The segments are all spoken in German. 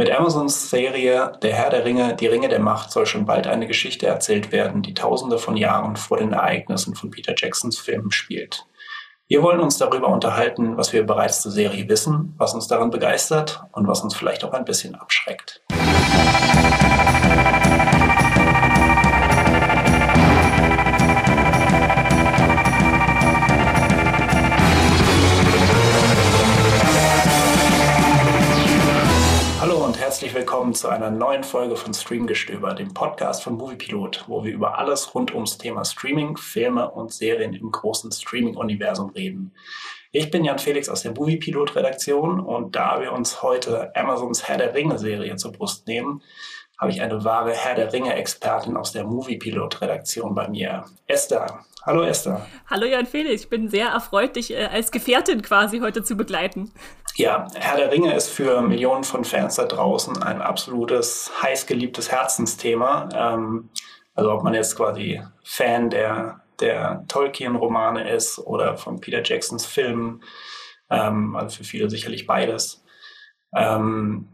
Mit Amazons Serie Der Herr der Ringe, die Ringe der Macht soll schon bald eine Geschichte erzählt werden, die tausende von Jahren vor den Ereignissen von Peter Jacksons Filmen spielt. Wir wollen uns darüber unterhalten, was wir bereits zur Serie wissen, was uns daran begeistert und was uns vielleicht auch ein bisschen abschreckt. Herzlich willkommen zu einer neuen Folge von Streamgestöber, dem Podcast von Moviepilot, wo wir über alles rund ums Thema Streaming, Filme und Serien im großen Streaming-Universum reden. Ich bin Jan Felix aus der Moviepilot-Redaktion und da wir uns heute Amazons Herr der Ringe-Serie zur Brust nehmen, habe ich eine wahre Herr der Ringe-Expertin aus der Moviepilot-Redaktion bei mir, Esther. Hallo Esther. Hallo Jan Felix, ich bin sehr erfreut, dich äh, als Gefährtin quasi heute zu begleiten. Ja, Herr der Ringe ist für Millionen von Fans da draußen ein absolutes, heißgeliebtes Herzensthema. Ähm, also ob man jetzt quasi Fan der, der Tolkien-Romane ist oder von Peter Jacksons Filmen, ähm, also für viele sicherlich beides. Ähm,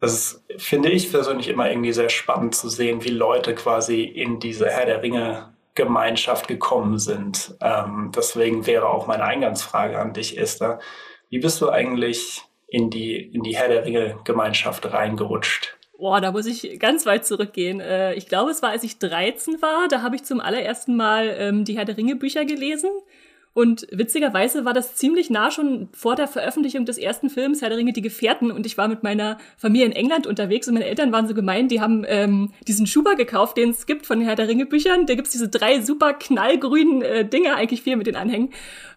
das ist, finde ich persönlich immer irgendwie sehr spannend zu sehen, wie Leute quasi in diese Herr der Ringe Gemeinschaft gekommen sind. Ähm, deswegen wäre auch meine Eingangsfrage an dich, Esther. Wie bist du eigentlich in die, in die Herr der Ringe Gemeinschaft reingerutscht? Boah, da muss ich ganz weit zurückgehen. Äh, ich glaube, es war, als ich 13 war, da habe ich zum allerersten Mal ähm, die Herr der Ringe Bücher gelesen. Und witzigerweise war das ziemlich nah schon vor der Veröffentlichung des ersten Films Herr der Ringe, die Gefährten. Und ich war mit meiner Familie in England unterwegs und meine Eltern waren so gemein, die haben ähm, diesen Schuber gekauft, den es gibt von den Herr der Ringe Büchern. Da gibt's diese drei super knallgrünen äh, Dinge, eigentlich vier mit den Anhängen.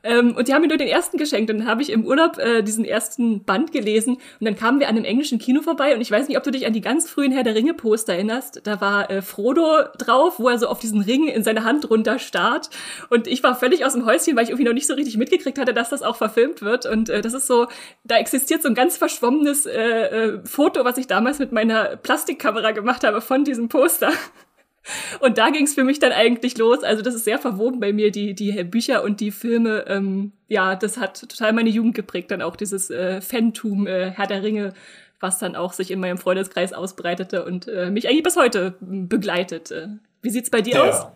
Ähm, und die haben mir nur den ersten geschenkt. Und dann habe ich im Urlaub äh, diesen ersten Band gelesen. Und dann kamen wir an einem englischen Kino vorbei. Und ich weiß nicht, ob du dich an die ganz frühen Herr der Ringe Poster erinnerst. Da war äh, Frodo drauf, wo er so auf diesen Ring in seine Hand runter starrt. Und ich war völlig aus dem Häuschen, weil ich irgendwie noch nicht so richtig mitgekriegt hatte, dass das auch verfilmt wird. Und äh, das ist so, da existiert so ein ganz verschwommenes äh, äh, Foto, was ich damals mit meiner Plastikkamera gemacht habe von diesem Poster. Und da ging es für mich dann eigentlich los. Also das ist sehr verwoben bei mir, die, die Bücher und die Filme. Ähm, ja, das hat total meine Jugend geprägt, dann auch dieses äh, Fantum äh, Herr der Ringe, was dann auch sich in meinem Freundeskreis ausbreitete und äh, mich eigentlich bis heute begleitet. Äh, wie sieht's bei dir ja. aus?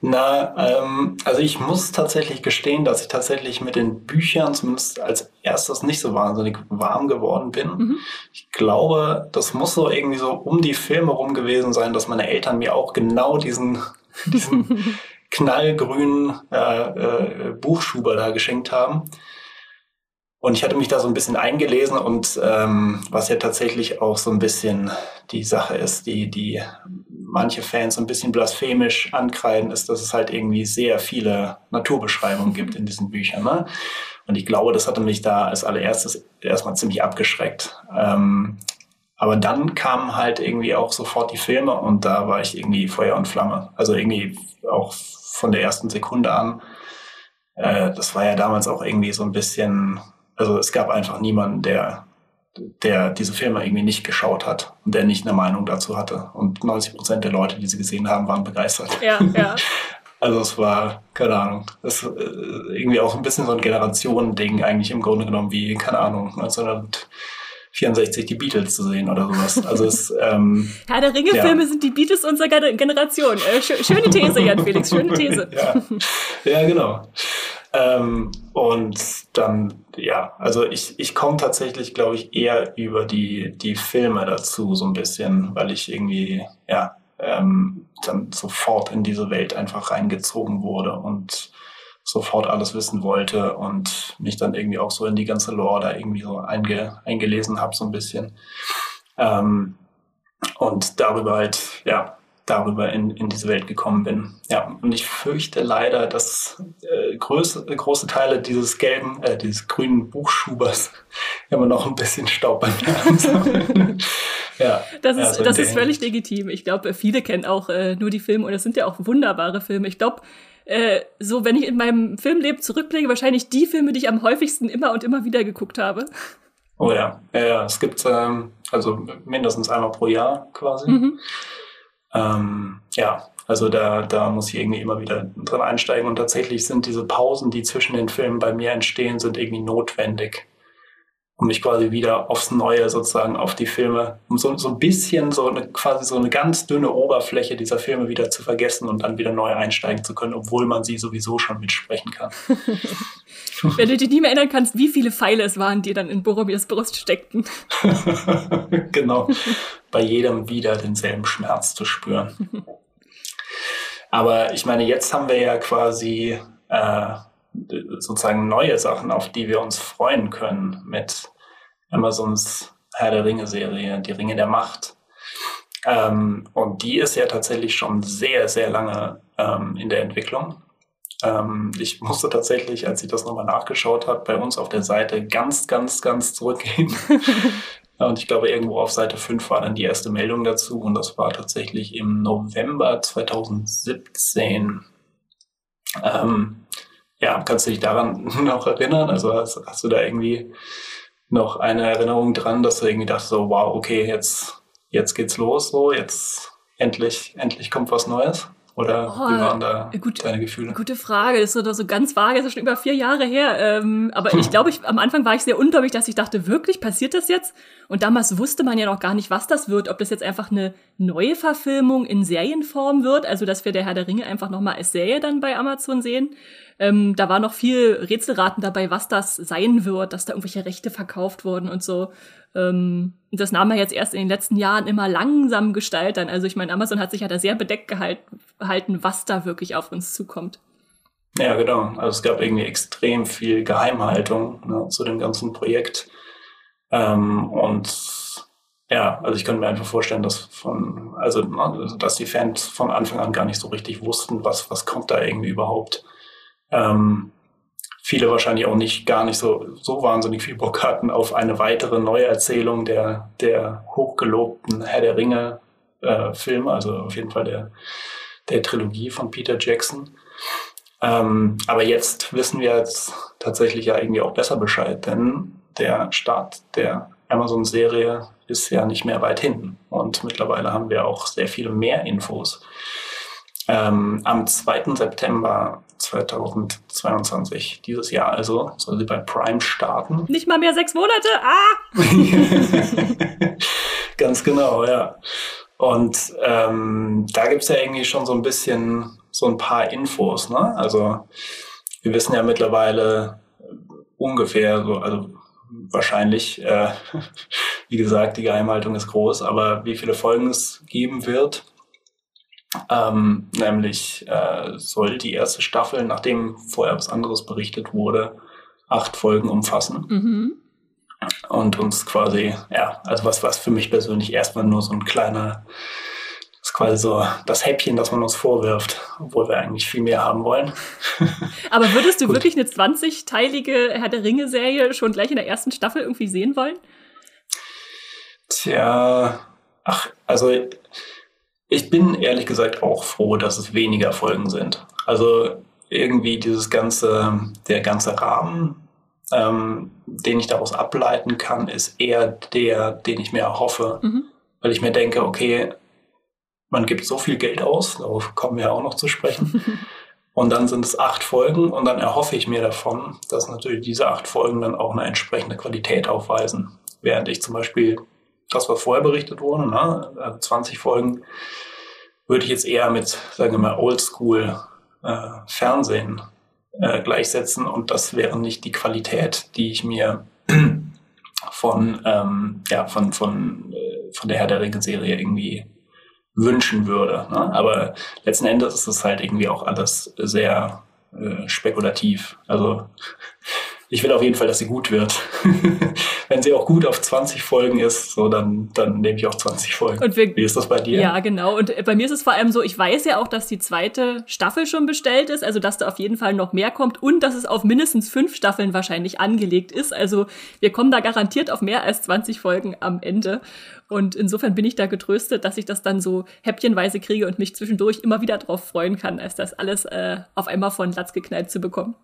Na, ähm, also ich muss tatsächlich gestehen, dass ich tatsächlich mit den Büchern zumindest als erstes nicht so wahnsinnig warm geworden bin. Mhm. Ich glaube, das muss so irgendwie so um die Filme rum gewesen sein, dass meine Eltern mir auch genau diesen, diesen knallgrünen äh, äh, Buchschuber da geschenkt haben. Und ich hatte mich da so ein bisschen eingelesen und ähm, was ja tatsächlich auch so ein bisschen die Sache ist, die, die manche Fans ein bisschen blasphemisch ankreiden, ist, dass es halt irgendwie sehr viele Naturbeschreibungen gibt in diesen Büchern. Ne? Und ich glaube, das hatte mich da als allererstes erstmal ziemlich abgeschreckt. Ähm, aber dann kamen halt irgendwie auch sofort die Filme und da war ich irgendwie Feuer und Flamme. Also irgendwie auch von der ersten Sekunde an. Äh, das war ja damals auch irgendwie so ein bisschen, also es gab einfach niemanden, der der diese Filme irgendwie nicht geschaut hat und der nicht eine Meinung dazu hatte. Und 90 Prozent der Leute, die sie gesehen haben, waren begeistert. Ja, ja. Also es war, keine Ahnung, das ist äh, irgendwie auch ein bisschen so ein Generationending eigentlich im Grunde genommen wie, keine Ahnung, 1964 die Beatles zu sehen oder sowas. Also es, ähm, Herr der Ringe-Filme ja. sind die Beatles unserer Generation. Äh, schöne These, Jan Felix, schöne These. ja. ja, genau. Ähm, und dann, ja, also ich, ich komme tatsächlich, glaube ich, eher über die, die Filme dazu, so ein bisschen, weil ich irgendwie, ja, ähm, dann sofort in diese Welt einfach reingezogen wurde und sofort alles wissen wollte und mich dann irgendwie auch so in die ganze Lore da irgendwie so einge, eingelesen habe, so ein bisschen. Ähm, und darüber halt, ja, darüber in, in diese Welt gekommen bin. Ja, und ich fürchte leider, dass äh, große, große Teile dieses gelben, äh, dieses grünen Buchschubers immer noch ein bisschen Staub bei mir haben. ja, das ist, ja, so das ist völlig legitim. Ich glaube, viele kennen auch äh, nur die Filme und es sind ja auch wunderbare Filme. Ich glaube, äh, so wenn ich in meinem Filmleben zurückblicke, wahrscheinlich die Filme, die ich am häufigsten immer und immer wieder geguckt habe. Oh ja, ja, ja. es gibt ähm, also mindestens einmal pro Jahr quasi. Mhm. Ähm, ja, also da, da muss ich irgendwie immer wieder drin einsteigen. Und tatsächlich sind diese Pausen, die zwischen den Filmen bei mir entstehen, sind irgendwie notwendig. Um mich quasi wieder aufs Neue sozusagen auf die Filme, um so, so ein bisschen so eine quasi so eine ganz dünne Oberfläche dieser Filme wieder zu vergessen und dann wieder neu einsteigen zu können, obwohl man sie sowieso schon mitsprechen kann. Wenn du dich nicht mehr erinnern kannst, wie viele Pfeile es waren, die dann in Boromirs Brust steckten. genau. Bei jedem wieder denselben Schmerz zu spüren. Aber ich meine, jetzt haben wir ja quasi äh, sozusagen neue Sachen, auf die wir uns freuen können mit Amazons Herr der Ringe-Serie, die Ringe der Macht. Ähm, und die ist ja tatsächlich schon sehr, sehr lange ähm, in der Entwicklung. Ähm, ich musste tatsächlich, als ich das nochmal nachgeschaut habe, bei uns auf der Seite ganz, ganz, ganz zurückgehen. und ich glaube, irgendwo auf Seite 5 war dann die erste Meldung dazu. Und das war tatsächlich im November 2017. Ähm, ja, kannst du dich daran noch erinnern? Also hast, hast, du da irgendwie noch eine Erinnerung dran, dass du irgendwie dachtest, so, wow, okay, jetzt, jetzt geht's los, so, jetzt endlich, endlich kommt was Neues? Oder oh, wie waren da gut, deine Gefühle? Gute Frage. Das ist so, so ganz vage, das ist schon über vier Jahre her. Ähm, aber ich glaube, ich, am Anfang war ich sehr ungläubig, dass ich dachte, wirklich, passiert das jetzt? Und damals wusste man ja noch gar nicht, was das wird. Ob das jetzt einfach eine neue Verfilmung in Serienform wird, also dass wir der Herr der Ringe einfach nochmal als Serie dann bei Amazon sehen. Ähm, da war noch viel Rätselraten dabei, was das sein wird, dass da irgendwelche Rechte verkauft wurden und so. Ähm, das nahm er jetzt erst in den letzten Jahren immer langsam Gestalt an. Also ich meine, Amazon hat sich ja da sehr bedeckt gehalten, was da wirklich auf uns zukommt. Ja, genau. Also es gab irgendwie extrem viel Geheimhaltung ne, zu dem ganzen Projekt. Ähm, und ja, also ich könnte mir einfach vorstellen, dass von, also dass die Fans von Anfang an gar nicht so richtig wussten, was, was kommt da irgendwie überhaupt. Ähm, viele wahrscheinlich auch nicht gar nicht so, so wahnsinnig viel Bock hatten auf eine weitere Neuerzählung der, der hochgelobten Herr der Ringe äh, Filme, also auf jeden Fall der, der Trilogie von Peter Jackson. Ähm, aber jetzt wissen wir jetzt tatsächlich ja irgendwie auch besser Bescheid, denn der Start der Amazon-Serie ist ja nicht mehr weit hinten. Und mittlerweile haben wir auch sehr viele mehr Infos. Ähm, am 2. September 2022, dieses Jahr also, soll sie bei Prime starten. Nicht mal mehr sechs Monate, ah! Ganz genau, ja. Und ähm, da gibt's ja irgendwie schon so ein bisschen so ein paar Infos, ne? Also wir wissen ja mittlerweile ungefähr so, also wahrscheinlich, äh, wie gesagt, die Geheimhaltung ist groß, aber wie viele Folgen es geben wird. Ähm, nämlich äh, soll die erste Staffel, nachdem vorher was anderes berichtet wurde, acht Folgen umfassen. Mhm. Und uns quasi, ja, also was, was für mich persönlich erstmal nur so ein kleiner, das ist quasi so das Häppchen, das man uns vorwirft, obwohl wir eigentlich viel mehr haben wollen. Aber würdest du wirklich eine 20-teilige Herr der Ringe-Serie schon gleich in der ersten Staffel irgendwie sehen wollen? Tja, ach, also ich bin ehrlich gesagt auch froh, dass es weniger Folgen sind. Also irgendwie dieses ganze, der ganze Rahmen, ähm, den ich daraus ableiten kann, ist eher der, den ich mir erhoffe. Mhm. Weil ich mir denke, okay, man gibt so viel Geld aus, darauf kommen wir auch noch zu sprechen. und dann sind es acht Folgen und dann erhoffe ich mir davon, dass natürlich diese acht Folgen dann auch eine entsprechende Qualität aufweisen. Während ich zum Beispiel das, was vorher berichtet wurde, ne? also 20 Folgen, würde ich jetzt eher mit, sagen wir mal, Oldschool äh, Fernsehen äh, gleichsetzen und das wäre nicht die Qualität, die ich mir von, ähm, ja, von, von, äh, von der Herr der Ringe-Serie irgendwie wünschen würde. Ne? Aber letzten Endes ist es halt irgendwie auch alles sehr äh, spekulativ. Also ich will auf jeden Fall, dass sie gut wird. Wenn sie auch gut auf 20 Folgen ist, so dann, dann nehme ich auch 20 Folgen. Und wir, Wie ist das bei dir? Ja, genau. Und bei mir ist es vor allem so, ich weiß ja auch, dass die zweite Staffel schon bestellt ist, also dass da auf jeden Fall noch mehr kommt und dass es auf mindestens fünf Staffeln wahrscheinlich angelegt ist. Also wir kommen da garantiert auf mehr als 20 Folgen am Ende. Und insofern bin ich da getröstet, dass ich das dann so häppchenweise kriege und mich zwischendurch immer wieder drauf freuen kann, als das alles äh, auf einmal von Latz geknallt zu bekommen.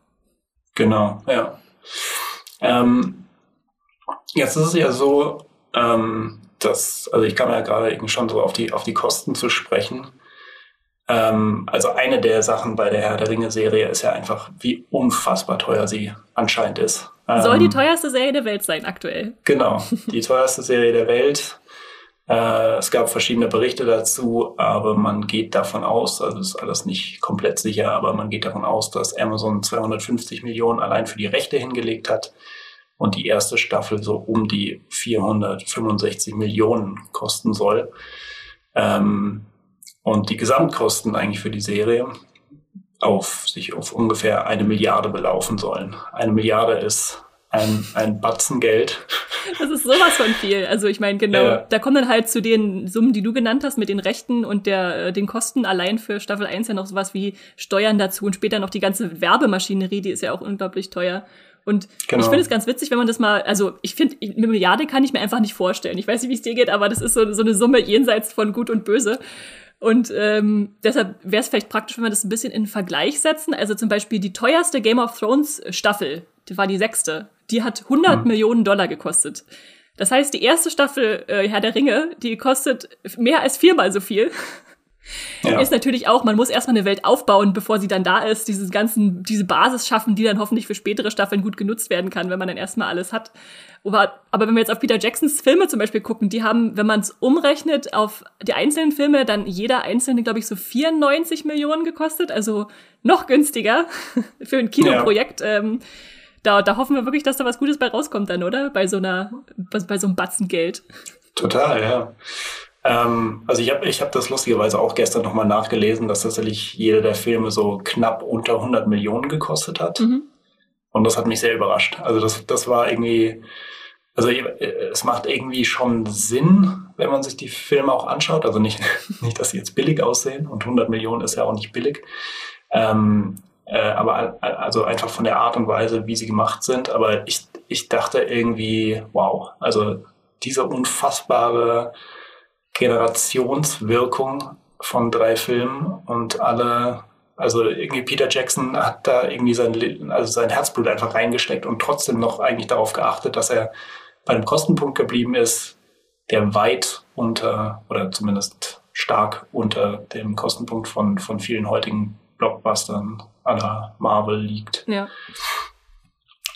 Genau, ja. Ähm, jetzt ist es ja so, ähm, dass, also ich kam ja gerade eben schon so auf die, auf die Kosten zu sprechen. Ähm, also eine der Sachen bei der Herr der Ringe Serie ist ja einfach, wie unfassbar teuer sie anscheinend ist. Soll die ähm, teuerste Serie der Welt sein, aktuell. Genau, die teuerste Serie der Welt. Äh, es gab verschiedene Berichte dazu, aber man geht davon aus, also ist alles nicht komplett sicher, aber man geht davon aus, dass Amazon 250 Millionen allein für die Rechte hingelegt hat und die erste Staffel so um die 465 Millionen kosten soll. Ähm, und die Gesamtkosten eigentlich für die Serie auf sich auf ungefähr eine Milliarde belaufen sollen. Eine Milliarde ist ein, ein Batzen Geld. Das ist sowas von viel. Also ich meine, genau, ja. da kommen dann halt zu den Summen, die du genannt hast, mit den Rechten und der, äh, den Kosten allein für Staffel 1 ja noch sowas wie Steuern dazu und später noch die ganze Werbemaschinerie, die ist ja auch unglaublich teuer. Und genau. ich finde es ganz witzig, wenn man das mal, also ich finde, eine Milliarde kann ich mir einfach nicht vorstellen. Ich weiß nicht, wie es dir geht, aber das ist so, so eine Summe jenseits von Gut und Böse. Und ähm, deshalb wäre es vielleicht praktisch, wenn wir das ein bisschen in Vergleich setzen. Also zum Beispiel die teuerste Game of Thrones Staffel, die war die sechste, die hat 100 hm. Millionen Dollar gekostet. Das heißt, die erste Staffel äh, Herr der Ringe, die kostet mehr als viermal so viel. Ja. Ist natürlich auch, man muss erstmal eine Welt aufbauen, bevor sie dann da ist, diese ganzen, diese Basis schaffen, die dann hoffentlich für spätere Staffeln gut genutzt werden kann, wenn man dann erstmal alles hat. Aber, aber wenn wir jetzt auf Peter Jacksons Filme zum Beispiel gucken, die haben, wenn man es umrechnet auf die einzelnen Filme, dann jeder einzelne, glaube ich, so 94 Millionen gekostet, also noch günstiger für ein Kinoprojekt. Ja. Ähm, da, da hoffen wir wirklich, dass da was Gutes bei rauskommt dann, oder? Bei so einer, bei so einem Batzen Geld. Total, ja. Ähm, also ich habe ich hab das lustigerweise auch gestern nochmal nachgelesen, dass tatsächlich jeder der Filme so knapp unter 100 Millionen gekostet hat. Mhm. Und das hat mich sehr überrascht. Also das, das war irgendwie, also es macht irgendwie schon Sinn, wenn man sich die Filme auch anschaut. Also nicht, nicht dass sie jetzt billig aussehen und 100 Millionen ist ja auch nicht billig. Ähm, äh, aber also einfach von der Art und Weise, wie sie gemacht sind. Aber ich, ich dachte irgendwie, wow, also diese unfassbare Generationswirkung von drei Filmen und alle, also irgendwie Peter Jackson hat da irgendwie sein, also sein Herzblut einfach reingesteckt und trotzdem noch eigentlich darauf geachtet, dass er bei einem Kostenpunkt geblieben ist, der weit unter oder zumindest stark unter dem Kostenpunkt von, von vielen heutigen Blockbustern aller Marvel liegt. Ja.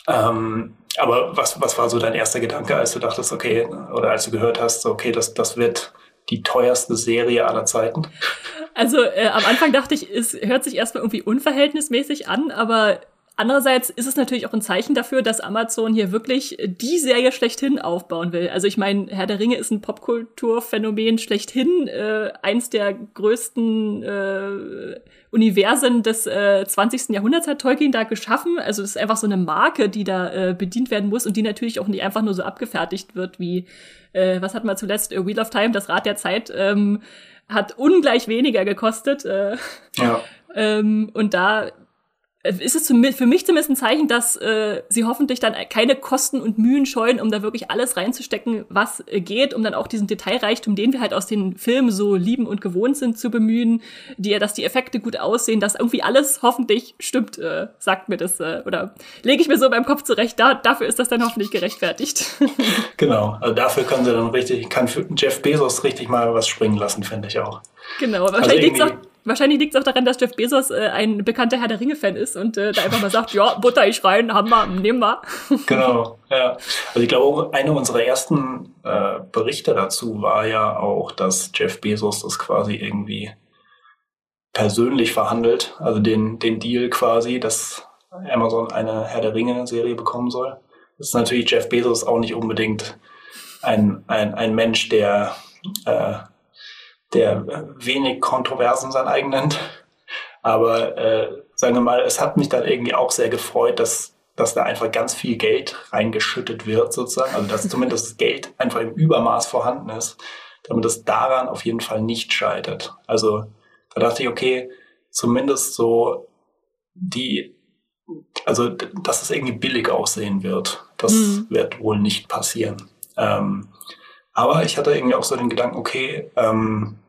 Ähm, aber was, was war so dein erster Gedanke, als du dachtest, okay, oder als du gehört hast, okay, das, das wird die teuerste Serie aller Zeiten? Also äh, am Anfang dachte ich, es hört sich erstmal irgendwie unverhältnismäßig an, aber Andererseits ist es natürlich auch ein Zeichen dafür, dass Amazon hier wirklich die Serie schlechthin aufbauen will. Also ich meine, Herr der Ringe ist ein Popkulturphänomen schlechthin, äh, eins der größten äh, Universen des äh, 20. Jahrhunderts hat Tolkien da geschaffen. Also es ist einfach so eine Marke, die da äh, bedient werden muss und die natürlich auch nicht einfach nur so abgefertigt wird wie, äh, was hat man zuletzt, äh, Wheel of Time, das Rad der Zeit, ähm, hat ungleich weniger gekostet. Äh, ja. ähm, und da ist es für mich zumindest ein Zeichen, dass äh, sie hoffentlich dann keine Kosten und Mühen scheuen, um da wirklich alles reinzustecken, was äh, geht, um dann auch diesen Detailreichtum, den wir halt aus den Filmen so lieben und gewohnt sind, zu bemühen, die, dass die Effekte gut aussehen, dass irgendwie alles hoffentlich stimmt, äh, sagt mir das, äh, oder lege ich mir so beim Kopf zurecht, da, dafür ist das dann hoffentlich gerechtfertigt. genau, also dafür können sie dann richtig, kann Jeff Bezos richtig mal was springen lassen, finde ich auch. Genau, wahrscheinlich also liegt es auch Wahrscheinlich liegt es auch daran, dass Jeff Bezos äh, ein bekannter Herr der Ringe-Fan ist und äh, da einfach mal sagt, ja, Butter ich rein, haben wir, nehmen wir. genau, ja. Also ich glaube, eine unserer ersten äh, Berichte dazu war ja auch, dass Jeff Bezos das quasi irgendwie persönlich verhandelt, also den, den Deal quasi, dass Amazon eine Herr der Ringe-Serie bekommen soll. Das ist natürlich Jeff Bezos auch nicht unbedingt ein, ein, ein Mensch, der äh, der wenig Kontroversen sein eigen nennt. Aber äh, sagen wir mal, es hat mich dann irgendwie auch sehr gefreut, dass, dass da einfach ganz viel Geld reingeschüttet wird, sozusagen. Also dass zumindest das Geld einfach im Übermaß vorhanden ist, damit es daran auf jeden Fall nicht scheitert. Also da dachte ich, okay, zumindest so die, also dass es irgendwie billig aussehen wird, das mhm. wird wohl nicht passieren. Ähm, aber ich hatte irgendwie auch so den Gedanken, okay, ähm,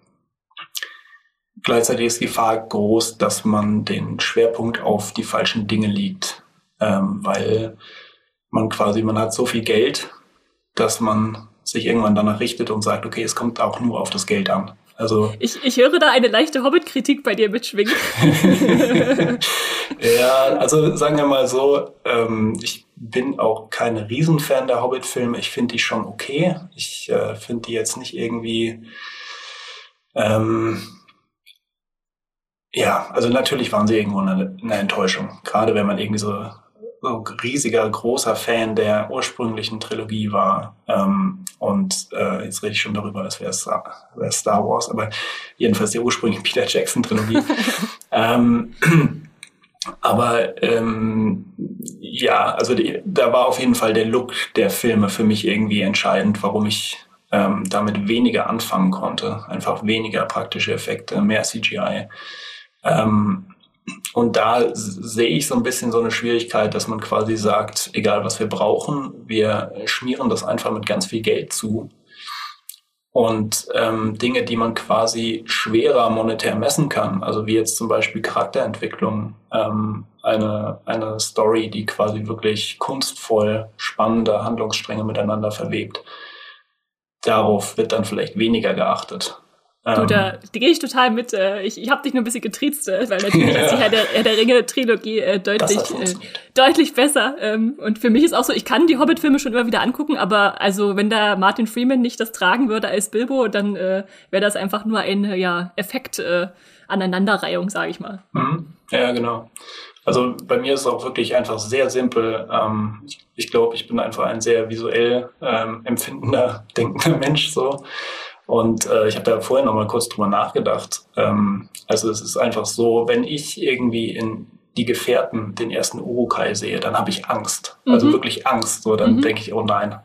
gleichzeitig ist die Gefahr groß, dass man den Schwerpunkt auf die falschen Dinge legt, ähm, weil man quasi, man hat so viel Geld, dass man sich irgendwann danach richtet und sagt, okay, es kommt auch nur auf das Geld an. Also ich, ich höre da eine leichte Hobbit-Kritik bei dir mitschwingen. ja, also sagen wir mal so, ähm, ich bin auch kein Riesenfan der Hobbit-Filme. Ich finde die schon okay. Ich äh, finde die jetzt nicht irgendwie. Ähm, ja, also natürlich waren sie irgendwo eine, eine Enttäuschung. Gerade wenn man irgendwie so so riesiger, großer Fan der ursprünglichen Trilogie war. Ähm, und äh, jetzt rede ich schon darüber, als wäre es wär Star Wars, aber jedenfalls der ursprüngliche Peter Jackson-Trilogie. ähm, aber ähm, ja, also die, da war auf jeden Fall der Look der Filme für mich irgendwie entscheidend, warum ich ähm, damit weniger anfangen konnte. Einfach weniger praktische Effekte, mehr CGI. Ähm, und da sehe ich so ein bisschen so eine Schwierigkeit, dass man quasi sagt, egal was wir brauchen, wir schmieren das einfach mit ganz viel Geld zu. Und ähm, Dinge, die man quasi schwerer monetär messen kann, also wie jetzt zum Beispiel Charakterentwicklung, ähm, eine, eine Story, die quasi wirklich kunstvoll spannende Handlungsstränge miteinander verwebt, darauf wird dann vielleicht weniger geachtet. Du, da, ähm. da gehe ich total mit. Äh, ich ich habe dich nur ein bisschen getriezt, äh, weil natürlich ja. ist die Herr der, Herr der Ringe-Trilogie äh, deutlich, äh, deutlich besser. Ähm, und für mich ist auch so, ich kann die Hobbit-Filme schon immer wieder angucken, aber also wenn da Martin Freeman nicht das tragen würde als Bilbo, dann äh, wäre das einfach nur eine ja, Effekt äh, Aneinanderreihung, sage ich mal. Mhm. Ja, genau. Also bei mir ist es auch wirklich einfach sehr simpel. Ähm, ich, ich glaube, ich bin einfach ein sehr visuell ähm, empfindender, denkender Mensch so. Und äh, ich habe da vorher noch mal kurz drüber nachgedacht. Ähm, also es ist einfach so, wenn ich irgendwie in die Gefährten den ersten Urukai sehe, dann habe ich Angst. Also mhm. Also wirklich Angst. So, dann mhm. denke ich, oh nein.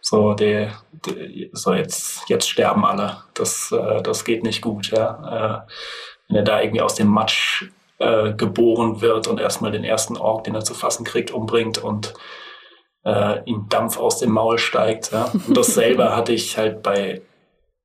So, der, der, so jetzt, jetzt sterben alle. Das, äh, das geht nicht gut. Ja? Äh, wenn er da irgendwie aus dem Matsch äh, geboren wird und erstmal den ersten Ork, den er zu fassen kriegt, umbringt und äh, ihm Dampf aus dem Maul steigt. Ja? Und dasselbe hatte ich halt bei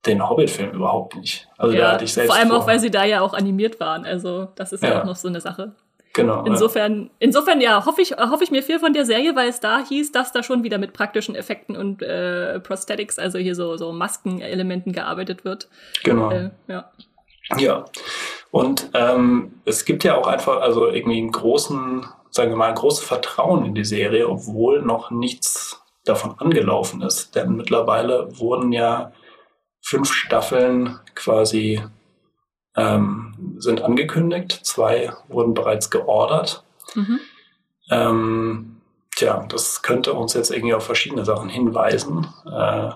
den Hobbit-Film überhaupt nicht. Also ja, da hatte ich selbst. Vor allem vor. auch, weil sie da ja auch animiert waren. Also das ist ja, ja auch noch so eine Sache. Genau. Insofern, ja. insofern ja, hoffe ich, hoffe ich mir viel von der Serie, weil es da hieß, dass da schon wieder mit praktischen Effekten und äh, Prosthetics, also hier so, so Maskenelementen gearbeitet wird. Genau. Äh, ja. Ja. Und ähm, es gibt ja auch einfach, also irgendwie einen großen, sagen wir mal, ein großes Vertrauen in die Serie, obwohl noch nichts davon angelaufen ist. Denn mittlerweile wurden ja fünf Staffeln quasi ähm, sind angekündigt. Zwei wurden bereits geordert. Mhm. Ähm, tja, das könnte uns jetzt irgendwie auf verschiedene Sachen hinweisen. Äh,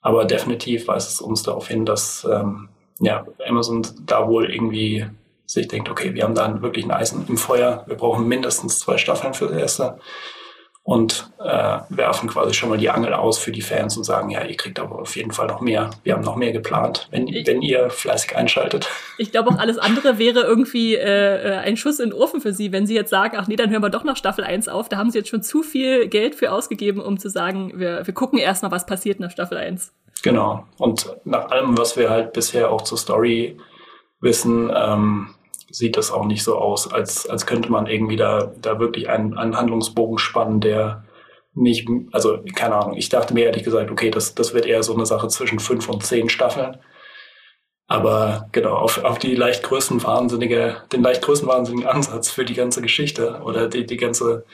aber definitiv weist es uns darauf hin, dass ähm, ja, Amazon da wohl irgendwie sich denkt, okay, wir haben da wirklich ein Eisen im Feuer. Wir brauchen mindestens zwei Staffeln für das erste und äh, werfen quasi schon mal die Angel aus für die Fans und sagen, ja, ihr kriegt aber auf jeden Fall noch mehr. Wir haben noch mehr geplant, wenn, ich, wenn ihr fleißig einschaltet. Ich glaube auch alles andere wäre irgendwie äh, äh, ein Schuss in den Ofen für sie, wenn sie jetzt sagen, ach nee, dann hören wir doch nach Staffel 1 auf. Da haben sie jetzt schon zu viel Geld für ausgegeben, um zu sagen, wir, wir gucken erst mal, was passiert nach Staffel 1. Genau. Und nach allem, was wir halt bisher auch zur Story wissen, ähm, sieht das auch nicht so aus, als, als könnte man irgendwie da, da wirklich einen, einen Handlungsbogen spannen, der nicht, also keine Ahnung, ich dachte mir ehrlich gesagt, okay, das, das wird eher so eine Sache zwischen fünf und zehn Staffeln. Aber genau, auf, auf die leicht größenwahnsinnige, den leicht größenwahnsinnigen Ansatz für die ganze Geschichte oder die, die ganze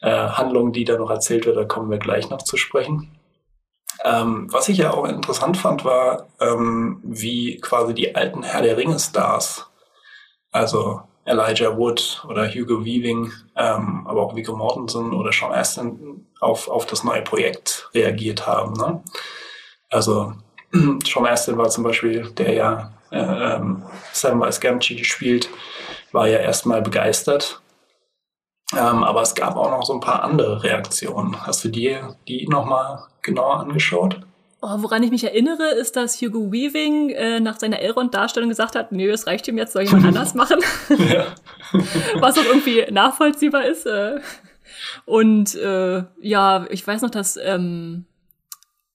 äh, Handlung, die da noch erzählt wird, da kommen wir gleich noch zu sprechen. Ähm, was ich ja auch interessant fand, war, ähm, wie quasi die alten Herr der Ringe-Stars also Elijah Wood oder Hugo Weaving, ähm, aber auch Viggo Mortensen oder Sean Astin auf, auf das neue Projekt reagiert haben. Ne? Also Sean Astin war zum Beispiel, der ja äh, ähm, Samwise Gamgee spielt, war ja erstmal begeistert. Ähm, aber es gab auch noch so ein paar andere Reaktionen. Hast du dir die nochmal genauer angeschaut? Oh, woran ich mich erinnere, ist, dass Hugo Weaving äh, nach seiner Elrond-Darstellung gesagt hat, nö, es reicht ihm jetzt, soll jemand anders machen. Was auch irgendwie nachvollziehbar ist. Äh. Und äh, ja, ich weiß noch, dass ähm,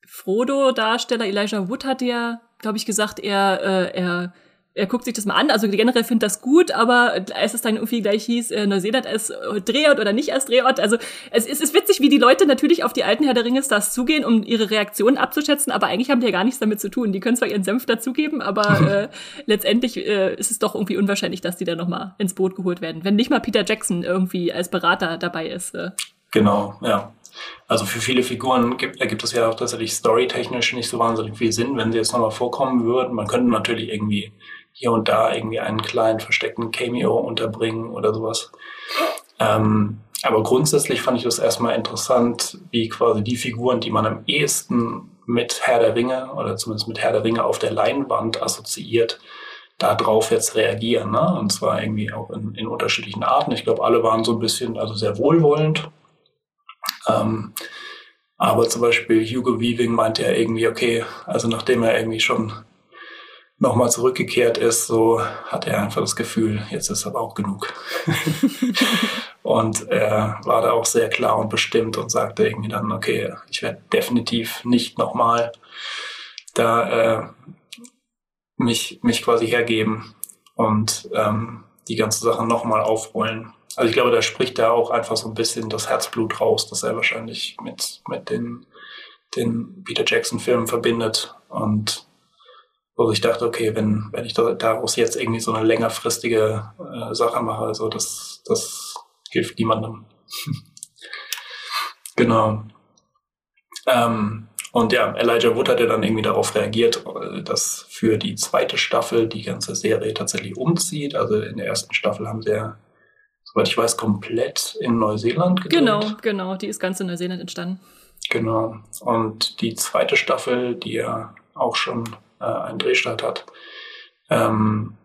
Frodo-Darsteller Elijah Wood hat ja, glaube ich, gesagt, er, äh, er er guckt sich das mal an. Also generell findet das gut, aber als es dann irgendwie gleich hieß, äh, Neuseeland als Drehort oder nicht als Drehort, also es ist, es ist witzig, wie die Leute natürlich auf die alten Herr der Ringe-Stars zugehen, um ihre Reaktionen abzuschätzen, aber eigentlich haben die ja gar nichts damit zu tun. Die können zwar ihren Senf dazugeben, aber äh, letztendlich äh, ist es doch irgendwie unwahrscheinlich, dass die da nochmal ins Boot geholt werden. Wenn nicht mal Peter Jackson irgendwie als Berater dabei ist. Äh. Genau, ja. Also für viele Figuren gibt, ergibt es ja auch tatsächlich storytechnisch nicht so wahnsinnig viel Sinn, wenn sie jetzt nochmal vorkommen würden. Man könnte natürlich irgendwie hier und da irgendwie einen kleinen versteckten Cameo unterbringen oder sowas. Ähm, aber grundsätzlich fand ich das erstmal interessant, wie quasi die Figuren, die man am ehesten mit Herr der Ringe oder zumindest mit Herr der Ringe auf der Leinwand assoziiert, darauf jetzt reagieren. Ne? Und zwar irgendwie auch in, in unterschiedlichen Arten. Ich glaube, alle waren so ein bisschen, also sehr wohlwollend. Ähm, aber zum Beispiel Hugo Weaving meinte ja irgendwie, okay, also nachdem er irgendwie schon nochmal zurückgekehrt ist, so hat er einfach das Gefühl, jetzt ist aber auch genug. und er war da auch sehr klar und bestimmt und sagte irgendwie dann, okay, ich werde definitiv nicht nochmal da äh, mich, mich quasi hergeben und ähm, die ganze Sache nochmal aufrollen. Also ich glaube, da spricht da auch einfach so ein bisschen das Herzblut raus, das er wahrscheinlich mit, mit den, den Peter Jackson-Filmen verbindet. Und wo ich dachte, okay, wenn, wenn ich daraus jetzt irgendwie so eine längerfristige äh, Sache mache, also das, das hilft niemandem. genau. Ähm, und ja, Elijah Wood hat ja dann irgendwie darauf reagiert, äh, dass für die zweite Staffel die ganze Serie tatsächlich umzieht. Also in der ersten Staffel haben sie ja, soweit ich weiß, komplett in Neuseeland gedreht. Genau, genau, die ist ganz in Neuseeland entstanden. Genau. Und die zweite Staffel, die ja auch schon äh, einen Drehstart hat, ähm,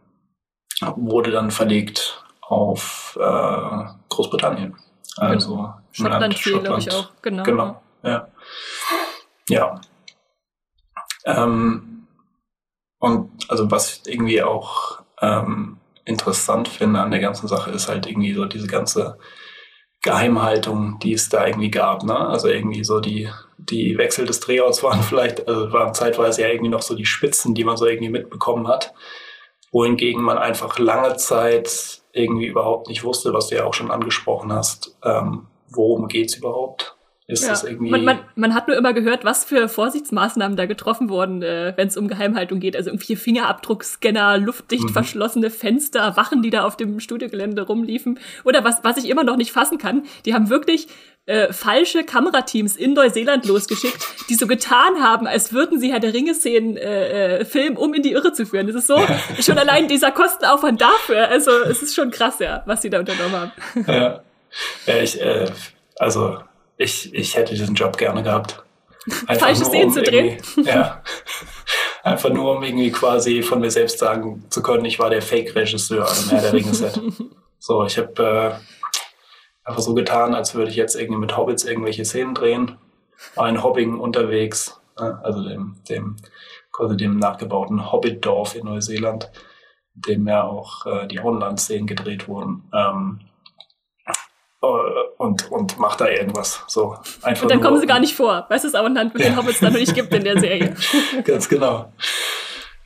wurde dann verlegt auf äh, Großbritannien. Also genau. Schottland, Schottland ich auch. Genau. Genau, ja. Ja. Ähm, und also was irgendwie auch ähm, interessant finde an der ganzen Sache ist halt irgendwie so diese ganze Geheimhaltung, die es da irgendwie gab. Ne? Also irgendwie so die, die Wechsel des Drehorts waren vielleicht, also waren zeitweise ja irgendwie noch so die Spitzen, die man so irgendwie mitbekommen hat. Wohingegen man einfach lange Zeit irgendwie überhaupt nicht wusste, was du ja auch schon angesprochen hast, ähm, worum geht's überhaupt? Ist ja. das irgendwie. Man, man, man hat nur immer gehört, was für Vorsichtsmaßnahmen da getroffen wurden, äh, wenn es um Geheimhaltung geht. Also irgendwie Fingerabdruckscanner, luftdicht mhm. verschlossene Fenster, Wachen, die da auf dem Studiogelände rumliefen. Oder was, was ich immer noch nicht fassen kann, die haben wirklich äh, falsche Kamerateams in Neuseeland losgeschickt, die so getan haben, als würden sie Herr der Ringe-Szenen äh, äh, filmen, um in die Irre zu führen. Das ist so, schon allein dieser Kostenaufwand dafür. Also es ist schon krass, ja, was sie da unternommen haben. Ja, ja ich, äh, also ich, ich hätte diesen Job gerne gehabt. Einfach Falsche Szenen um zu drehen. Ja. Einfach nur, um irgendwie quasi von mir selbst sagen zu können, ich war der Fake-Regisseur am Herr der Ringe-Set. so, ich habe äh, einfach so getan, als würde ich jetzt irgendwie mit Hobbits irgendwelche Szenen drehen. War in Hobbing unterwegs, äh, also dem, dem, quasi dem nachgebauten Hobbit-Dorf in Neuseeland, in dem ja auch äh, die Auenland-Szenen gedreht wurden. Ähm, äh, und, und macht da irgendwas. So, einfach und dann kommen sie gar nicht vor. Weißt du, es auch ein Land mit ja. den Hobbits dann nicht gibt in der Serie. Ganz genau.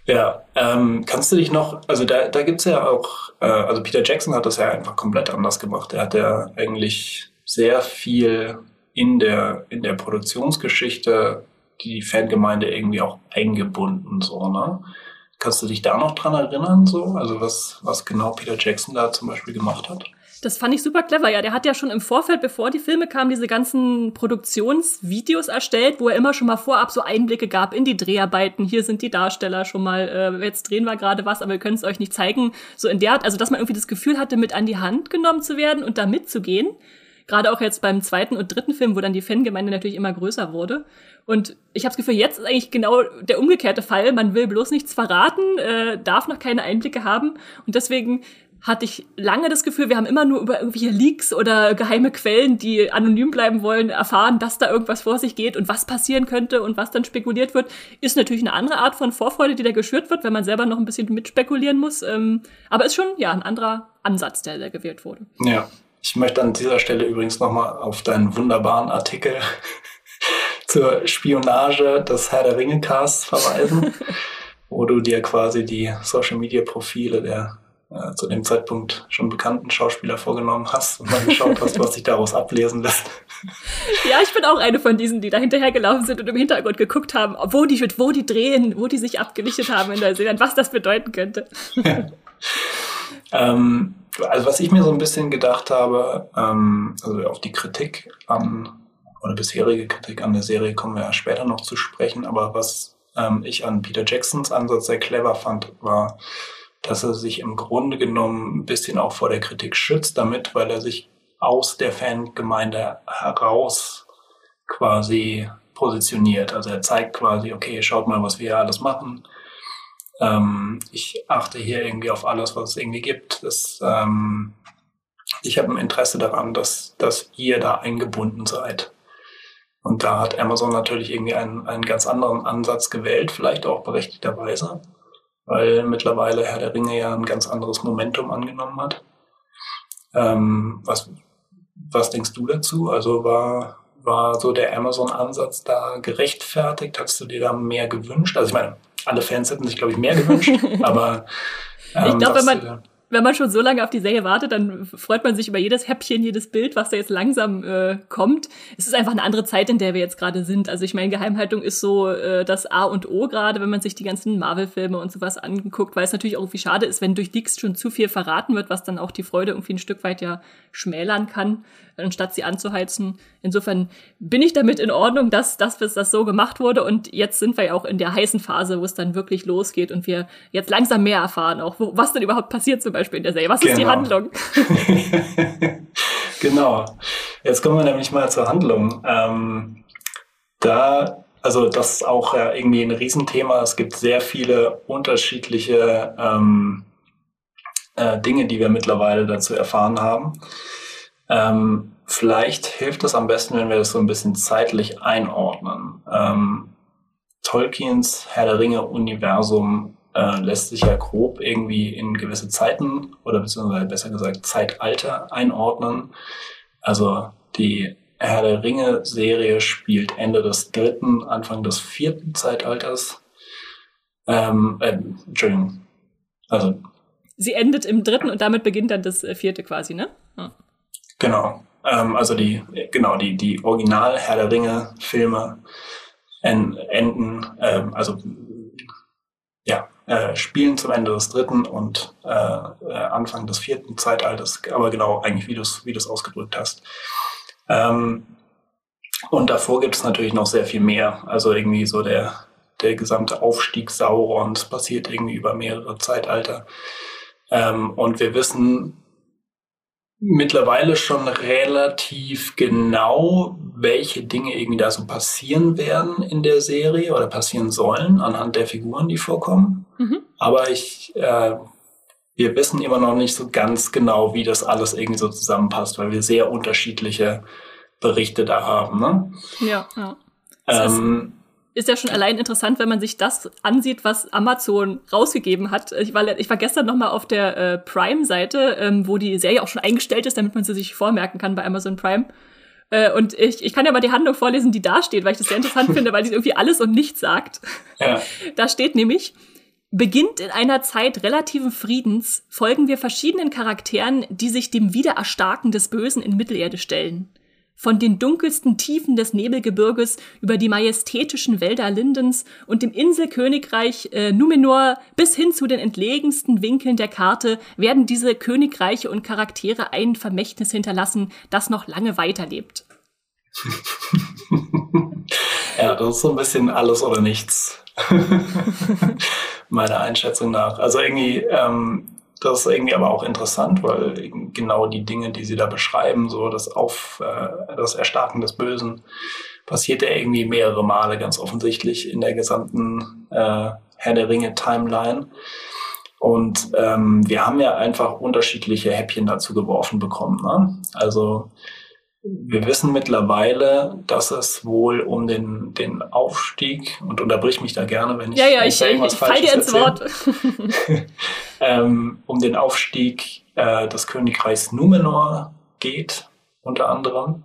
Ja, ähm, kannst du dich noch, also da, da gibt's ja auch, äh, also Peter Jackson hat das ja einfach komplett anders gemacht. Er hat ja eigentlich sehr viel in der, in der Produktionsgeschichte die Fangemeinde irgendwie auch eingebunden, so, ne? Kannst du dich da noch dran erinnern, so? Also was, was genau Peter Jackson da zum Beispiel gemacht hat? Das fand ich super clever. Ja, der hat ja schon im Vorfeld, bevor die Filme kamen, diese ganzen Produktionsvideos erstellt, wo er immer schon mal vorab so Einblicke gab in die Dreharbeiten. Hier sind die Darsteller schon mal, äh, jetzt drehen wir gerade was, aber wir können es euch nicht zeigen. So in der Art, also dass man irgendwie das Gefühl hatte, mit an die Hand genommen zu werden und da mitzugehen. Gerade auch jetzt beim zweiten und dritten Film, wo dann die Fangemeinde natürlich immer größer wurde. Und ich habe das Gefühl, jetzt ist eigentlich genau der umgekehrte Fall. Man will bloß nichts verraten, äh, darf noch keine Einblicke haben. Und deswegen hatte ich lange das Gefühl, wir haben immer nur über irgendwelche Leaks oder geheime Quellen, die anonym bleiben wollen, erfahren, dass da irgendwas vor sich geht und was passieren könnte und was dann spekuliert wird. Ist natürlich eine andere Art von Vorfreude, die da geschürt wird, wenn man selber noch ein bisschen mitspekulieren muss. Ähm, aber ist schon ja ein anderer Ansatz, der da gewählt wurde. Ja, ich möchte an dieser Stelle übrigens nochmal auf deinen wunderbaren Artikel zur Spionage des Herr der Ringe Casts verweisen, wo du dir quasi die Social Media Profile der äh, zu dem Zeitpunkt schon bekannten Schauspieler vorgenommen hast und mal geschaut hast, was sich daraus ablesen lässt. Ja, ich bin auch eine von diesen, die da hinterhergelaufen sind und im Hintergrund geguckt haben, wo die, wo die drehen, wo die sich abgelichtet haben in Neuseeland, was das bedeuten könnte. Ja. Ähm, also was ich mir so ein bisschen gedacht habe, ähm, also auf die Kritik an oder bisherige Kritik an der Serie kommen wir ja später noch zu sprechen, aber was ähm, ich an Peter Jacksons Ansatz sehr clever fand, war, dass er sich im Grunde genommen ein bisschen auch vor der Kritik schützt damit, weil er sich aus der Fangemeinde heraus quasi positioniert. Also er zeigt quasi, okay, schaut mal, was wir hier alles machen. Ähm, ich achte hier irgendwie auf alles, was es irgendwie gibt. Das, ähm, ich habe ein Interesse daran, dass, dass ihr da eingebunden seid. Und da hat Amazon natürlich irgendwie einen, einen ganz anderen Ansatz gewählt, vielleicht auch berechtigterweise, weil mittlerweile Herr der Ringe ja ein ganz anderes Momentum angenommen hat. Ähm, was, was denkst du dazu? Also war, war so der Amazon-Ansatz da gerechtfertigt? Hast du dir da mehr gewünscht? Also ich meine, alle Fans hätten sich, glaube ich, mehr gewünscht, aber ähm, ich glaube, wenn man wenn man schon so lange auf die Serie wartet, dann freut man sich über jedes Häppchen, jedes Bild, was da jetzt langsam äh, kommt. Es ist einfach eine andere Zeit, in der wir jetzt gerade sind. Also ich meine, Geheimhaltung ist so äh, das A und O gerade, wenn man sich die ganzen Marvel-Filme und sowas anguckt, weil es natürlich auch irgendwie schade ist, wenn durch Leaks schon zu viel verraten wird, was dann auch die Freude irgendwie ein Stück weit ja schmälern kann, anstatt sie anzuheizen. Insofern bin ich damit in Ordnung, dass, dass das so gemacht wurde. Und jetzt sind wir ja auch in der heißen Phase, wo es dann wirklich losgeht und wir jetzt langsam mehr erfahren, auch wo, was denn überhaupt passiert zum Beispiel in der Serie. Was genau. ist die genau. Handlung? genau. Jetzt kommen wir nämlich mal zur Handlung. Ähm, da also das ist auch ja, irgendwie ein Riesenthema. Es gibt sehr viele unterschiedliche ähm, äh, Dinge, die wir mittlerweile dazu erfahren haben. Ähm, vielleicht hilft es am besten, wenn wir das so ein bisschen zeitlich einordnen. Ähm, Tolkiens Herr der Ringe-Universum äh, lässt sich ja grob irgendwie in gewisse Zeiten oder beziehungsweise besser gesagt Zeitalter einordnen. Also die Herr der Ringe-Serie spielt Ende des dritten, Anfang des vierten Zeitalters. Ähm, äh, Entschuldigung. Also. Sie endet im dritten und damit beginnt dann das äh, vierte quasi, ne? Hm. Genau. Ähm, also die, genau, die, die Original Herr der Ringe Filme enden, ähm, also ja, äh, spielen zum Ende des dritten und äh, äh Anfang des vierten Zeitalters, aber genau eigentlich, wie du es wie ausgedrückt hast. Ähm, und davor gibt es natürlich noch sehr viel mehr. Also irgendwie so der, der gesamte Aufstieg Saurons passiert irgendwie über mehrere Zeitalter. Ähm, und wir wissen mittlerweile schon relativ genau, welche Dinge irgendwie da so passieren werden in der Serie oder passieren sollen anhand der Figuren, die vorkommen. Mhm. Aber ich, äh, wir wissen immer noch nicht so ganz genau, wie das alles irgendwie so zusammenpasst, weil wir sehr unterschiedliche Berichte da haben. Ne? Ja, ja. Ähm, ist ja schon allein interessant, wenn man sich das ansieht, was Amazon rausgegeben hat. Ich war, ich war gestern noch mal auf der äh, Prime-Seite, ähm, wo die Serie auch schon eingestellt ist, damit man sie sich vormerken kann bei Amazon Prime. Äh, und ich, ich kann ja mal die Handlung vorlesen, die da steht, weil ich das sehr interessant finde, weil die irgendwie alles und nichts sagt. Ja. Da steht nämlich, beginnt in einer Zeit relativen Friedens, folgen wir verschiedenen Charakteren, die sich dem Wiedererstarken des Bösen in Mittelerde stellen von den dunkelsten Tiefen des Nebelgebirges über die majestätischen Wälder Lindens und dem Inselkönigreich äh, Numenor bis hin zu den entlegensten Winkeln der Karte werden diese Königreiche und Charaktere ein Vermächtnis hinterlassen, das noch lange weiterlebt. ja, das ist so ein bisschen alles oder nichts. Meiner Einschätzung nach. Also irgendwie, ähm, das ist irgendwie aber auch interessant, weil genau die Dinge, die sie da beschreiben, so das Auf, äh, das Erstarken des Bösen, passiert ja irgendwie mehrere Male ganz offensichtlich in der gesamten äh, Herr der Ringe Timeline. Und ähm, wir haben ja einfach unterschiedliche Häppchen dazu geworfen bekommen. Ne? Also wir wissen mittlerweile, dass es wohl um den, den Aufstieg, und unterbrich mich da gerne, wenn ich, ja, ja, ich, ich, ich fall dir ins Wort. ähm, um den Aufstieg äh, des Königreichs Numenor geht, unter anderem.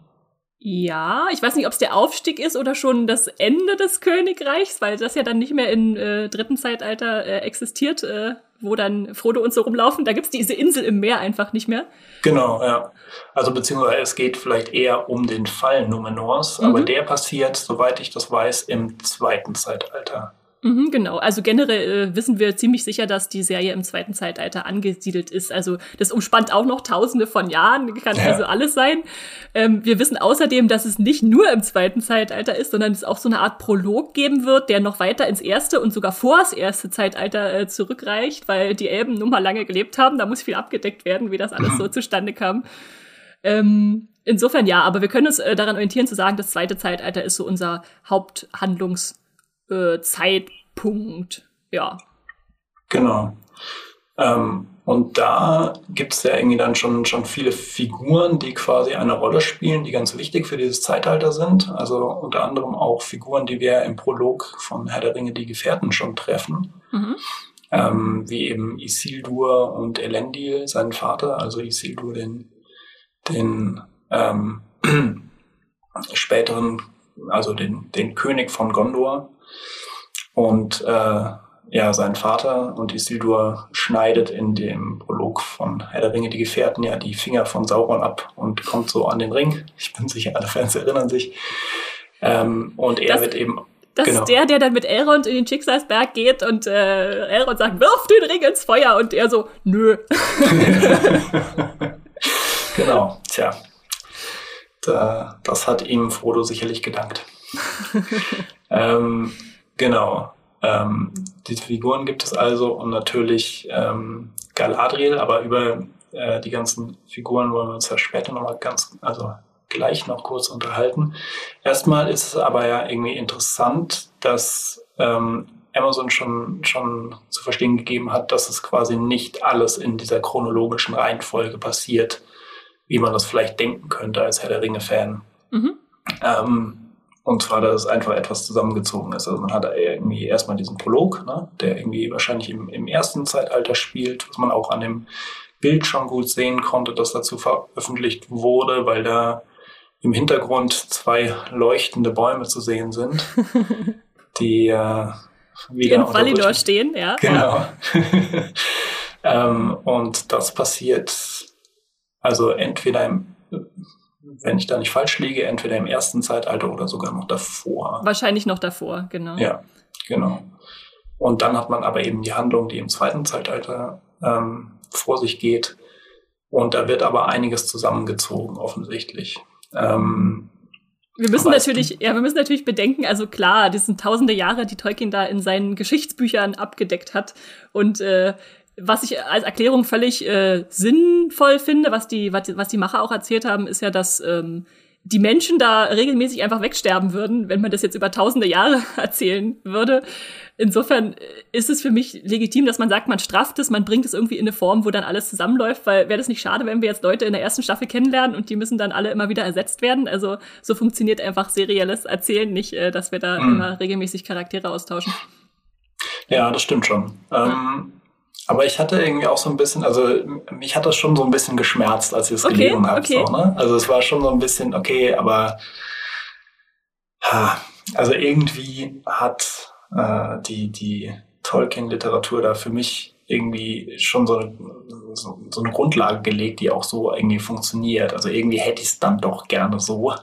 Ja, ich weiß nicht, ob es der Aufstieg ist oder schon das Ende des Königreichs, weil das ja dann nicht mehr im äh, dritten Zeitalter äh, existiert, äh, wo dann Frodo und so rumlaufen. Da gibt's diese Insel im Meer einfach nicht mehr. Genau, ja. Also beziehungsweise es geht vielleicht eher um den Fall Numenors, mhm. aber der passiert, soweit ich das weiß, im zweiten Zeitalter. Mhm, genau. Also generell äh, wissen wir ziemlich sicher, dass die Serie im zweiten Zeitalter angesiedelt ist. Also das umspannt auch noch tausende von Jahren, kann ja. also alles sein. Ähm, wir wissen außerdem, dass es nicht nur im zweiten Zeitalter ist, sondern es auch so eine Art Prolog geben wird, der noch weiter ins erste und sogar vor das erste Zeitalter äh, zurückreicht, weil die Elben nun mal lange gelebt haben. Da muss viel abgedeckt werden, wie das alles so zustande kam. Ähm, insofern ja, aber wir können uns äh, daran orientieren zu sagen, das zweite Zeitalter ist so unser Haupthandlungs äh, Zeitpunkt, ja. Genau. Ähm, und da gibt es ja irgendwie dann schon, schon viele Figuren, die quasi eine Rolle spielen, die ganz wichtig für dieses Zeitalter sind. Also unter anderem auch Figuren, die wir im Prolog von Herr der Ringe, die Gefährten schon treffen. Mhm. Ähm, wie eben Isildur und Elendil, seinen Vater, also Isildur, den, den ähm, späteren, also den, den König von Gondor, und äh, ja, sein Vater und Isildur schneidet in dem Prolog von Herr der Ringe die Gefährten ja die Finger von Sauron ab und kommt so an den Ring. Ich bin sicher, alle Fans erinnern sich. Ähm, und er das, wird eben. Das genau. ist der, der dann mit Elrond in den Schicksalsberg geht und äh, Elrond sagt, wirf den Ring ins Feuer und er so, nö. genau, tja. Da, das hat ihm Frodo sicherlich gedankt. ähm, Genau. Ähm, diese Figuren gibt es also und natürlich ähm, Galadriel, aber über äh, die ganzen Figuren wollen wir uns ja später nochmal ganz, also gleich noch kurz unterhalten. Erstmal ist es aber ja irgendwie interessant, dass ähm, Amazon schon, schon zu verstehen gegeben hat, dass es quasi nicht alles in dieser chronologischen Reihenfolge passiert, wie man das vielleicht denken könnte als Herr der Ringe-Fan. Mhm. Ähm, und zwar, dass es einfach etwas zusammengezogen ist. Also man hat irgendwie erstmal diesen Prolog, ne, der irgendwie wahrscheinlich im, im ersten Zeitalter spielt, was man auch an dem Bild schon gut sehen konnte, das dazu veröffentlicht wurde, weil da im Hintergrund zwei leuchtende Bäume zu sehen sind, die äh, wieder in Validor stehen, ja. Genau. ähm, und das passiert also entweder im wenn ich da nicht falsch liege, entweder im ersten Zeitalter oder sogar noch davor. Wahrscheinlich noch davor, genau. Ja, genau. Und dann hat man aber eben die Handlung, die im zweiten Zeitalter ähm, vor sich geht. Und da wird aber einiges zusammengezogen, offensichtlich. Ähm, wir müssen natürlich, ja, wir müssen natürlich bedenken, also klar, das sind tausende Jahre, die Tolkien da in seinen Geschichtsbüchern abgedeckt hat. Und äh, was ich als Erklärung völlig äh, sinnvoll finde, was die, was, was die Macher auch erzählt haben, ist ja, dass ähm, die Menschen da regelmäßig einfach wegsterben würden, wenn man das jetzt über tausende Jahre erzählen würde. Insofern ist es für mich legitim, dass man sagt, man strafft es, man bringt es irgendwie in eine Form, wo dann alles zusammenläuft, weil wäre das nicht schade, wenn wir jetzt Leute in der ersten Staffel kennenlernen und die müssen dann alle immer wieder ersetzt werden. Also so funktioniert einfach serielles Erzählen nicht, äh, dass wir da mhm. immer regelmäßig Charaktere austauschen. Ja, das stimmt schon. Ähm, aber ich hatte irgendwie auch so ein bisschen, also mich hat das schon so ein bisschen geschmerzt, als ich es okay, gelesen habe. Okay. So, ne? Also es war schon so ein bisschen, okay, aber also irgendwie hat äh, die, die Tolkien-Literatur da für mich irgendwie schon so eine, so, so, eine Grundlage gelegt, die auch so irgendwie funktioniert. Also irgendwie hätte ich es dann doch gerne so.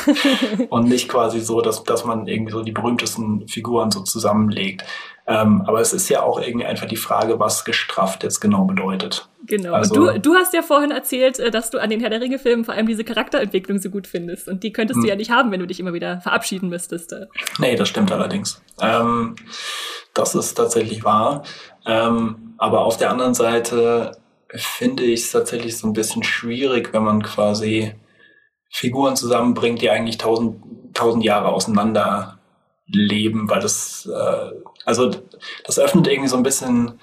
und nicht quasi so, dass, dass man irgendwie so die berühmtesten Figuren so zusammenlegt. Ähm, aber es ist ja auch irgendwie einfach die Frage, was gestrafft jetzt genau bedeutet. Genau. Also, und du, du hast ja vorhin erzählt, äh, dass du an den Herr der Ringe-Filmen vor allem diese Charakterentwicklung so gut findest. Und die könntest du hm. ja nicht haben, wenn du dich immer wieder verabschieden müsstest. Nee, das stimmt allerdings. Ähm, das ist tatsächlich wahr. Ähm, aber auf der anderen Seite finde ich es tatsächlich so ein bisschen schwierig, wenn man quasi Figuren zusammenbringt, die eigentlich tausend, tausend Jahre auseinander leben, weil das, äh, also das öffnet irgendwie so ein bisschen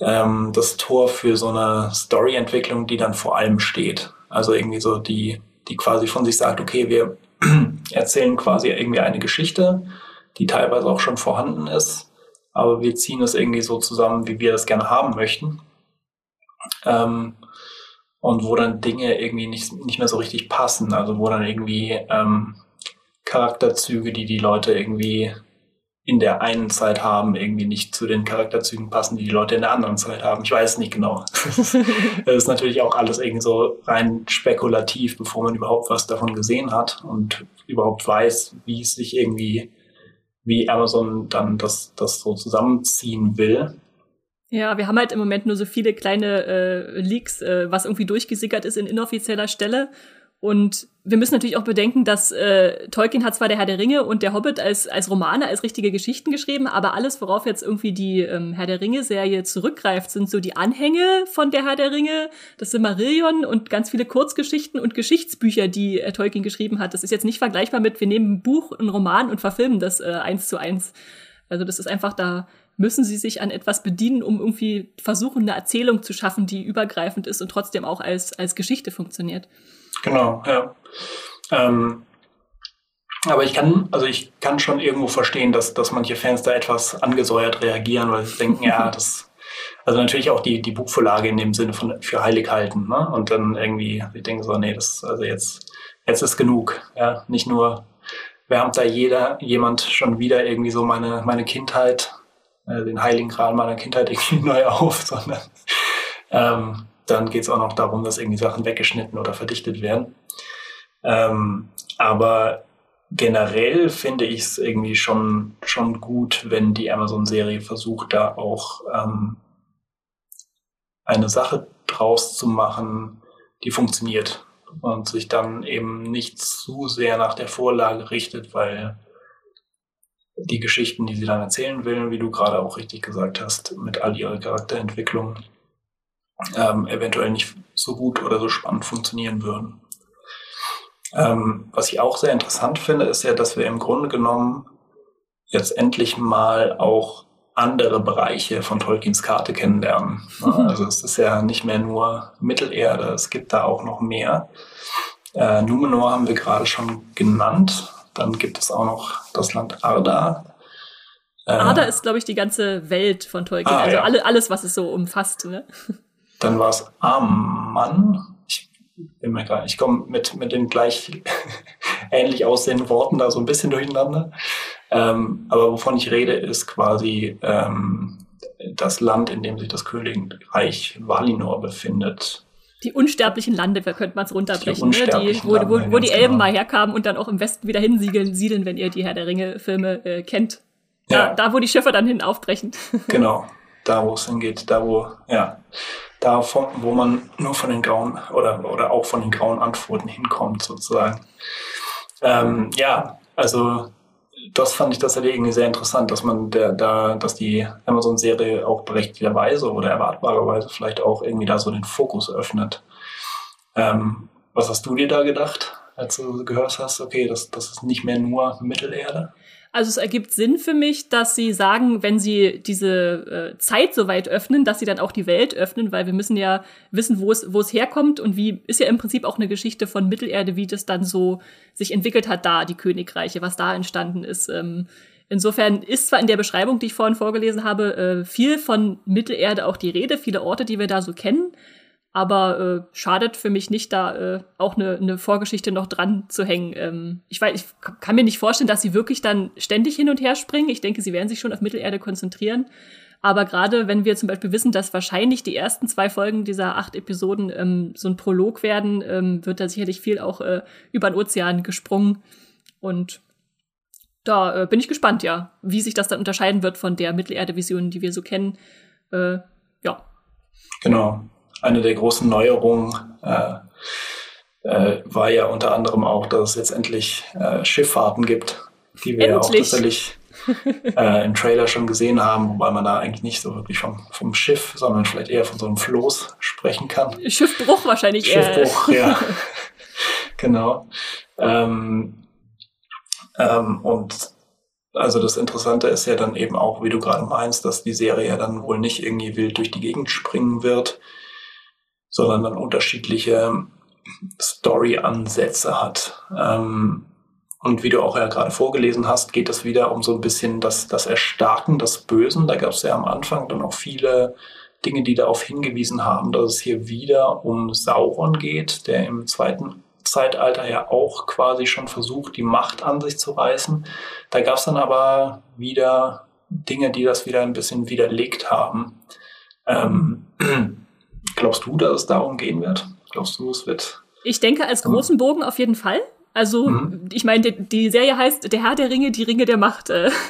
ähm, das Tor für so eine Storyentwicklung, die dann vor allem steht. Also irgendwie so die, die quasi von sich sagt, okay, wir erzählen quasi irgendwie eine Geschichte, die teilweise auch schon vorhanden ist, aber wir ziehen es irgendwie so zusammen, wie wir das gerne haben möchten. Ähm, und wo dann Dinge irgendwie nicht, nicht mehr so richtig passen, also wo dann irgendwie ähm, Charakterzüge, die die Leute irgendwie in der einen Zeit haben, irgendwie nicht zu den Charakterzügen passen, die die Leute in der anderen Zeit haben. Ich weiß nicht genau. das ist natürlich auch alles irgendwie so rein spekulativ, bevor man überhaupt was davon gesehen hat und überhaupt weiß, wie es sich irgendwie wie Amazon dann das, das so zusammenziehen will. Ja, wir haben halt im Moment nur so viele kleine äh, Leaks, äh, was irgendwie durchgesickert ist in inoffizieller Stelle. Und wir müssen natürlich auch bedenken, dass äh, Tolkien hat zwar der Herr der Ringe und der Hobbit als, als Romane, als richtige Geschichten geschrieben, aber alles, worauf jetzt irgendwie die ähm, Herr der Ringe-Serie zurückgreift, sind so die Anhänge von der Herr der Ringe, das Silmarillion und ganz viele Kurzgeschichten und Geschichtsbücher, die äh, Tolkien geschrieben hat. Das ist jetzt nicht vergleichbar mit, wir nehmen ein Buch, einen Roman und verfilmen das äh, eins zu eins. Also das ist einfach, da müssen sie sich an etwas bedienen, um irgendwie versuchen, eine Erzählung zu schaffen, die übergreifend ist und trotzdem auch als, als Geschichte funktioniert. Genau, ja. Ähm, aber ich kann, also ich kann schon irgendwo verstehen, dass, dass manche Fans da etwas angesäuert reagieren, weil sie denken, ja, das, also natürlich auch die, die Buchvorlage in dem Sinne von für heilig halten, ne? Und dann irgendwie, sie denken so, nee, das, also jetzt, jetzt ist genug, ja. Nicht nur wärmt da jeder, jemand schon wieder irgendwie so meine, meine Kindheit, äh, den heiligen Gral meiner Kindheit irgendwie neu auf, sondern ähm, dann geht es auch noch darum, dass irgendwie Sachen weggeschnitten oder verdichtet werden. Ähm, aber generell finde ich es irgendwie schon, schon gut, wenn die Amazon-Serie versucht, da auch ähm, eine Sache draus zu machen, die funktioniert und sich dann eben nicht zu sehr nach der Vorlage richtet, weil die Geschichten, die sie dann erzählen will, wie du gerade auch richtig gesagt hast, mit all ihrer Charakterentwicklung, ähm, eventuell nicht so gut oder so spannend funktionieren würden. Ähm, was ich auch sehr interessant finde, ist ja, dass wir im Grunde genommen jetzt endlich mal auch andere Bereiche von Tolkiens Karte kennenlernen. Also es ist ja nicht mehr nur Mittelerde, es gibt da auch noch mehr. Äh, Numenor haben wir gerade schon genannt. Dann gibt es auch noch das Land Arda. Äh, Arda ist, glaube ich, die ganze Welt von Tolkien. Ah, also ja. alle, alles, was es so umfasst. Ne? Dann war es Ammann. Ich bin mir nicht, ich komme mit, mit den gleich ähnlich aussehenden Worten da so ein bisschen durcheinander. Ähm, aber wovon ich rede, ist quasi ähm, das Land, in dem sich das Königreich Valinor befindet. Die unsterblichen Lande, wer könnte man es runterbrechen, die, ne? die wo, Lande, wo, wo die Elben genau. mal herkamen und dann auch im Westen wieder hinsiedeln, wenn ihr die Herr der Ringe-Filme äh, kennt. Da, ja. da, wo die Schiffe dann hin aufbrechen. Genau, da wo es hingeht, da wo, ja da, von, wo man nur von den grauen oder, oder auch von den grauen Antworten hinkommt, sozusagen. Ähm, ja, also das fand ich tatsächlich irgendwie sehr interessant, dass man der, da, dass die Amazon-Serie auch berechtigterweise oder erwartbarerweise vielleicht auch irgendwie da so den Fokus öffnet. Ähm, was hast du dir da gedacht, als du gehört hast, okay, das, das ist nicht mehr nur Mittelerde? Also es ergibt Sinn für mich, dass sie sagen, wenn sie diese äh, Zeit so weit öffnen, dass sie dann auch die Welt öffnen, weil wir müssen ja wissen, wo es, wo es herkommt und wie ist ja im Prinzip auch eine Geschichte von Mittelerde, wie das dann so sich entwickelt hat, da die Königreiche, was da entstanden ist. Ähm, insofern ist zwar in der Beschreibung, die ich vorhin vorgelesen habe, äh, viel von Mittelerde auch die Rede, viele Orte, die wir da so kennen. Aber äh, schadet für mich nicht, da äh, auch eine, eine Vorgeschichte noch dran zu hängen. Ähm, ich, weiß, ich kann mir nicht vorstellen, dass sie wirklich dann ständig hin und her springen. Ich denke, sie werden sich schon auf Mittelerde konzentrieren. Aber gerade wenn wir zum Beispiel wissen, dass wahrscheinlich die ersten zwei Folgen dieser acht Episoden ähm, so ein Prolog werden, ähm, wird da sicherlich viel auch äh, über den Ozean gesprungen. Und da äh, bin ich gespannt, ja, wie sich das dann unterscheiden wird von der Mittelerde-Vision, die wir so kennen. Äh, ja. Genau eine der großen Neuerungen äh, äh, war ja unter anderem auch, dass es jetzt endlich äh, Schifffahrten gibt, die wir ja auch tatsächlich äh, im Trailer schon gesehen haben, wobei man da eigentlich nicht so wirklich vom, vom Schiff, sondern vielleicht eher von so einem Floß sprechen kann. Schiffbruch wahrscheinlich Schiffbruch, eher. ja. genau. Ähm, ähm, und also das Interessante ist ja dann eben auch, wie du gerade meinst, dass die Serie ja dann wohl nicht irgendwie wild durch die Gegend springen wird, sondern dann unterschiedliche Story-Ansätze hat. Ähm, und wie du auch ja gerade vorgelesen hast, geht es wieder um so ein bisschen das, das Erstarken des Bösen. Da gab es ja am Anfang dann auch viele Dinge, die darauf hingewiesen haben, dass es hier wieder um Sauron geht, der im zweiten Zeitalter ja auch quasi schon versucht, die Macht an sich zu reißen. Da gab es dann aber wieder Dinge, die das wieder ein bisschen widerlegt haben. Ähm, Glaubst du, dass es darum gehen wird? Glaubst du, es wird? Ich denke, als großen Bogen auf jeden Fall. Also, mhm. ich meine, die, die, Serie heißt Der Herr der Ringe, die Ringe der Macht. Äh.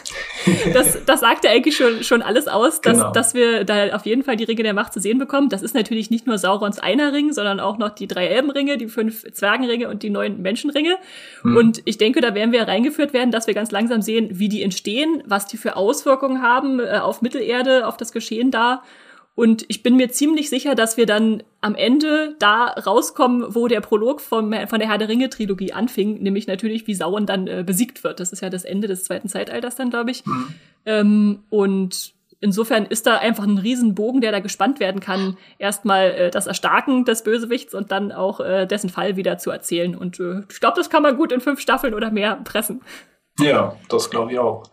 Das, das sagt ja eigentlich schon, schon alles aus, dass, genau. dass wir da auf jeden Fall die Ringe der Macht zu sehen bekommen. Das ist natürlich nicht nur Saurons einer Ring, sondern auch noch die drei Elbenringe, die fünf Zwergenringe und die neun Menschenringe. Mhm. Und ich denke, da werden wir reingeführt werden, dass wir ganz langsam sehen, wie die entstehen, was die für Auswirkungen haben äh, auf Mittelerde, auf das Geschehen da und ich bin mir ziemlich sicher, dass wir dann am Ende da rauskommen, wo der Prolog vom, von der Herr der Ringe-Trilogie anfing, nämlich natürlich, wie Sauron dann äh, besiegt wird. Das ist ja das Ende des zweiten Zeitalters dann, glaube ich. Mhm. Ähm, und insofern ist da einfach ein Riesenbogen, der da gespannt werden kann, erstmal äh, das Erstarken des Bösewichts und dann auch äh, dessen Fall wieder zu erzählen. Und äh, ich glaube, das kann man gut in fünf Staffeln oder mehr pressen. Ja, das glaube ich auch.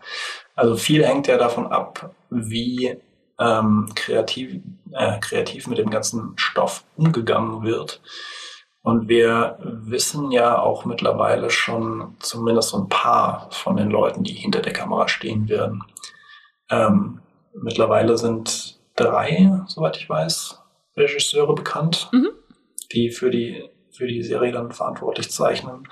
Also viel hängt ja davon ab, wie ähm, kreativ, äh, kreativ mit dem ganzen Stoff umgegangen wird. Und wir wissen ja auch mittlerweile schon zumindest so ein paar von den Leuten, die hinter der Kamera stehen werden. Ähm, mittlerweile sind drei, soweit ich weiß, Regisseure bekannt, mhm. die für die, für die Serie dann verantwortlich zeichnen.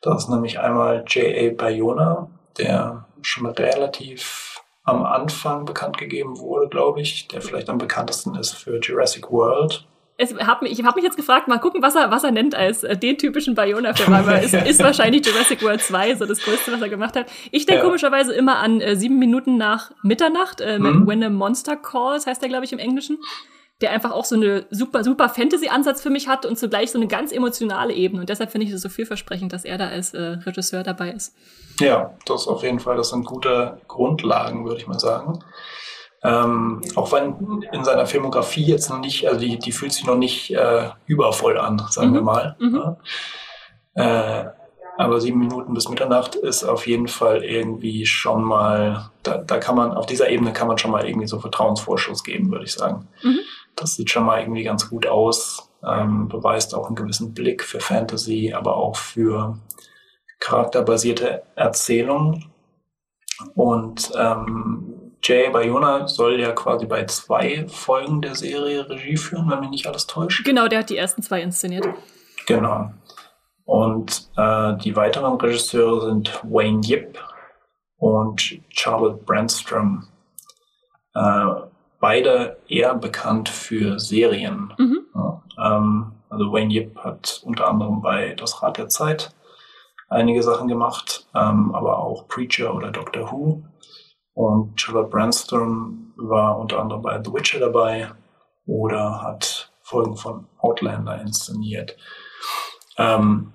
Das ist nämlich einmal J.A. Bayona, der schon relativ am Anfang bekannt gegeben wurde, glaube ich, der vielleicht am bekanntesten ist für Jurassic World. Es hab ich habe mich jetzt gefragt, mal gucken, was er, was er nennt als äh, den typischen Bayona-Film. Aber es ist wahrscheinlich Jurassic World 2, so das Größte, was er gemacht hat. Ich denke ja. komischerweise immer an äh, sieben Minuten nach Mitternacht, äh, mhm. When a Monster Calls, heißt der, glaube ich, im Englischen. Der einfach auch so eine super, super Fantasy-Ansatz für mich hat und zugleich so eine ganz emotionale Ebene. Und deshalb finde ich es so vielversprechend, dass er da als äh, Regisseur dabei ist. Ja, das auf jeden Fall, das sind gute Grundlagen, würde ich mal sagen. Ähm, auch wenn in seiner Filmografie jetzt noch nicht, also die, die fühlt sich noch nicht äh, übervoll an, sagen mhm. wir mal. Mhm. Ja. Äh, aber sieben Minuten bis Mitternacht ist auf jeden Fall irgendwie schon mal, da, da kann man, auf dieser Ebene kann man schon mal irgendwie so Vertrauensvorschuss geben, würde ich sagen. Mhm. Das sieht schon mal irgendwie ganz gut aus, ähm, beweist auch einen gewissen Blick für Fantasy, aber auch für charakterbasierte Erzählung. Und ähm, Jay Bayona soll ja quasi bei zwei Folgen der Serie Regie führen, wenn mich nicht alles täuscht. Genau, der hat die ersten zwei inszeniert. Genau. Und äh, die weiteren Regisseure sind Wayne Yip und Charlotte Brandstrom. Äh, beide eher bekannt für Serien. Mhm. Ja, ähm, also Wayne Yip hat unter anderem bei Das Rad der Zeit einige Sachen gemacht, ähm, aber auch Preacher oder Doctor Who. Und Charlotte Branston war unter anderem bei The Witcher dabei oder hat Folgen von Outlander inszeniert. Ähm,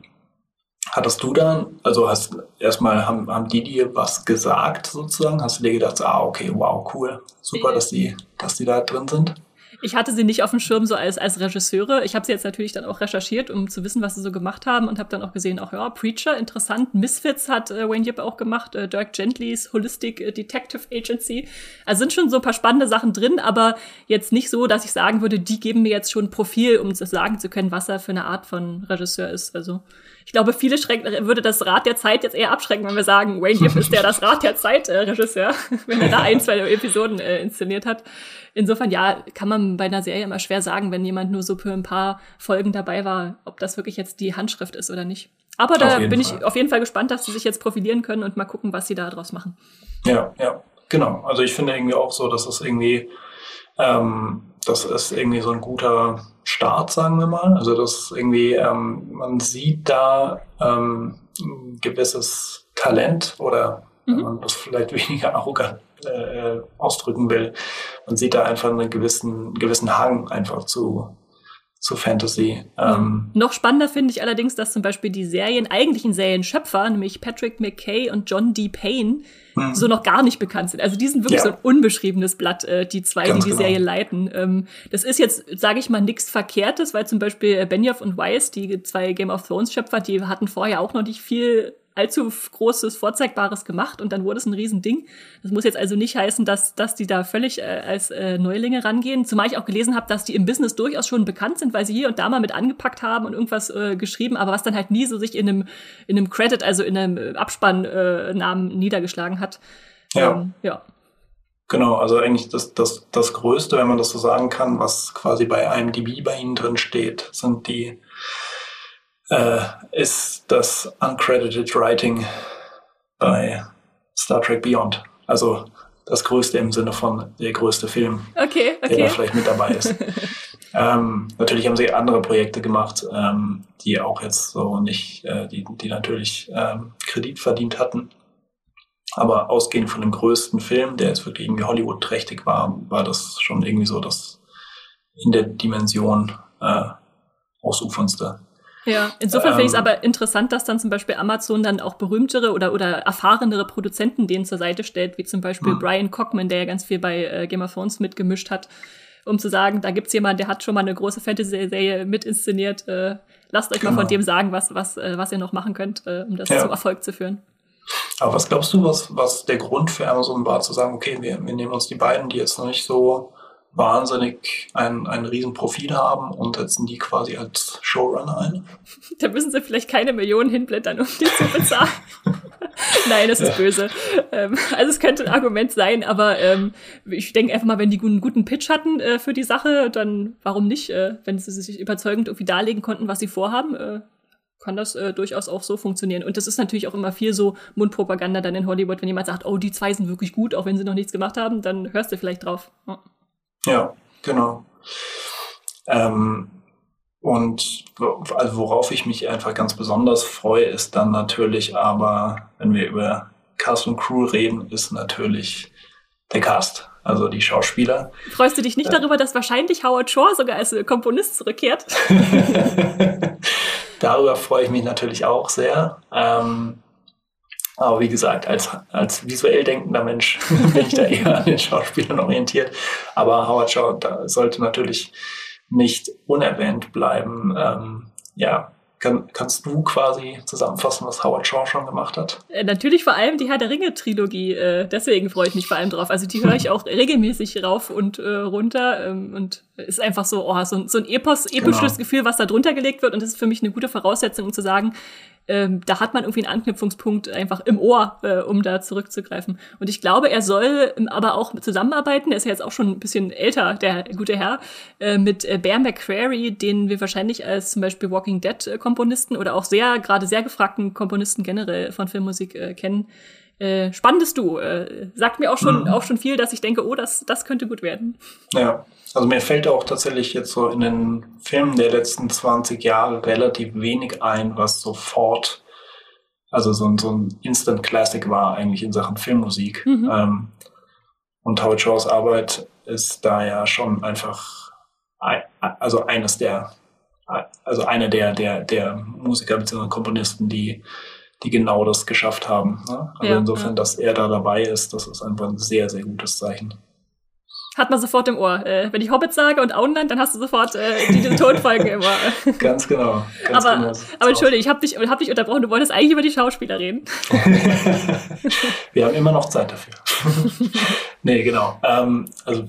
hattest du dann, also hast erstmal haben, haben die dir was gesagt sozusagen? Hast du dir gedacht, ah, okay, wow, cool, super, dass die, dass die da drin sind? Ich hatte sie nicht auf dem Schirm so als, als Regisseure. Ich habe sie jetzt natürlich dann auch recherchiert, um zu wissen, was sie so gemacht haben und habe dann auch gesehen, auch ja, Preacher, interessant. Misfits hat äh, Wayne Yip auch gemacht, äh, Dirk Gentlys Holistic äh, Detective Agency. Also sind schon so ein paar spannende Sachen drin, aber jetzt nicht so, dass ich sagen würde, die geben mir jetzt schon ein Profil, um sagen zu können, was er für eine Art von Regisseur ist. Also ich glaube, viele schrecken, würde das Rad der Zeit jetzt eher abschrecken, wenn wir sagen, Wayne Yip ist der das Rad der Zeit äh, Regisseur, wenn er da ein, zwei Episoden äh, inszeniert hat. Insofern, ja, kann man bei einer Serie immer schwer sagen, wenn jemand nur so für ein paar Folgen dabei war, ob das wirklich jetzt die Handschrift ist oder nicht. Aber da bin Fall. ich auf jeden Fall gespannt, dass sie sich jetzt profilieren können und mal gucken, was sie da draus machen. Ja, ja, genau. Also ich finde irgendwie auch so, dass es irgendwie, ähm, das ist irgendwie so ein guter Start, sagen wir mal. Also das irgendwie, ähm, man sieht da ähm, ein gewisses Talent oder mhm. wenn man das vielleicht weniger arrogant äh, ausdrücken will, man sieht da einfach einen gewissen, gewissen Hang einfach zu, zu Fantasy. Ähm, Noch spannender finde ich allerdings, dass zum Beispiel die Serien, eigentlichen Serienschöpfer, nämlich Patrick McKay und John D. Payne, hm. so noch gar nicht bekannt sind. Also die sind wirklich ja. so ein unbeschriebenes Blatt, äh, die zwei, Ganz die die genau. Serie leiten. Ähm, das ist jetzt, sage ich mal, nichts Verkehrtes, weil zum Beispiel Benioff und Weiss, die zwei Game of Thrones Schöpfer, die hatten vorher auch noch nicht viel allzu großes, vorzeigbares gemacht und dann wurde es ein Riesending. Das muss jetzt also nicht heißen, dass, dass die da völlig äh, als äh, Neulinge rangehen. Zumal ich auch gelesen habe, dass die im Business durchaus schon bekannt sind, weil sie hier und da mal mit angepackt haben und irgendwas äh, geschrieben, aber was dann halt nie so sich in einem, in einem Credit, also in einem Abspannnamen äh, niedergeschlagen hat. Ja. Ähm, ja. Genau, also eigentlich das, das, das Größte, wenn man das so sagen kann, was quasi bei IMDb bei Ihnen drin steht, sind die äh, ist das Uncredited Writing bei Star Trek Beyond. Also das Größte im Sinne von der größte Film, okay, okay. der da vielleicht mit dabei ist. ähm, natürlich haben sie andere Projekte gemacht, ähm, die auch jetzt so nicht, äh, die, die natürlich ähm, Kredit verdient hatten. Aber ausgehend von dem größten Film, der jetzt wirklich irgendwie Hollywood-trächtig war, war das schon irgendwie so das in der Dimension äh, ausufernste. Ja, insofern ähm, finde ich es aber interessant, dass dann zum Beispiel Amazon dann auch berühmtere oder, oder erfahrenere Produzenten denen zur Seite stellt, wie zum Beispiel hm. Brian Cockman, der ja ganz viel bei äh, Game of Thrones mitgemischt hat, um zu sagen, da gibt's jemanden, der hat schon mal eine große Fantasy-Serie mitinszeniert. Äh, lasst euch genau. mal von dem sagen, was, was, äh, was ihr noch machen könnt, äh, um das ja. zum Erfolg zu führen. Aber was glaubst du, was, was der Grund für Amazon war, zu sagen, okay, wir, wir nehmen uns die beiden, die jetzt noch nicht so wahnsinnig ein, ein riesen Profil haben und setzen die quasi als Showrunner ein. Da müssen sie vielleicht keine Millionen hinblättern, um die zu bezahlen. Nein, das ist ja. böse. Ähm, also es könnte ein Argument sein, aber ähm, ich denke einfach mal, wenn die einen guten Pitch hatten äh, für die Sache, dann warum nicht, äh, wenn sie sich überzeugend irgendwie darlegen konnten, was sie vorhaben, äh, kann das äh, durchaus auch so funktionieren. Und das ist natürlich auch immer viel so Mundpropaganda dann in Hollywood, wenn jemand sagt, oh, die zwei sind wirklich gut, auch wenn sie noch nichts gemacht haben, dann hörst du vielleicht drauf. Ja. Ja, genau. Ähm, und also worauf ich mich einfach ganz besonders freue, ist dann natürlich aber, wenn wir über Cast und Crew reden, ist natürlich der Cast, also die Schauspieler. Freust du dich nicht äh, darüber, dass wahrscheinlich Howard Shore sogar als Komponist zurückkehrt? darüber freue ich mich natürlich auch sehr. Ähm, aber wie gesagt, als, als visuell denkender Mensch bin ich da eher an den Schauspielern orientiert. Aber Howard Shaw sollte natürlich nicht unerwähnt bleiben. Ähm, ja, kann, kannst du quasi zusammenfassen, was Howard Shaw schon gemacht hat? Äh, natürlich vor allem die Herr der Ringe-Trilogie. Äh, deswegen freue ich mich vor allem drauf. Also die höre ich auch regelmäßig rauf und äh, runter. Ähm, und ist einfach so, oh, so, so ein Epos, episches genau. Gefühl, was da drunter gelegt wird. Und das ist für mich eine gute Voraussetzung, um zu sagen, ähm, da hat man irgendwie einen Anknüpfungspunkt einfach im Ohr, äh, um da zurückzugreifen. Und ich glaube, er soll ähm, aber auch zusammenarbeiten. Er ist ja jetzt auch schon ein bisschen älter, der gute Herr, äh, mit äh, Bear McCreary, den wir wahrscheinlich als zum Beispiel Walking Dead äh, Komponisten oder auch sehr, gerade sehr gefragten Komponisten generell von Filmmusik äh, kennen. Äh, spannendes Du. Äh, sagt mir auch schon, mhm. auch schon viel, dass ich denke, oh, das, das könnte gut werden. Ja, also mir fällt auch tatsächlich jetzt so in den Filmen der letzten 20 Jahre relativ wenig ein, was sofort, also so ein, so ein Instant Classic war eigentlich in Sachen Filmmusik. Mhm. Ähm, und Howard Shaws Arbeit ist da ja schon einfach, ein, also eines der, also einer der, der, der Musiker bzw. Komponisten, die die genau das geschafft haben. Ne? Also ja, insofern, ja. dass er da dabei ist, das ist einfach ein sehr, sehr gutes Zeichen. Hat man sofort im Ohr. Äh, wenn ich Hobbit sage und Auenland, dann hast du sofort äh, diese Tonfolgen im Ohr. Ganz genau. Ganz aber, genau. aber entschuldige, ich habe dich, hab dich unterbrochen. Du wolltest eigentlich über die Schauspieler reden. Wir haben immer noch Zeit dafür. nee, genau. Ähm, also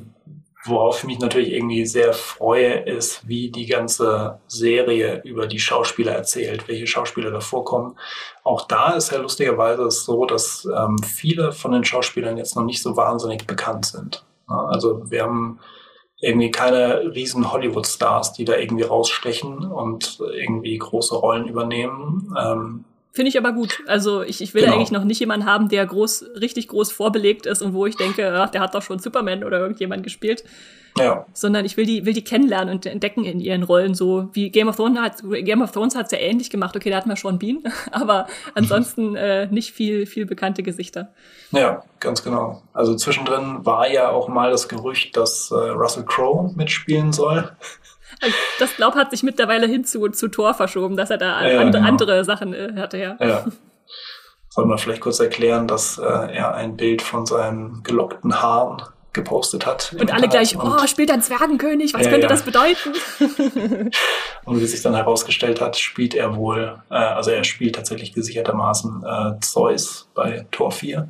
Worauf ich mich natürlich irgendwie sehr freue, ist, wie die ganze Serie über die Schauspieler erzählt, welche Schauspieler da vorkommen. Auch da ist ja lustigerweise so, dass ähm, viele von den Schauspielern jetzt noch nicht so wahnsinnig bekannt sind. Also wir haben irgendwie keine riesen Hollywood-Stars, die da irgendwie rausstechen und irgendwie große Rollen übernehmen. Ähm, Finde ich aber gut. Also ich, ich will genau. eigentlich noch nicht jemanden haben, der groß, richtig groß vorbelegt ist und wo ich denke, ach, der hat doch schon Superman oder irgendjemand gespielt. Ja. Sondern ich will die, will die kennenlernen und entdecken in ihren Rollen, so wie Game of Thrones hat Game of Thrones hat's ja ähnlich gemacht. Okay, da hatten wir schon Bean, aber ansonsten äh, nicht viel, viel bekannte Gesichter. Ja, ganz genau. Also zwischendrin war ja auch mal das Gerücht, dass äh, Russell Crowe mitspielen soll. Das Glaub hat sich mittlerweile hin zu, zu Tor verschoben, dass er da ja, andere, genau. andere Sachen äh, hatte, ja. ja. Soll man vielleicht kurz erklären, dass äh, er ein Bild von seinen gelockten Haaren gepostet hat. Und alle gleich, oh, spielt ein Zwergenkönig, was ja, könnte ja. das bedeuten? und wie sich dann herausgestellt hat, spielt er wohl, äh, also er spielt tatsächlich gesichertermaßen äh, Zeus bei Tor 4.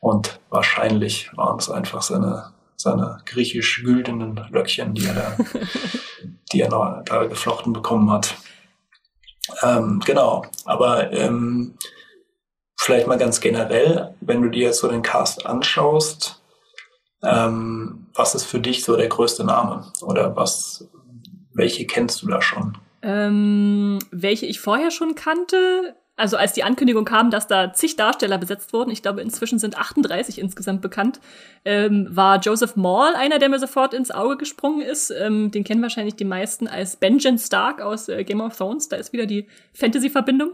Und wahrscheinlich waren es einfach seine seine griechisch-güldenen Löckchen, die er da, die er noch da geflochten bekommen hat. Ähm, genau, aber ähm, vielleicht mal ganz generell, wenn du dir jetzt so den Cast anschaust, ähm, was ist für dich so der größte Name? Oder was, welche kennst du da schon? Ähm, welche ich vorher schon kannte, also als die Ankündigung kam, dass da zig Darsteller besetzt wurden, ich glaube inzwischen sind 38 insgesamt bekannt, ähm, war Joseph Maul einer, der mir sofort ins Auge gesprungen ist. Ähm, den kennen wahrscheinlich die meisten als Benjen Stark aus äh, Game of Thrones. Da ist wieder die Fantasy-Verbindung.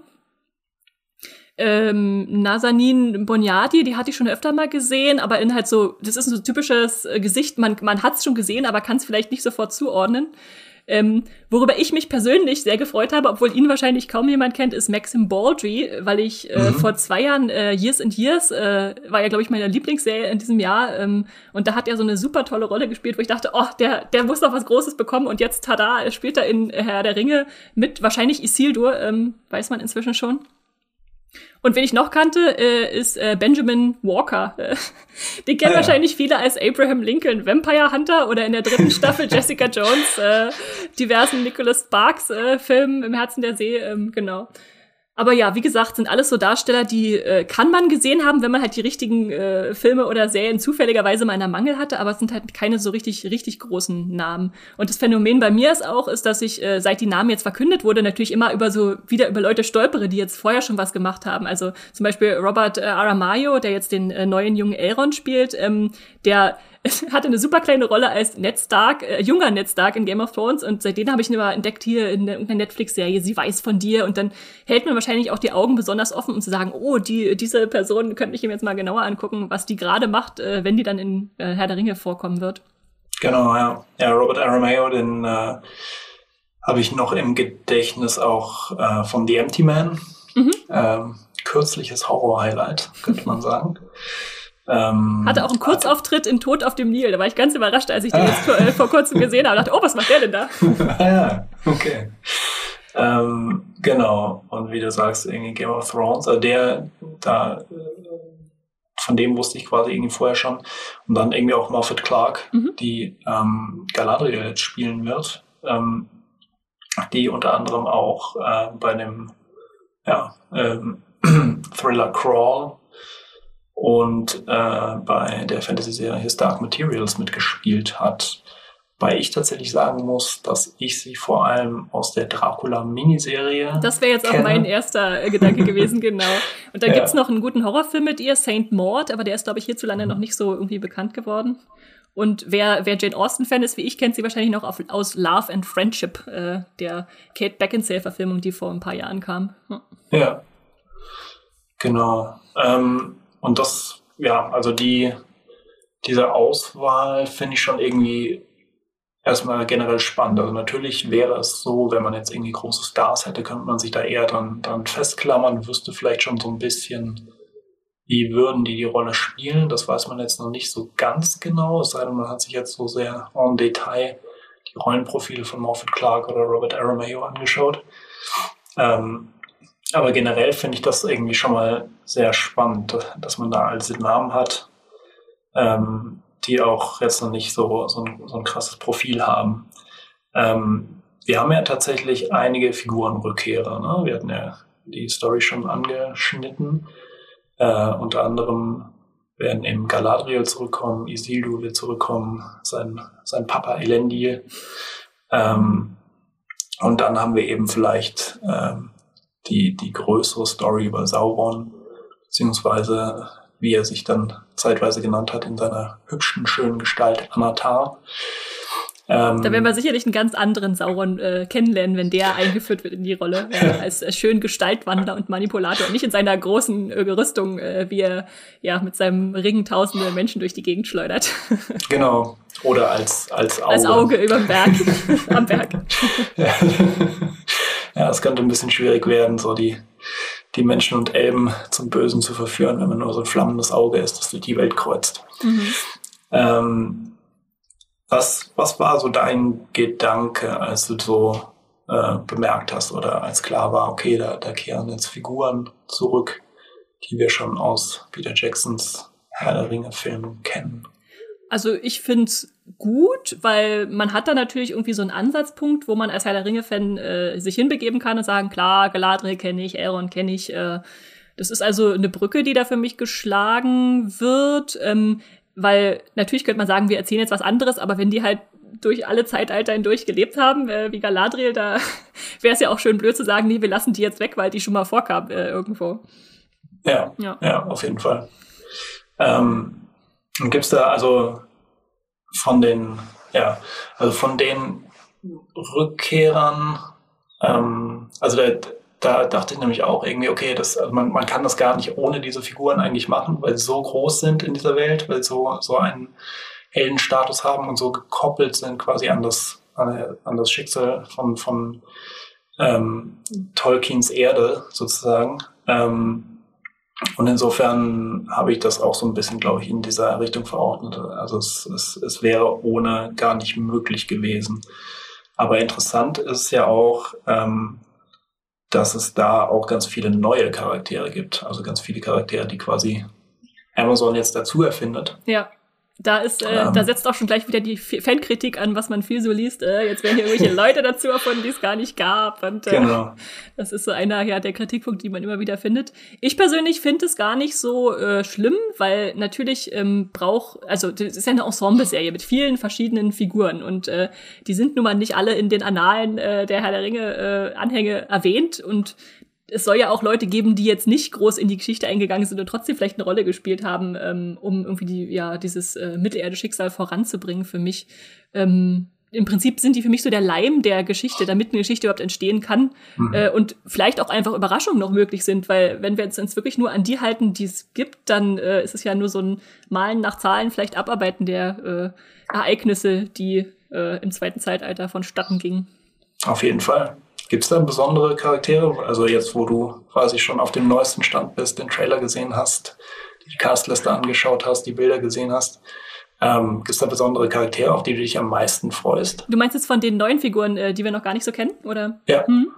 Ähm, Nazanin Bonyadi, die hatte ich schon öfter mal gesehen, aber in halt so, das ist ein so typisches äh, Gesicht, man, man hat es schon gesehen, aber kann es vielleicht nicht sofort zuordnen. Ähm, worüber ich mich persönlich sehr gefreut habe, obwohl ihn wahrscheinlich kaum jemand kennt, ist Maxim Baldry, weil ich äh, mhm. vor zwei Jahren äh, Years and Years äh, war ja, glaube ich, meine Lieblingsserie in diesem Jahr. Ähm, und da hat er so eine super tolle Rolle gespielt, wo ich dachte, oh, der, der muss noch was Großes bekommen. Und jetzt, tada, spielt er in Herr der Ringe mit wahrscheinlich Isildur, ähm, weiß man inzwischen schon. Und wen ich noch kannte, äh, ist äh, Benjamin Walker. Den kennen ah, ja. wahrscheinlich viele als Abraham Lincoln Vampire Hunter oder in der dritten Staffel Jessica Jones, äh, diversen Nicholas Sparks äh, Filmen im Herzen der See, ähm, genau. Aber ja, wie gesagt, sind alles so Darsteller, die äh, kann man gesehen haben, wenn man halt die richtigen äh, Filme oder Serien zufälligerweise mal in der Mangel hatte, aber es sind halt keine so richtig, richtig großen Namen. Und das Phänomen bei mir ist auch, ist, dass ich, äh, seit die Namen jetzt verkündet wurde, natürlich immer über so, wieder über Leute stolpere, die jetzt vorher schon was gemacht haben. Also zum Beispiel Robert äh, Aramayo, der jetzt den äh, neuen jungen Elrond spielt, ähm, der hatte eine super kleine Rolle als Ned Stark, äh, junger Ned Stark in Game of Thrones und seitdem habe ich ihn immer entdeckt hier in irgendeiner Netflix-Serie, sie weiß von dir und dann hält man wahrscheinlich auch die Augen besonders offen, um zu sagen, oh, die, diese Person könnte ich ihm jetzt mal genauer angucken, was die gerade macht, äh, wenn die dann in äh, Herr der Ringe vorkommen wird. Genau, ja. Ja, Robert Aramayo, den äh, habe ich noch im Gedächtnis auch äh, von The Empty Man. Mhm. Ähm, kürzliches Horror-Highlight, könnte man sagen. Ähm, Hatte auch einen Kurzauftritt in Tod auf dem Nil. Da war ich ganz überrascht, als ich den jetzt vor, äh, vor kurzem gesehen habe. Ich dachte, oh, was macht der denn da? ah, ja, okay. Ähm, genau. Und wie du sagst, irgendwie Game of Thrones, also der, da, von dem wusste ich quasi irgendwie vorher schon. Und dann irgendwie auch Moffat Clark, mhm. die ähm, Galadriel jetzt spielen wird. Ähm, die unter anderem auch äh, bei dem ja, ähm, Thriller Crawl und äh, bei der Fantasy-Serie His Dark Materials mitgespielt hat. Weil ich tatsächlich sagen muss, dass ich sie vor allem aus der Dracula-Miniserie. Das wäre jetzt kenne. auch mein erster äh, Gedanke gewesen, genau. Und da ja. gibt's noch einen guten Horrorfilm mit ihr, Saint Maud, aber der ist, glaube ich, hierzulande mhm. noch nicht so irgendwie bekannt geworden. Und wer, wer Jane Austen-Fan ist, wie ich, kennt sie wahrscheinlich noch auf, aus Love and Friendship, äh, der Kate Beckinsale-Verfilmung, die vor ein paar Jahren kam. Hm. Ja, genau. Ähm, und das, ja, also die, diese Auswahl finde ich schon irgendwie erstmal generell spannend. Also natürlich wäre es so, wenn man jetzt irgendwie große Stars hätte, könnte man sich da eher dran, dran festklammern, wüsste vielleicht schon so ein bisschen, wie würden die die Rolle spielen. Das weiß man jetzt noch nicht so ganz genau, es sei denn, man hat sich jetzt so sehr en Detail die Rollenprofile von Morphet Clark oder Robert Aramayo angeschaut. Ähm, aber generell finde ich das irgendwie schon mal sehr spannend, dass man da also Namen hat, ähm, die auch jetzt noch nicht so, so, ein, so ein krasses Profil haben. Ähm, wir haben ja tatsächlich einige Figurenrückkehrer. Ne? Wir hatten ja die Story schon angeschnitten. Äh, unter anderem werden eben Galadriel zurückkommen, Isildur wird zurückkommen, sein, sein Papa Elendil. Ähm, und dann haben wir eben vielleicht ähm, die, die größere Story über Sauron, beziehungsweise wie er sich dann zeitweise genannt hat in seiner hübschen, schönen Gestalt Anatar. Ähm, da werden wir sicherlich einen ganz anderen Sauron äh, kennenlernen, wenn der eingeführt wird in die Rolle, äh, als äh, schön Gestaltwandler und Manipulator und nicht in seiner großen äh, Rüstung, äh, wie er ja mit seinem Ring tausende Menschen durch die Gegend schleudert. genau. Oder als, als Auge. Als Auge über Berg, am Berg. Ja. es könnte ein bisschen schwierig werden, so die, die Menschen und Elben zum Bösen zu verführen, wenn man nur so ein flammendes Auge ist, das durch die Welt kreuzt. Mhm. Ähm, was, was war so dein Gedanke, als du so äh, bemerkt hast oder als klar war, okay, da, da kehren jetzt Figuren zurück, die wir schon aus Peter Jacksons Herr der Ringe Filmen kennen? Also ich find's gut, weil man hat da natürlich irgendwie so einen Ansatzpunkt, wo man als Herr der Ringe-Fan äh, sich hinbegeben kann und sagen, klar, Galadriel kenne ich, Elrond kenne ich. Äh, das ist also eine Brücke, die da für mich geschlagen wird, ähm, weil natürlich könnte man sagen, wir erzählen jetzt was anderes, aber wenn die halt durch alle Zeitalter hindurch gelebt haben, äh, wie Galadriel, da wäre es ja auch schön blöd zu sagen, nee, wir lassen die jetzt weg, weil die schon mal vorkam äh, irgendwo. Ja, ja, ja, auf jeden Fall. Ähm, Gibt es da also von den, ja, also von den Rückkehrern, ähm, also da, da dachte ich nämlich auch irgendwie, okay, das, also man, man kann das gar nicht ohne diese Figuren eigentlich machen, weil sie so groß sind in dieser Welt, weil sie so, so einen Heldenstatus haben und so gekoppelt sind quasi an das, an das Schicksal von, von ähm, Tolkiens Erde sozusagen. Ähm, und insofern habe ich das auch so ein bisschen, glaube ich, in dieser Richtung verordnet. Also es, es, es wäre ohne gar nicht möglich gewesen. Aber interessant ist ja auch, ähm, dass es da auch ganz viele neue Charaktere gibt. Also ganz viele Charaktere, die quasi Amazon jetzt dazu erfindet. Ja. Da ist, äh, ähm. da setzt auch schon gleich wieder die Fankritik an, was man viel so liest. Äh, jetzt werden hier irgendwelche Leute dazu erfunden, die es gar nicht gab. Und äh, genau. das ist so einer ja, der Kritikpunkt, die man immer wieder findet. Ich persönlich finde es gar nicht so äh, schlimm, weil natürlich ähm, braucht, also das ist ja eine Ensemble-Serie mit vielen verschiedenen Figuren und äh, die sind nun mal nicht alle in den Annalen äh, der Herr der Ringe äh, Anhänge erwähnt und es soll ja auch Leute geben, die jetzt nicht groß in die Geschichte eingegangen sind und trotzdem vielleicht eine Rolle gespielt haben, ähm, um irgendwie die, ja, dieses äh, Mittelerde-Schicksal voranzubringen für mich. Ähm, Im Prinzip sind die für mich so der Leim der Geschichte, damit eine Geschichte überhaupt entstehen kann mhm. äh, und vielleicht auch einfach Überraschungen noch möglich sind, weil wenn wir uns wirklich nur an die halten, die es gibt, dann äh, ist es ja nur so ein Malen nach Zahlen, vielleicht Abarbeiten der äh, Ereignisse, die äh, im zweiten Zeitalter vonstatten gingen. Auf jeden Fall. Gibt es da besondere Charaktere? Also jetzt, wo du quasi schon auf dem neuesten Stand bist, den Trailer gesehen hast, die Castliste angeschaut hast, die Bilder gesehen hast. Ähm, Gibt es da besondere Charaktere, auf die du dich am meisten freust? Du meinst jetzt von den neuen Figuren, äh, die wir noch gar nicht so kennen, oder? Ja. Hm?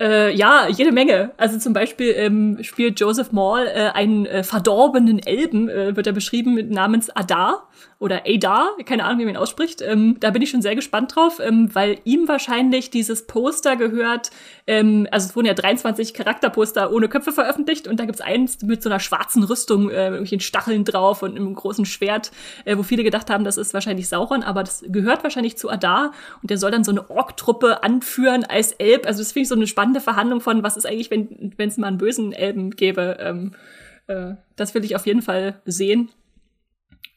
Äh, ja, jede Menge. Also zum Beispiel ähm, spielt Joseph Maul äh, einen äh, verdorbenen Elben, äh, wird er beschrieben mit namens Adar oder Adar, keine Ahnung, wie man ihn ausspricht. Ähm, da bin ich schon sehr gespannt drauf, ähm, weil ihm wahrscheinlich dieses Poster gehört. Ähm, also es wurden ja 23 Charakterposter ohne Köpfe veröffentlicht und da gibt's eins mit so einer schwarzen Rüstung, äh, irgendwelchen Stacheln drauf und einem großen Schwert, äh, wo viele gedacht haben, das ist wahrscheinlich Sauron, aber das gehört wahrscheinlich zu Adar und der soll dann so eine Ork-Truppe anführen als Elb. Also das finde ich so eine spannende Verhandlung von, was ist eigentlich, wenn es mal einen bösen Elben gäbe. Ähm, äh, das will ich auf jeden Fall sehen.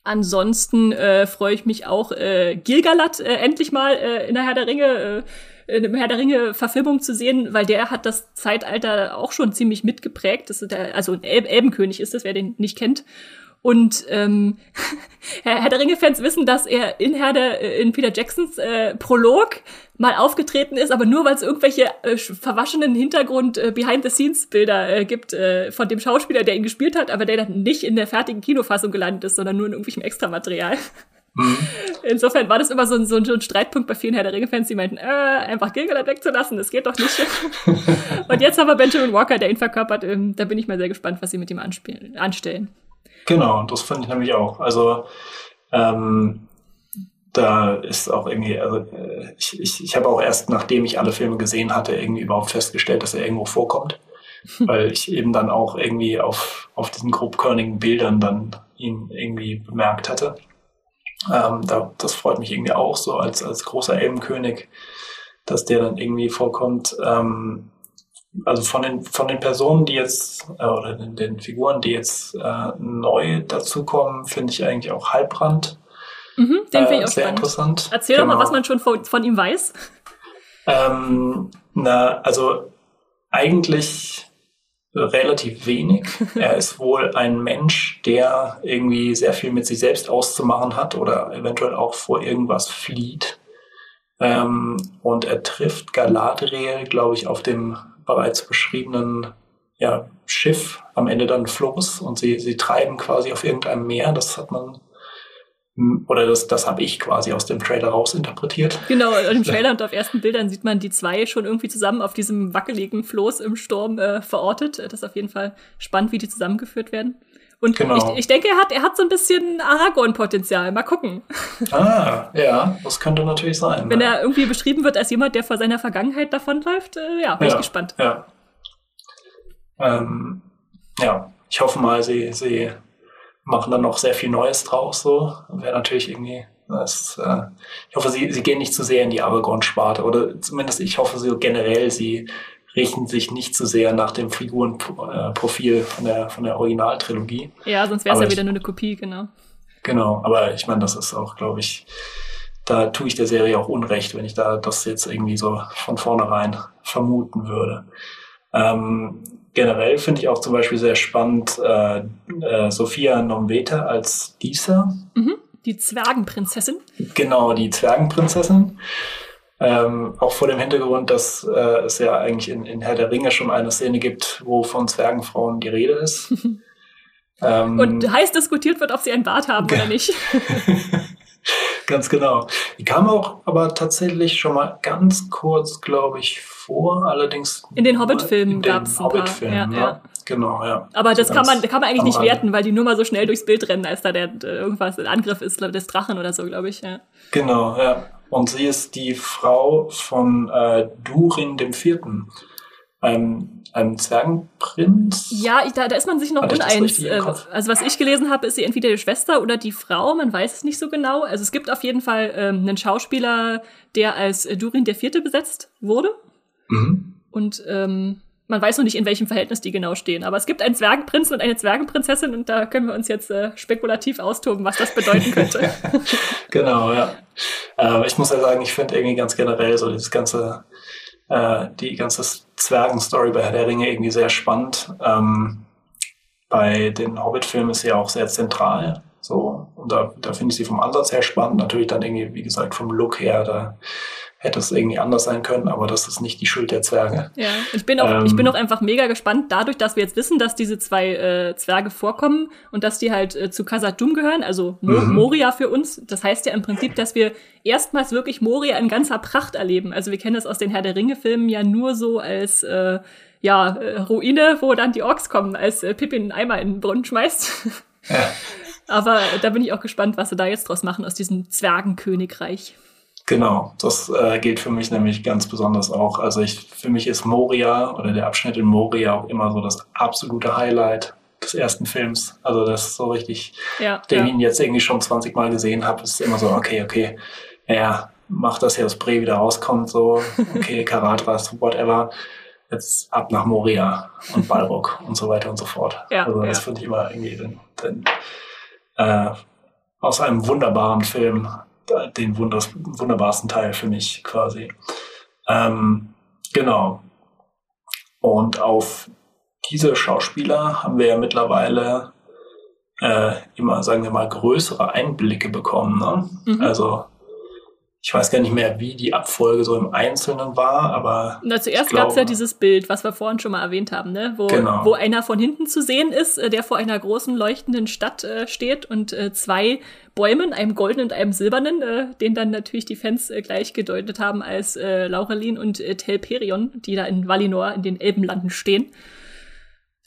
Ansonsten äh, freue ich mich auch, äh, Gilgalad äh, endlich mal äh, in der Herr der Ringe, äh, in der Herr der Ringe Verfilmung zu sehen, weil der hat das Zeitalter auch schon ziemlich mitgeprägt. Das ist der, also ein El Elbenkönig ist das, wer den nicht kennt. Und ähm, Herr der Ringe-Fans wissen, dass er in Herr der, äh, in Peter Jacksons äh, Prolog mal aufgetreten ist, aber nur weil es irgendwelche äh, verwaschenen Hintergrund äh, Behind-the-Scenes-Bilder äh, gibt äh, von dem Schauspieler, der ihn gespielt hat, aber der dann nicht in der fertigen Kinofassung gelandet ist, sondern nur in irgendwelchem Extramaterial. Mhm. Insofern war das immer so ein, so, ein, so ein Streitpunkt bei vielen Herr der Ringe-Fans, die meinten, äh, einfach Gilgalad wegzulassen, das geht doch nicht. Und jetzt haben wir Benjamin Walker, der ihn verkörpert. Ähm, da bin ich mal sehr gespannt, was sie mit ihm anstellen. Genau, das finde ich nämlich auch. Also ähm, da ist auch irgendwie, also äh, ich, ich, ich habe auch erst, nachdem ich alle Filme gesehen hatte, irgendwie überhaupt festgestellt, dass er irgendwo vorkommt. weil ich eben dann auch irgendwie auf, auf diesen grobkörnigen Bildern dann ihn irgendwie bemerkt hatte. Ähm, da, das freut mich irgendwie auch so als, als großer Elbenkönig, dass der dann irgendwie vorkommt. Ähm, also von den, von den Personen, die jetzt, äh, oder den, den Figuren, die jetzt äh, neu dazukommen, finde ich eigentlich auch Halbrand. Mhm, den finde ich äh, auch sehr spannend. interessant. Erzähl genau. doch mal, genau. was man schon von, von ihm weiß. Ähm, na, also eigentlich relativ wenig. er ist wohl ein Mensch, der irgendwie sehr viel mit sich selbst auszumachen hat oder eventuell auch vor irgendwas flieht. Ähm, und er trifft Galadriel, glaube ich, auf dem bereits beschriebenen ja, Schiff am Ende dann Floß und sie, sie treiben quasi auf irgendeinem Meer. Das hat man oder das, das habe ich quasi aus dem Trailer rausinterpretiert. Genau, im Trailer und auf ersten Bildern sieht man die zwei schon irgendwie zusammen auf diesem wackeligen Floß im Sturm äh, verortet. Das ist auf jeden Fall spannend, wie die zusammengeführt werden. Und genau. ich, ich denke, er hat, er hat so ein bisschen Aragorn-Potenzial. Mal gucken. Ah, ja, das könnte natürlich sein. Wenn ja. er irgendwie beschrieben wird als jemand, der vor seiner Vergangenheit davonläuft, äh, ja, bin ja, ich gespannt. Ja. Ähm, ja, ich hoffe mal, sie, sie machen dann noch sehr viel Neues draus. So wäre natürlich irgendwie Das, äh, ich hoffe, sie, sie gehen nicht zu sehr in die Aragorn-Sparte oder zumindest ich hoffe, sie generell, sie richten sich nicht zu sehr nach dem Figurenprofil von der, von der Originaltrilogie. Ja, sonst wäre es ja wieder nur eine Kopie, genau. Genau, aber ich meine, das ist auch, glaube ich, da tue ich der Serie auch Unrecht, wenn ich da das jetzt irgendwie so von vornherein vermuten würde. Ähm, generell finde ich auch zum Beispiel sehr spannend äh, äh, Sophia Nomveta als Disa. Mhm, die Zwergenprinzessin. Genau, die Zwergenprinzessin. Ähm, auch vor dem Hintergrund, dass äh, es ja eigentlich in, in Herr der Ringe schon eine Szene gibt, wo von Zwergenfrauen die Rede ist. ähm, Und heiß diskutiert wird, ob sie ein Bart haben oder nicht. ganz genau. Die kam auch aber tatsächlich schon mal ganz kurz, glaube ich, vor. Allerdings in den Hobbit-Filmen gab es Hobbit-Filmen, ja, ja. ja, Genau, ja. Aber das kann man, kann man eigentlich nicht werten, weil die nur mal so schnell durchs Bild rennen, als da der irgendwas ein Angriff ist des Drachen oder so, glaube ich. Ja. Genau, ja. Und sie ist die Frau von äh, Durin dem Vierten, einem, einem Zwergenprinz. Ja, ich, da, da ist man sich noch Hatte uneins. Äh, also was ich gelesen habe, ist sie entweder die Schwester oder die Frau, man weiß es nicht so genau. Also es gibt auf jeden Fall ähm, einen Schauspieler, der als Durin der Vierte besetzt wurde. Mhm. Und ähm, man weiß noch nicht, in welchem Verhältnis die genau stehen. Aber es gibt einen Zwergenprinzen und eine Zwergenprinzessin und da können wir uns jetzt äh, spekulativ austoben, was das bedeuten könnte. genau, ja. Äh, ich muss ja sagen, ich finde irgendwie ganz generell so dieses ganze, äh, die ganze Zwergenstory bei Herr der Ringe irgendwie sehr spannend. Ähm, bei den Hobbit-Filmen ist sie ja auch sehr zentral. So, und da, da finde ich sie vom Ansatz her spannend. Natürlich dann irgendwie, wie gesagt, vom Look her, da hätte es irgendwie anders sein können, aber das ist nicht die Schuld der Zwerge. Ja, ich bin auch, ähm, ich bin auch einfach mega gespannt, dadurch, dass wir jetzt wissen, dass diese zwei äh, Zwerge vorkommen und dass die halt äh, zu Khazad-dûm gehören, also Mo mhm. Moria für uns. Das heißt ja im Prinzip, dass wir erstmals wirklich Moria in ganzer Pracht erleben. Also wir kennen das aus den Herr der Ringe-Filmen ja nur so als äh, ja, äh, Ruine, wo dann die Orks kommen, als äh, Pippin einen Eimer in den Brunnen schmeißt. Ja. Aber da bin ich auch gespannt, was sie da jetzt draus machen aus diesem Zwergenkönigreich. Genau, das äh, gilt für mich nämlich ganz besonders auch. Also ich, für mich ist Moria oder der Abschnitt in Moria auch immer so das absolute Highlight des ersten Films. Also das ist so richtig, ja, den ja. ich ihn jetzt irgendwie schon 20 Mal gesehen habe, ist immer so, okay, okay, ja, mach das hier, das Bre wieder rauskommt, so, okay, Karatras, whatever. Jetzt ab nach Moria und Balrog und so weiter und so fort. Ja, also das ja. finde ich immer irgendwie den, den, äh, aus einem wunderbaren Film den wunders wunderbarsten Teil für mich quasi. Ähm, genau. Und auf diese Schauspieler haben wir ja mittlerweile äh, immer, sagen wir mal, größere Einblicke bekommen. Ne? Mhm. Also ich weiß gar nicht mehr, wie die Abfolge so im Einzelnen war, aber. Na, zuerst gab es ja dieses Bild, was wir vorhin schon mal erwähnt haben, ne? wo, genau. wo einer von hinten zu sehen ist, äh, der vor einer großen leuchtenden Stadt äh, steht und äh, zwei Bäumen, einem goldenen und einem silbernen, äh, den dann natürlich die Fans äh, gleich gedeutet haben als äh, Laurelin und äh, Telperion, die da in Valinor in den Elbenlanden stehen.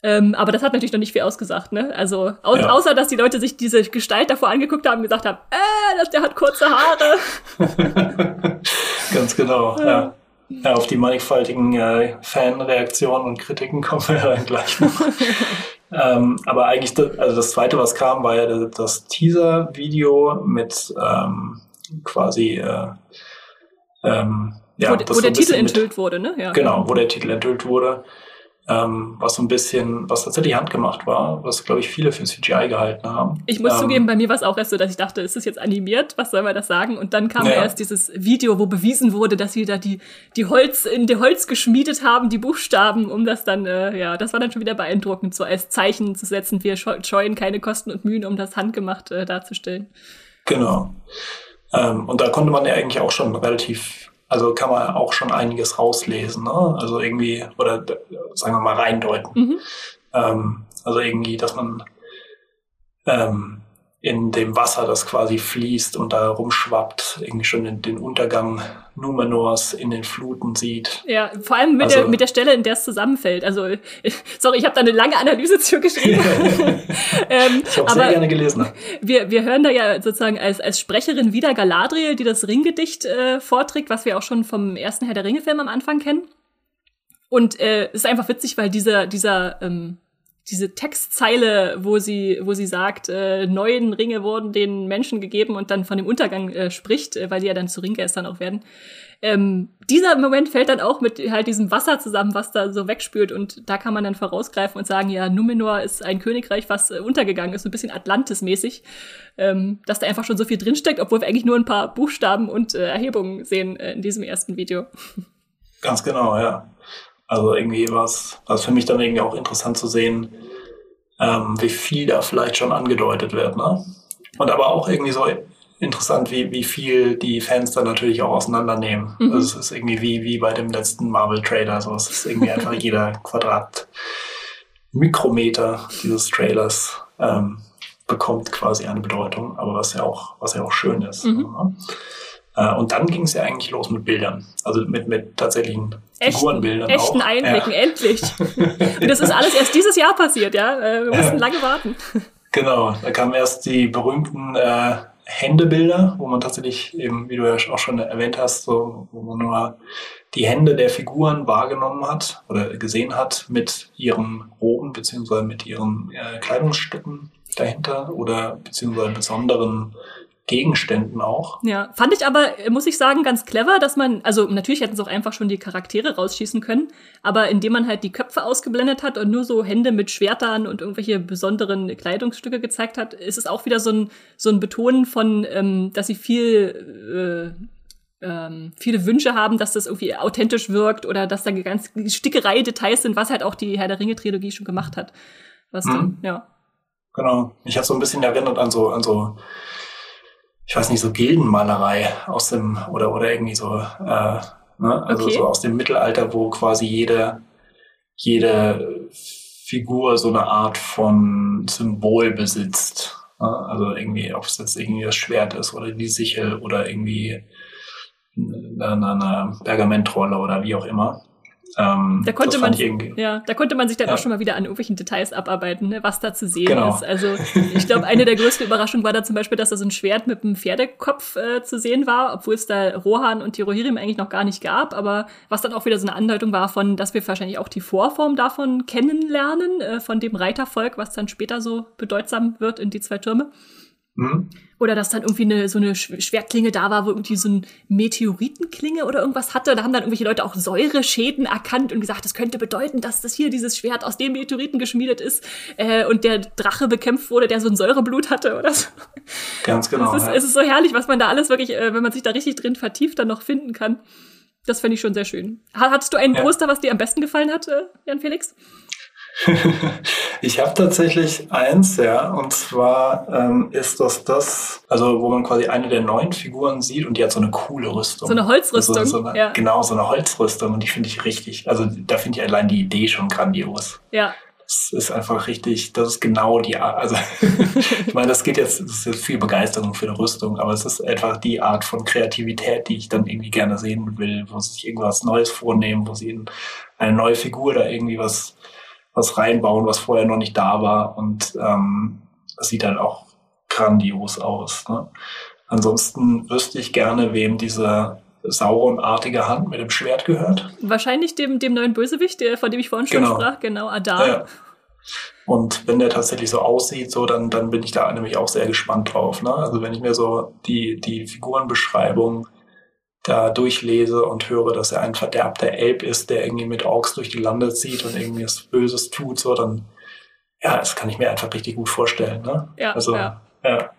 Ähm, aber das hat natürlich noch nicht viel ausgesagt, ne? Also, au ja. außer dass die Leute sich diese Gestalt davor angeguckt haben und gesagt haben, äh, das, der hat kurze Haare. Ganz genau, ja. ja. auf die mannigfaltigen äh, Fanreaktionen und Kritiken kommen wir dann gleich noch. ähm, aber eigentlich, das, also das zweite, was kam, war ja das Teaser-Video mit ähm, quasi äh, ähm, ja, wo, wo der Titel enthüllt wurde, ne? Ja. Genau, wo der Titel enthüllt wurde ähm, was so ein bisschen, was tatsächlich handgemacht war, was, glaube ich, viele für CGI gehalten haben. Ich muss ähm, zugeben, bei mir war es auch erst so, dass ich dachte, ist das jetzt animiert? Was soll man das sagen? Und dann kam ja. erst dieses Video, wo bewiesen wurde, dass sie da die, die Holz, in die Holz geschmiedet haben, die Buchstaben, um das dann, äh, ja, das war dann schon wieder beeindruckend, so als Zeichen zu setzen, wir scheuen keine Kosten und Mühen, um das handgemacht äh, darzustellen. Genau. Ähm, und da konnte man ja eigentlich auch schon relativ also kann man auch schon einiges rauslesen, ne? Also irgendwie, oder sagen wir mal reindeuten. Mhm. Ähm, also irgendwie, dass man ähm, in dem Wasser, das quasi fließt und da rumschwappt, irgendwie schon den, den Untergang Numenors in den Fluten sieht. Ja, vor allem mit, also, der, mit der Stelle, in der es zusammenfällt. Also, sorry, ich habe da eine lange Analyse zu geschrieben. ähm, ich habe sehr gerne gelesen. Wir, wir hören da ja sozusagen als, als Sprecherin wieder Galadriel, die das Ringgedicht äh, vorträgt, was wir auch schon vom ersten Herr der Ringe-Film am Anfang kennen. Und äh, ist einfach witzig, weil dieser, dieser ähm, diese Textzeile, wo sie, wo sie sagt, äh, neuen Ringe wurden den Menschen gegeben und dann von dem Untergang äh, spricht, äh, weil die ja dann zu Ringgestern auch werden. Ähm, dieser Moment fällt dann auch mit halt diesem Wasser zusammen, was da so wegspült und da kann man dann vorausgreifen und sagen, ja, Numenor ist ein Königreich, was äh, untergegangen ist, so ein bisschen Atlantis-mäßig, ähm, dass da einfach schon so viel drinsteckt, obwohl wir eigentlich nur ein paar Buchstaben und äh, Erhebungen sehen äh, in diesem ersten Video. Ganz genau, ja. Also irgendwie war es für mich dann irgendwie auch interessant zu sehen, ähm, wie viel da vielleicht schon angedeutet wird. Ne? Und aber auch irgendwie so interessant, wie, wie viel die Fans dann natürlich auch auseinandernehmen. Mhm. Also es ist irgendwie wie, wie bei dem letzten Marvel-Trailer. So, es ist irgendwie einfach jeder Quadrat Mikrometer dieses Trailers ähm, bekommt quasi eine Bedeutung, aber was ja auch, was ja auch schön ist. Mhm. Ne? Äh, und dann ging es ja eigentlich los mit Bildern, also mit, mit tatsächlichen echten, Figurenbildern. Echten auch. Einblicken, ja. endlich. Und das ist alles erst dieses Jahr passiert, ja. Äh, wir mussten lange warten. Genau, da kamen erst die berühmten äh, Händebilder, wo man tatsächlich eben, wie du ja auch schon erwähnt hast, so, wo man nur die Hände der Figuren wahrgenommen hat oder gesehen hat mit ihren Roben beziehungsweise mit ihren äh, Kleidungsstücken dahinter oder beziehungsweise besonderen Gegenständen auch. Ja, fand ich aber, muss ich sagen, ganz clever, dass man, also natürlich hätten sie auch einfach schon die Charaktere rausschießen können, aber indem man halt die Köpfe ausgeblendet hat und nur so Hände mit Schwertern und irgendwelche besonderen Kleidungsstücke gezeigt hat, ist es auch wieder so ein, so ein Betonen von, ähm, dass sie viel, äh, ähm, viele Wünsche haben, dass das irgendwie authentisch wirkt oder dass da ganz Stickerei Details sind, was halt auch die Herr der Ringe Trilogie schon gemacht hat. Was mhm. dann, ja. Genau. Ich habe so ein bisschen erinnert an so, an so ich weiß nicht, so Gildenmalerei aus dem, oder, oder irgendwie so, äh, ne? also okay. so aus dem Mittelalter, wo quasi jede, jede Figur so eine Art von Symbol besitzt. Ne? Also irgendwie, ob es jetzt irgendwie das Schwert ist oder die Sichel oder irgendwie eine, eine Pergamentrolle oder wie auch immer. Ähm, da konnte man, ja, da konnte man sich dann ja. auch schon mal wieder an irgendwelchen Details abarbeiten, ne, was da zu sehen genau. ist. Also ich glaube, eine der größten Überraschungen war da zum Beispiel, dass da so ein Schwert mit einem Pferdekopf äh, zu sehen war, obwohl es da Rohan und die Rohirrim eigentlich noch gar nicht gab. Aber was dann auch wieder so eine Andeutung war von, dass wir wahrscheinlich auch die Vorform davon kennenlernen, äh, von dem Reitervolk, was dann später so bedeutsam wird in die zwei Türme. Mhm. Oder dass dann irgendwie eine, so eine Schwertklinge da war, wo irgendwie so ein Meteoritenklinge oder irgendwas hatte. Da haben dann irgendwelche Leute auch Säureschäden erkannt und gesagt, das könnte bedeuten, dass das hier dieses Schwert aus dem Meteoriten geschmiedet ist äh, und der Drache bekämpft wurde, der so ein Säureblut hatte oder so. Ganz genau. Es ist, ja. es ist so herrlich, was man da alles wirklich, äh, wenn man sich da richtig drin vertieft, dann noch finden kann. Das fände ich schon sehr schön. Hattest du einen ja. Poster, was dir am besten gefallen hat, äh, Jan Felix? ich habe tatsächlich eins, ja, und zwar ähm, ist das das, also wo man quasi eine der neuen Figuren sieht und die hat so eine coole Rüstung. So eine Holzrüstung. Also, so eine, ja. Genau, so eine Holzrüstung und die finde ich richtig, also da finde ich allein die Idee schon grandios. Ja. Das ist einfach richtig, das ist genau die Art, also ich meine, das geht jetzt, das ist jetzt viel Begeisterung für eine Rüstung, aber es ist einfach die Art von Kreativität, die ich dann irgendwie gerne sehen will, wo sie sich irgendwas Neues vornehmen, wo sie in eine neue Figur da irgendwie was was reinbauen, was vorher noch nicht da war. Und ähm, das sieht dann auch grandios aus. Ne? Ansonsten wüsste ich gerne, wem diese Sauron-artige Hand mit dem Schwert gehört. Wahrscheinlich dem, dem neuen Bösewicht, der, von dem ich vorhin schon genau. sprach, genau, Adar. Ja. Und wenn der tatsächlich so aussieht, so, dann, dann bin ich da nämlich auch sehr gespannt drauf. Ne? Also wenn ich mir so die, die Figurenbeschreibung da durchlese und höre, dass er ein verderbter Elb ist, der irgendwie mit Orks durch die Lande zieht und irgendwie was Böses tut, so dann, ja, das kann ich mir einfach richtig gut vorstellen. Ne? Ja, also, ja. ja.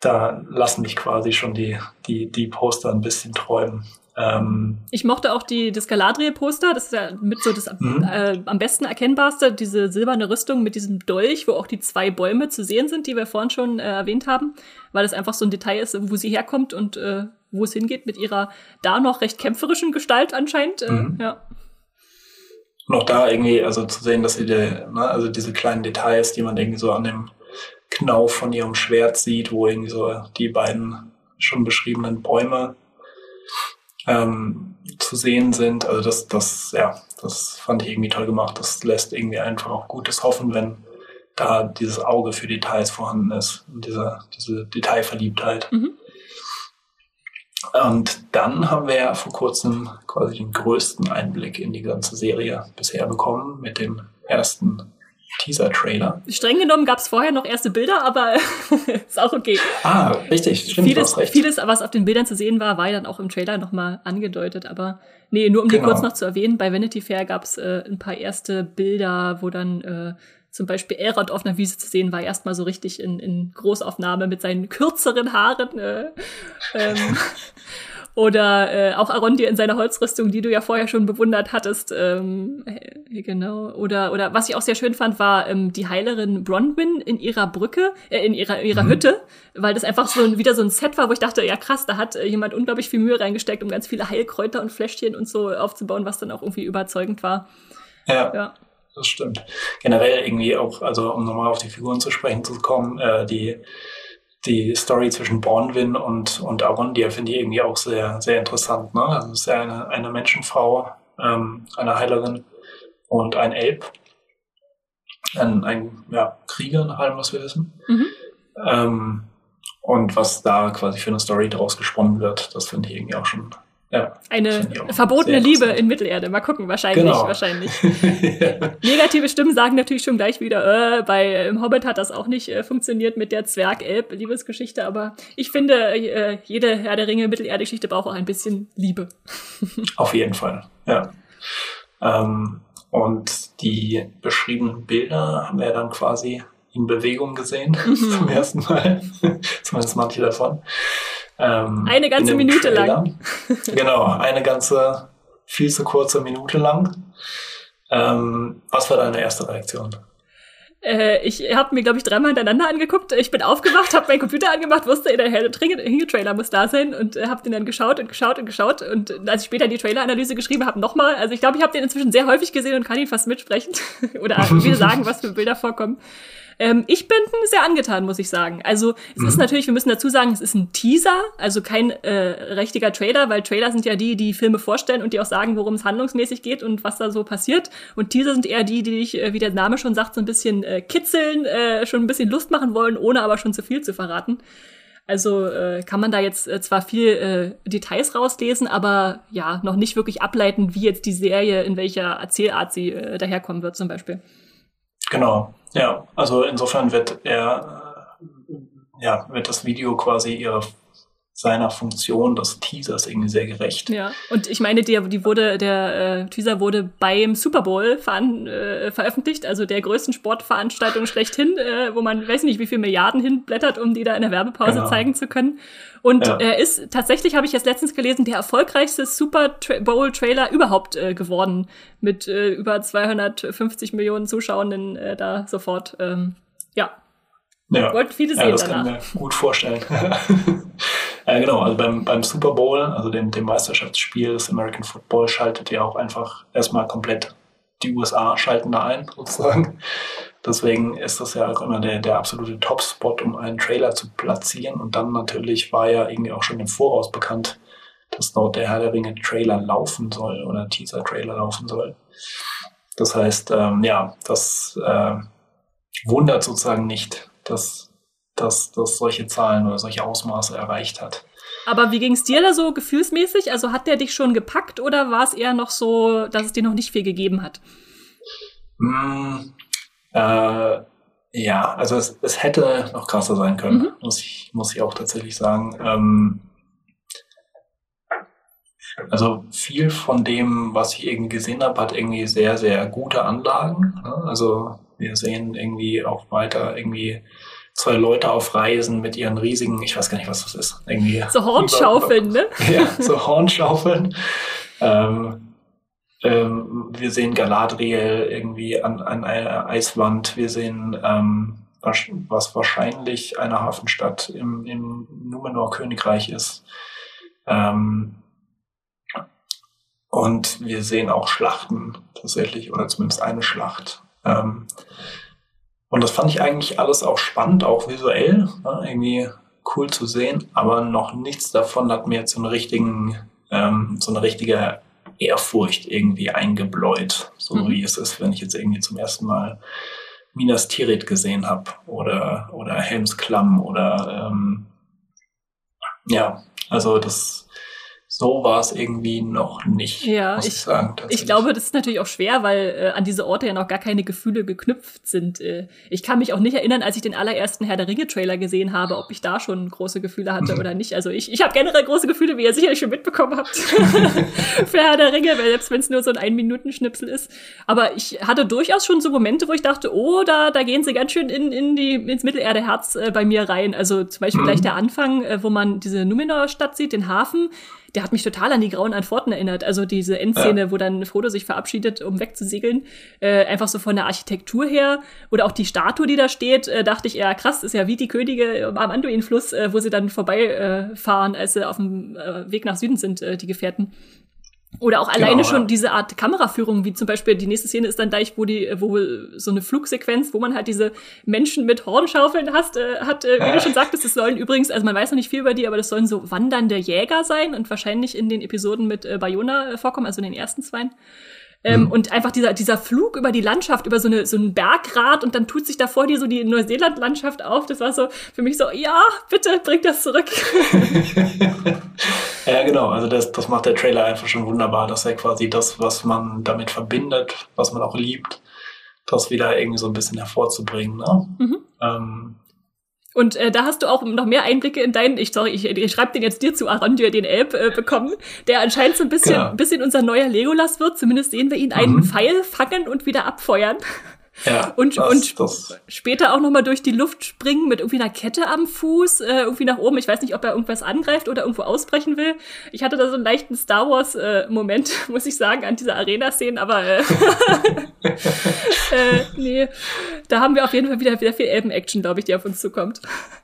Da lassen mich quasi schon die, die, die Poster ein bisschen träumen. Ähm, ich mochte auch die, das Galadriel-Poster, das ist ja mit so das mhm. äh, am besten erkennbarste, diese silberne Rüstung mit diesem Dolch, wo auch die zwei Bäume zu sehen sind, die wir vorhin schon äh, erwähnt haben, weil das einfach so ein Detail ist, wo sie herkommt und äh, wo es hingeht mit ihrer da noch recht kämpferischen Gestalt anscheinend. Äh, mhm. ja. Noch da irgendwie, also zu sehen, dass sie, die, ne, also diese kleinen Details, die man irgendwie so an dem Knauf von ihrem Schwert sieht, wo irgendwie so die beiden schon beschriebenen Bäume ähm, zu sehen sind. Also das, das, ja, das fand ich irgendwie toll gemacht. Das lässt irgendwie einfach auch Gutes hoffen, wenn da dieses Auge für Details vorhanden ist und diese, diese Detailverliebtheit. Mhm. Und dann haben wir ja vor kurzem quasi den größten Einblick in die ganze Serie bisher bekommen mit dem ersten Teaser-Trailer. Streng genommen gab es vorher noch erste Bilder, aber ist auch okay. Ah, richtig, stimmt, vieles, vieles, was auf den Bildern zu sehen war, war ja dann auch im Trailer nochmal angedeutet. Aber nee, nur um genau. die kurz noch zu erwähnen, bei Vanity Fair gab es äh, ein paar erste Bilder, wo dann äh, zum Beispiel Elrond auf einer Wiese zu sehen war, erstmal so richtig in, in Großaufnahme mit seinen kürzeren Haaren. Äh, ähm, oder äh, auch Arondir in seiner Holzrüstung, die du ja vorher schon bewundert hattest. Ähm, äh, genau. Oder, oder was ich auch sehr schön fand, war ähm, die Heilerin Bronwyn in ihrer Brücke, äh, in ihrer, ihrer mhm. Hütte, weil das einfach so ein, wieder so ein Set war, wo ich dachte, ja krass, da hat äh, jemand unglaublich viel Mühe reingesteckt, um ganz viele Heilkräuter und Fläschchen und so aufzubauen, was dann auch irgendwie überzeugend war. Ja. ja. Das stimmt. Generell irgendwie auch, also um nochmal auf die Figuren zu sprechen zu kommen, äh, die die Story zwischen Bornwin und, und Arondir finde ich irgendwie auch sehr, sehr interessant. Ne? Also es ist ja eine, eine Menschenfrau, ähm, eine Heilerin und ein Elb. Ein, ein ja, Krieger, nach allem, was wir wissen. Mhm. Ähm, und was da quasi für eine Story daraus gesponnen wird, das finde ich irgendwie auch schon ja, eine verbotene Liebe in Mittelerde. Mal gucken, wahrscheinlich, genau. wahrscheinlich. Negative Stimmen sagen natürlich schon gleich wieder, äh, bei im Hobbit hat das auch nicht äh, funktioniert mit der Zwerg-Elb-Liebesgeschichte, aber ich finde, äh, jede Herr der Ringe Mittelerde-Geschichte braucht auch ein bisschen Liebe. Auf jeden Fall, ja. Ähm, und die beschriebenen Bilder haben wir dann quasi in Bewegung gesehen, mhm. zum ersten Mal. Zumindest manche davon. Ähm, eine ganze Minute Trailer. lang. genau, eine ganze, viel zu kurze Minute lang. Ähm, was war deine erste Reaktion? Äh, ich habe mir, glaube ich, dreimal hintereinander angeguckt. Ich bin aufgewacht, habe meinen Computer angemacht, wusste, der Herr der Trailer muss da sein und äh, habe den dann geschaut und geschaut und geschaut. Und als ich später die Trailer-Analyse geschrieben habe, nochmal. Also ich glaube, ich habe den inzwischen sehr häufig gesehen und kann ihn fast mitsprechen oder mir sagen, was für Bilder vorkommen. Ähm, ich bin sehr angetan, muss ich sagen. Also es mhm. ist natürlich, wir müssen dazu sagen, es ist ein Teaser, also kein äh, richtiger Trailer, weil Trailer sind ja die, die Filme vorstellen und die auch sagen, worum es handlungsmäßig geht und was da so passiert. Und Teaser sind eher die, die dich, äh, wie der Name schon sagt, so ein bisschen äh, kitzeln, äh, schon ein bisschen Lust machen wollen, ohne aber schon zu viel zu verraten. Also äh, kann man da jetzt äh, zwar viel äh, Details rauslesen, aber ja, noch nicht wirklich ableiten, wie jetzt die Serie, in welcher Erzählart sie äh, daherkommen wird zum Beispiel. Genau, ja. Also insofern wird er, äh, ja, wird das Video quasi ihrer seiner Funktion des Teasers irgendwie sehr gerecht. Ja, und ich meine, die, die wurde, der äh, Teaser wurde beim Super Bowl veran, äh, veröffentlicht, also der größten Sportveranstaltung schlechthin, äh, wo man weiß nicht, wie viel Milliarden hinblättert, um die da in der Werbepause genau. zeigen zu können. Und ja. er ist tatsächlich, habe ich jetzt letztens gelesen, der erfolgreichste Super Bowl-Trailer überhaupt äh, geworden. Mit äh, über 250 Millionen Zuschauenden äh, da sofort. Ähm, ja. Ja. Wollten viele sehen ja, das danach. kann ich mir gut vorstellen. ja, genau, also beim, beim Super Bowl, also dem, dem Meisterschaftsspiel des American Football, schaltet ja auch einfach erstmal komplett die USA schalten da ein, sozusagen. Deswegen ist das ja auch immer der, der absolute Top-Spot, um einen Trailer zu platzieren. Und dann natürlich war ja irgendwie auch schon im Voraus bekannt, dass dort der Herr der Ringe Trailer laufen soll oder Teaser-Trailer laufen soll. Das heißt, ähm, ja, das äh, wundert sozusagen nicht, dass, dass, dass solche Zahlen oder solche Ausmaße erreicht hat. Aber wie ging es dir da so gefühlsmäßig? Also hat der dich schon gepackt oder war es eher noch so, dass es dir noch nicht viel gegeben hat? Mm, äh, ja, also es, es hätte noch krasser sein können, mhm. muss, ich, muss ich auch tatsächlich sagen. Ähm, also viel von dem, was ich irgendwie gesehen habe, hat irgendwie sehr, sehr gute Anlagen. Ne? Also wir sehen irgendwie auch weiter irgendwie zwei Leute auf Reisen mit ihren riesigen, ich weiß gar nicht, was das ist. Irgendwie so Hornschaufeln, ne? Ja, so Hornschaufeln. ähm, ähm, wir sehen Galadriel irgendwie an, an einer Eiswand. Wir sehen, ähm, was, was wahrscheinlich eine Hafenstadt im, im Numenor-Königreich ist. Ähm, und wir sehen auch Schlachten tatsächlich, oder zumindest eine Schlacht. Ähm, und das fand ich eigentlich alles auch spannend, auch visuell, ne, irgendwie cool zu sehen, aber noch nichts davon hat mir jetzt so einen richtigen, ähm, so eine richtige Ehrfurcht irgendwie eingebläut, so mhm. wie es ist, wenn ich jetzt irgendwie zum ersten Mal Minas Tirith gesehen habe oder, oder Helms Klamm oder ähm, ja, also das so war es irgendwie noch nicht. Ja, ich, ich, sagen, ich glaube, das ist natürlich auch schwer, weil äh, an diese Orte ja noch gar keine Gefühle geknüpft sind. Äh, ich kann mich auch nicht erinnern, als ich den allerersten Herr der Ringe-Trailer gesehen habe, ob ich da schon große Gefühle hatte oder nicht. Also ich, ich habe generell große Gefühle, wie ihr sicherlich schon mitbekommen habt, für Herr der Ringe, selbst wenn es nur so ein Ein-Minuten-Schnipsel ist. Aber ich hatte durchaus schon so Momente, wo ich dachte, oh, da, da gehen sie ganz schön in, in die, ins Mittelerde-Herz äh, bei mir rein. Also zum Beispiel mhm. gleich der Anfang, äh, wo man diese Numenor-Stadt sieht, den Hafen der hat mich total an die grauen Antworten erinnert. Also diese Endszene, ja. wo dann Frodo sich verabschiedet, um wegzusegeln. Äh, einfach so von der Architektur her. Oder auch die Statue, die da steht, äh, dachte ich, ja krass, ist ja wie die Könige am Anduin-Fluss, äh, wo sie dann vorbeifahren, äh, als sie auf dem äh, Weg nach Süden sind, äh, die Gefährten. Oder auch alleine genau, schon ja. diese Art Kameraführung, wie zum Beispiel die nächste Szene ist dann gleich, wo die, wo so eine Flugsequenz, wo man halt diese Menschen mit Hornschaufeln hast, äh, hat, äh, wie du schon sagtest, das sollen übrigens, also man weiß noch nicht viel über die, aber das sollen so wandernde Jäger sein und wahrscheinlich in den Episoden mit äh, Bayona äh, vorkommen, also in den ersten zwei. Ähm, mhm. Und einfach dieser, dieser Flug über die Landschaft, über so, eine, so ein Bergrad und dann tut sich da vor dir so die Neuseeland-Landschaft auf. Das war so für mich so, ja, bitte bring das zurück. ja, genau. Also das, das macht der Trailer einfach schon wunderbar, dass er quasi das, was man damit verbindet, was man auch liebt, das wieder irgendwie so ein bisschen hervorzubringen. Ne? Mhm. Ähm, und äh, da hast du auch noch mehr Einblicke in deinen, ich sorry, ich, ich schreibe den jetzt dir zu, Arondir, den Elb, äh, bekommen, der anscheinend so ein bisschen, genau. bisschen unser neuer Legolas wird. Zumindest sehen wir ihn einen mhm. Pfeil fangen und wieder abfeuern. Ja, und das, und das. später auch nochmal durch die Luft springen mit irgendwie einer Kette am Fuß, äh, irgendwie nach oben. Ich weiß nicht, ob er irgendwas angreift oder irgendwo ausbrechen will. Ich hatte da so einen leichten Star Wars-Moment, äh, muss ich sagen, an dieser Arena-Szene, aber äh, äh, nee, da haben wir auf jeden Fall wieder, wieder viel Elben-Action, glaube ich, die auf uns zukommt.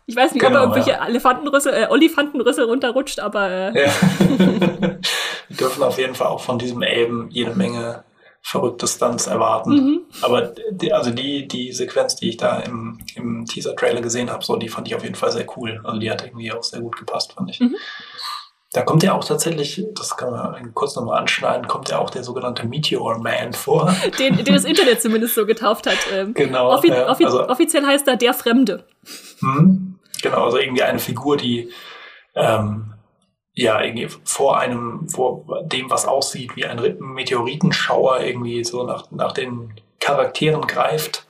Ich weiß nicht, genau, ob er irgendwelche ja. Elefantenrüssel, äh, Olifantenrüssel runterrutscht, aber äh. ja. wir dürfen auf jeden Fall auch von diesem Elben jede Menge verrückte Stunts erwarten. Mhm. Aber die, also die, die Sequenz, die ich da im, im Teaser-Trailer gesehen habe, so, die fand ich auf jeden Fall sehr cool. Also die hat irgendwie auch sehr gut gepasst, fand ich. Mhm. Da kommt ja auch tatsächlich, das kann man kurz nochmal anschneiden, kommt ja auch der sogenannte Meteor Man vor. Den, den das Internet zumindest so getauft hat. Ähm, genau. Offi ja, offi also, offiziell heißt er der Fremde. Hm, genau, also irgendwie eine Figur, die ähm, ja, irgendwie vor einem, vor dem, was aussieht wie ein Meteoritenschauer irgendwie so nach, nach den Charakteren greift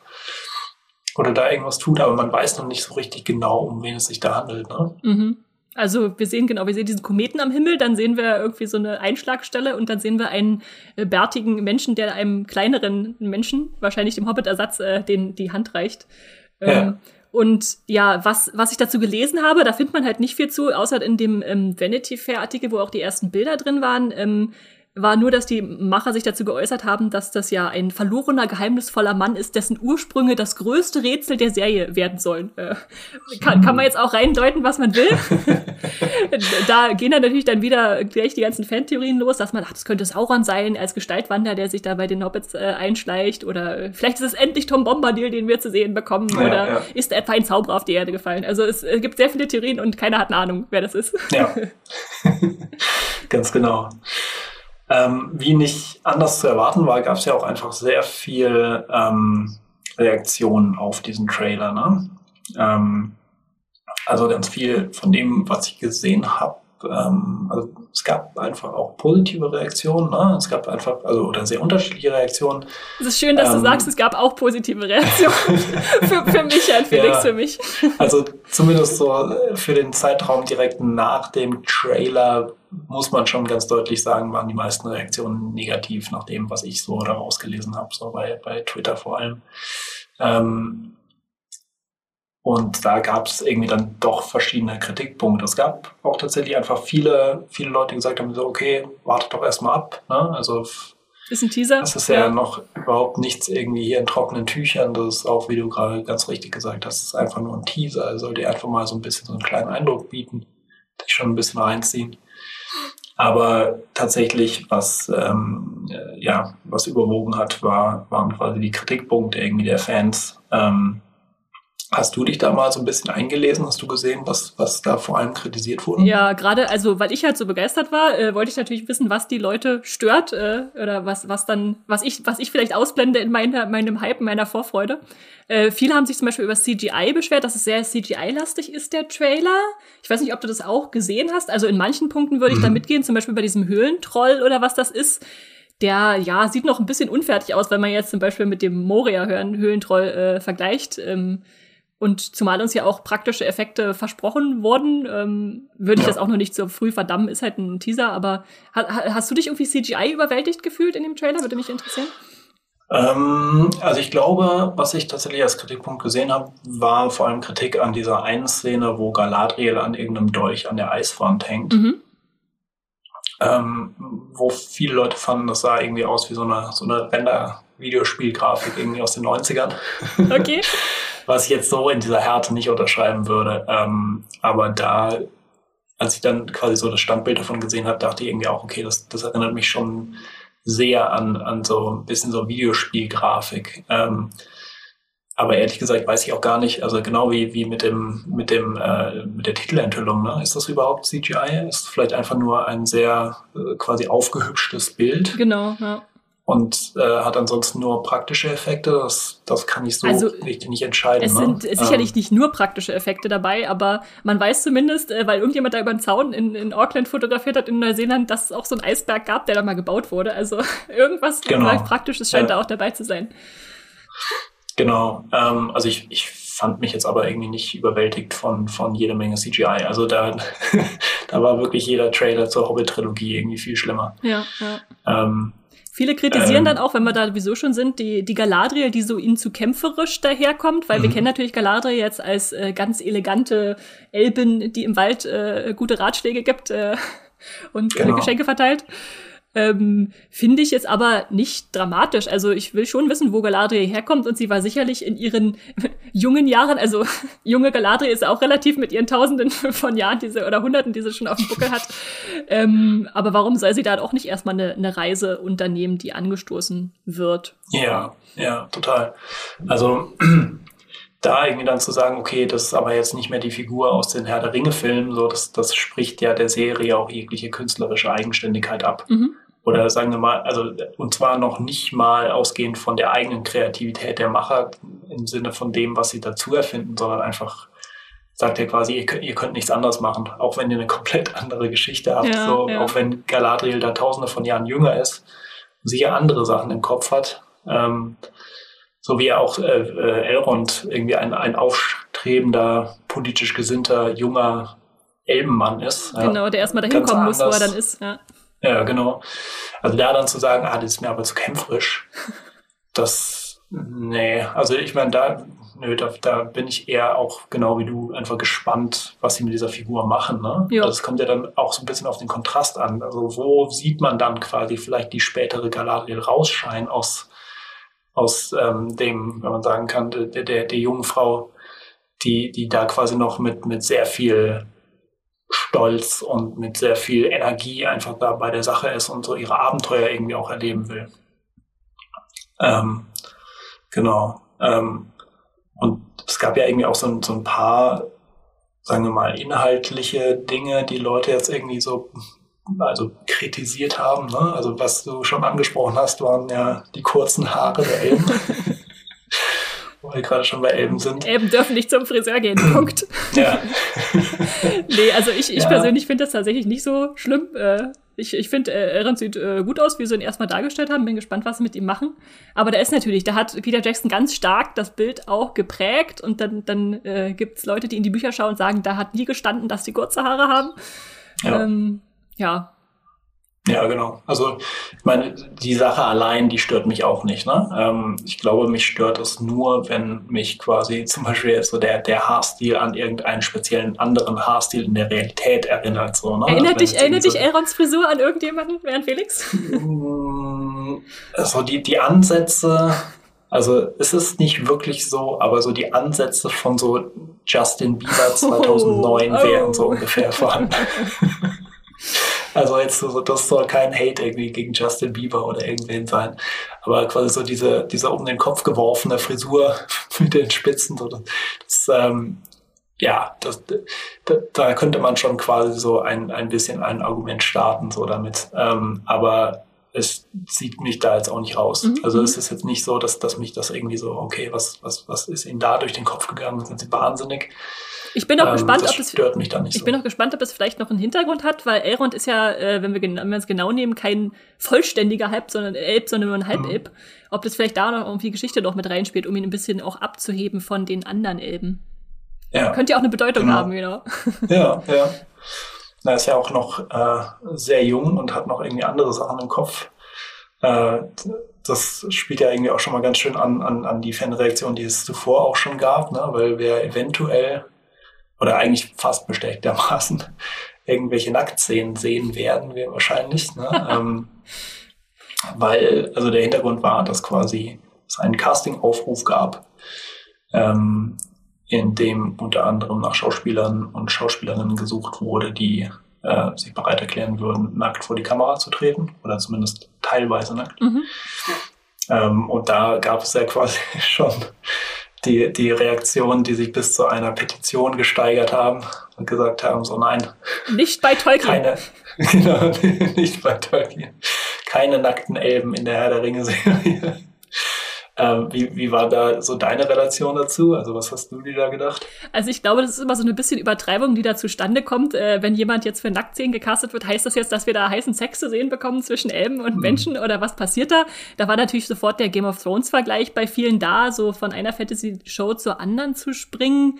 oder da irgendwas tut, aber man weiß noch nicht so richtig genau, um wen es sich da handelt. Ne? Mhm. Also wir sehen genau, wir sehen diesen Kometen am Himmel, dann sehen wir irgendwie so eine Einschlagstelle und dann sehen wir einen äh, bärtigen Menschen, der einem kleineren Menschen, wahrscheinlich dem Hobbit-Ersatz, äh, den die Hand reicht. Ähm, ja. Und ja, was, was ich dazu gelesen habe, da findet man halt nicht viel zu, außer in dem ähm, Vanity Fair Artikel, wo auch die ersten Bilder drin waren. Ähm, war nur, dass die Macher sich dazu geäußert haben, dass das ja ein verlorener, geheimnisvoller Mann ist, dessen Ursprünge das größte Rätsel der Serie werden sollen. Äh, kann, kann man jetzt auch reindeuten, was man will. da gehen dann natürlich dann wieder gleich die ganzen Fantheorien los, dass man, ach, das könnte Sauron sein, als Gestaltwanderer, der sich da bei den Hobbits äh, einschleicht. Oder vielleicht ist es endlich Tom Bombadil, den wir zu sehen bekommen. Ja, oder ja. ist etwa ein Zauberer auf die Erde gefallen. Also es äh, gibt sehr viele Theorien und keiner hat eine Ahnung, wer das ist. Ja, ganz genau. Ähm, wie nicht anders zu erwarten war, gab es ja auch einfach sehr viel ähm, Reaktionen auf diesen Trailer. Ne? Ähm, also ganz viel von dem, was ich gesehen habe, ähm, also es gab einfach auch positive Reaktionen, ne? Es gab einfach, also oder sehr unterschiedliche Reaktionen. Es ist schön, dass ähm, du sagst, es gab auch positive Reaktionen. für, für mich, Herrn Felix, ja, für mich. Also zumindest so für den Zeitraum direkt nach dem Trailer muss man schon ganz deutlich sagen, waren die meisten Reaktionen negativ nach dem, was ich so daraus gelesen habe, so bei, bei Twitter vor allem. Ähm, und da gab es irgendwie dann doch verschiedene Kritikpunkte. Es gab auch tatsächlich einfach viele, viele Leute, die gesagt haben, so, okay, wartet doch erstmal ab. Ne? Also ist ein Teaser. Das ist ja, ja, noch überhaupt nichts irgendwie hier in trockenen Tüchern. Das ist auch, wie du gerade ganz richtig gesagt hast, ist einfach nur ein Teaser. Er soll dir einfach mal so ein bisschen so einen kleinen Eindruck bieten, dich schon ein bisschen reinziehen. Aber tatsächlich, was ähm, ja, was überwogen hat, war, waren quasi die Kritikpunkte irgendwie der Fans. Ähm, Hast du dich da mal so ein bisschen eingelesen? Hast du gesehen, was, was da vor allem kritisiert wurde? Ja, gerade, also weil ich halt so begeistert war, äh, wollte ich natürlich wissen, was die Leute stört äh, oder was, was dann, was ich, was ich vielleicht ausblende in meiner, meinem Hype, meiner Vorfreude. Äh, viele haben sich zum Beispiel über CGI beschwert, dass es sehr CGI-lastig ist, der Trailer. Ich weiß nicht, ob du das auch gesehen hast. Also in manchen Punkten würde ich mhm. da mitgehen, zum Beispiel bei diesem Höhlentroll oder was das ist der ja sieht noch ein bisschen unfertig aus, wenn man jetzt zum Beispiel mit dem Moria-Höhlentroll äh, vergleicht. Ähm, und zumal uns ja auch praktische Effekte versprochen wurden, ähm, würde ich ja. das auch noch nicht so früh verdammen, ist halt ein Teaser, aber ha hast du dich irgendwie CGI überwältigt gefühlt in dem Trailer? Würde mich interessieren. Ähm, also ich glaube, was ich tatsächlich als Kritikpunkt gesehen habe, war vor allem Kritik an dieser einen Szene, wo Galadriel an irgendeinem Dolch an der Eiswand hängt. Mhm. Ähm, wo viele Leute fanden, das sah irgendwie aus wie so eine, so eine Render-Videospielgrafik irgendwie aus den 90ern. Okay. was ich jetzt so in dieser Härte nicht unterschreiben würde. Ähm, aber da, als ich dann quasi so das Standbild davon gesehen habe, dachte ich irgendwie auch, okay, das, das erinnert mich schon sehr an, an so ein bisschen so Videospielgrafik. Ähm, aber ehrlich gesagt weiß ich auch gar nicht, also genau wie, wie mit dem, mit dem, äh, mit der Titelenthüllung, ne? Ist das überhaupt CGI? Ist vielleicht einfach nur ein sehr äh, quasi aufgehübschtes Bild? Genau, ja und äh, hat ansonsten nur praktische Effekte. Das, das kann ich so also, nicht, nicht entscheiden. Es ne? sind sicherlich ähm. nicht nur praktische Effekte dabei, aber man weiß zumindest, äh, weil irgendjemand da über den Zaun in, in Auckland fotografiert hat in Neuseeland, dass es auch so ein Eisberg gab, der da mal gebaut wurde. Also irgendwas genau. Praktisches scheint ja. da auch dabei zu sein. Genau. Ähm, also ich, ich fand mich jetzt aber irgendwie nicht überwältigt von, von jeder Menge CGI. Also da, da war wirklich jeder Trailer zur Hobbit-Trilogie irgendwie viel schlimmer. Ja, ja. Ähm, Viele kritisieren ähm, dann auch, wenn wir da sowieso schon sind, die, die Galadriel, die so ihnen zu kämpferisch daherkommt, weil wir mhm. kennen natürlich Galadriel jetzt als äh, ganz elegante Elbin, die im Wald äh, gute Ratschläge gibt äh, und äh, genau. Geschenke verteilt. Ähm, Finde ich jetzt aber nicht dramatisch. Also ich will schon wissen, wo Galadriel herkommt und sie war sicherlich in ihren jungen Jahren, also junge Galadriel ist auch relativ mit ihren Tausenden von Jahren diese oder Hunderten, die sie schon auf dem Buckel hat. Ähm, aber warum soll sie da auch nicht erstmal eine, eine Reise unternehmen, die angestoßen wird? Ja, ja, total. Also da irgendwie dann zu sagen, okay, das ist aber jetzt nicht mehr die Figur aus den Herr der Ringe-Filmen, so das, das spricht ja der Serie auch jegliche künstlerische Eigenständigkeit ab. Mhm. Oder sagen wir mal, also und zwar noch nicht mal ausgehend von der eigenen Kreativität der Macher im Sinne von dem, was sie dazu erfinden, sondern einfach sagt er quasi, ihr könnt, ihr könnt nichts anderes machen, auch wenn ihr eine komplett andere Geschichte habt. Ja, so, ja. Auch wenn Galadriel da tausende von Jahren jünger ist und sicher andere Sachen im Kopf hat. Ähm, so wie auch äh, äh, Elrond irgendwie ein, ein aufstrebender, politisch gesinnter, junger Elbenmann ist. Genau, der erstmal dahin kommen muss, wo er dann ist. Ja. Ja, genau. Also da dann zu sagen, ah, das ist mir aber zu kämpferisch, das, nee, also ich meine, da, nö, da, da bin ich eher auch genau wie du einfach gespannt, was sie mit dieser Figur machen. Ne? Ja. Also es kommt ja dann auch so ein bisschen auf den Kontrast an. Also wo sieht man dann quasi vielleicht die spätere Galadriel rausscheinen aus, aus ähm, dem, wenn man sagen kann, der, der, der jungen Frau, die, die da quasi noch mit, mit sehr viel Stolz und mit sehr viel Energie einfach da bei der Sache ist und so ihre Abenteuer irgendwie auch erleben will. Ähm, genau. Ähm, und es gab ja irgendwie auch so, so ein paar, sagen wir mal, inhaltliche Dinge, die Leute jetzt irgendwie so also kritisiert haben. Ne? Also was du schon angesprochen hast, waren ja die kurzen Haare der Elben. wir gerade schon bei Elben sind. Elben dürfen nicht zum Friseur gehen, Punkt. Ja. nee, also ich, ich ja. persönlich finde das tatsächlich nicht so schlimm. Äh, ich, ich finde, äh, Aaron sieht äh, gut aus, wie sie ihn erstmal dargestellt haben. Bin gespannt, was sie mit ihm machen. Aber da ist natürlich, da hat Peter Jackson ganz stark das Bild auch geprägt. Und dann, dann äh, gibt es Leute, die in die Bücher schauen und sagen, da hat nie gestanden, dass die kurze Haare haben. Ja, ähm, ja ja, genau. Also ich meine, die Sache allein, die stört mich auch nicht. Ne? Ähm, ich glaube, mich stört es nur, wenn mich quasi zum Beispiel jetzt so der, der Haarstil an irgendeinen speziellen anderen Haarstil in der Realität erinnert. So, ne? Erinnert dich, erinnert dich Aarons Frisur an irgendjemanden während Felix? Mm, also die, die Ansätze, also es ist nicht wirklich so, aber so die Ansätze von so Justin Bieber 2009 oh, oh. wären so ungefähr vorhanden. Also jetzt so, das soll kein Hate irgendwie gegen Justin Bieber oder irgendwen sein. Aber quasi so diese, diese um den Kopf geworfene Frisur mit den Spitzen, so das, das ähm, ja, das, da, da könnte man schon quasi so ein, ein bisschen ein Argument starten, so damit. Ähm, aber es zieht mich da jetzt auch nicht raus. Mhm. Also es ist jetzt nicht so, dass, dass mich das irgendwie so, okay, was, was, was ist ihnen da durch den Kopf gegangen? Sind sie wahnsinnig? Ich bin auch ähm, gespannt, ob es stört mich da nicht Ich so. bin auch gespannt, ob es vielleicht noch einen Hintergrund hat, weil Elrond ist ja, äh, wenn wir wenn wir es genau nehmen, kein vollständiger Halb, sondern Elb, sondern nur ein Halbelb. Mhm. Ob das vielleicht da noch irgendwie Geschichte noch mit reinspielt, um ihn ein bisschen auch abzuheben von den anderen Elben. Ja. Könnte ja auch eine Bedeutung genau. haben, genau. Ja, ja. Er ist ja auch noch äh, sehr jung und hat noch irgendwie andere Sachen im Kopf. Äh, das spielt ja irgendwie auch schon mal ganz schön an, an, an die Fanreaktion, die es zuvor auch schon gab, ne? weil wer eventuell oder eigentlich fast bestechtermaßen irgendwelche Nacktszenen sehen werden wir wahrscheinlich. Ne? ähm, weil, also der Hintergrund war, dass quasi es einen Casting-Aufruf gab, ähm, in dem unter anderem nach Schauspielern und Schauspielerinnen gesucht wurde, die äh, sich bereit erklären würden, nackt vor die Kamera zu treten oder zumindest teilweise nackt. Mhm. Ähm, und da gab es ja quasi schon die, die Reaktionen, die sich bis zu einer Petition gesteigert haben und gesagt haben, so nein. Nicht bei Tolkien. Keine, genau, nicht bei Tolkien. Keine nackten Elben in der Herr der Ringe-Serie. Ähm, wie, wie war da so deine Relation dazu? Also was hast du dir da gedacht? Also ich glaube, das ist immer so eine bisschen Übertreibung, die da zustande kommt. Äh, wenn jemand jetzt für Nacktszenen gecastet wird, heißt das jetzt, dass wir da heißen Sex zu sehen bekommen zwischen Elben und mhm. Menschen oder was passiert da? Da war natürlich sofort der Game of Thrones Vergleich bei vielen da, so von einer Fantasy-Show zur anderen zu springen.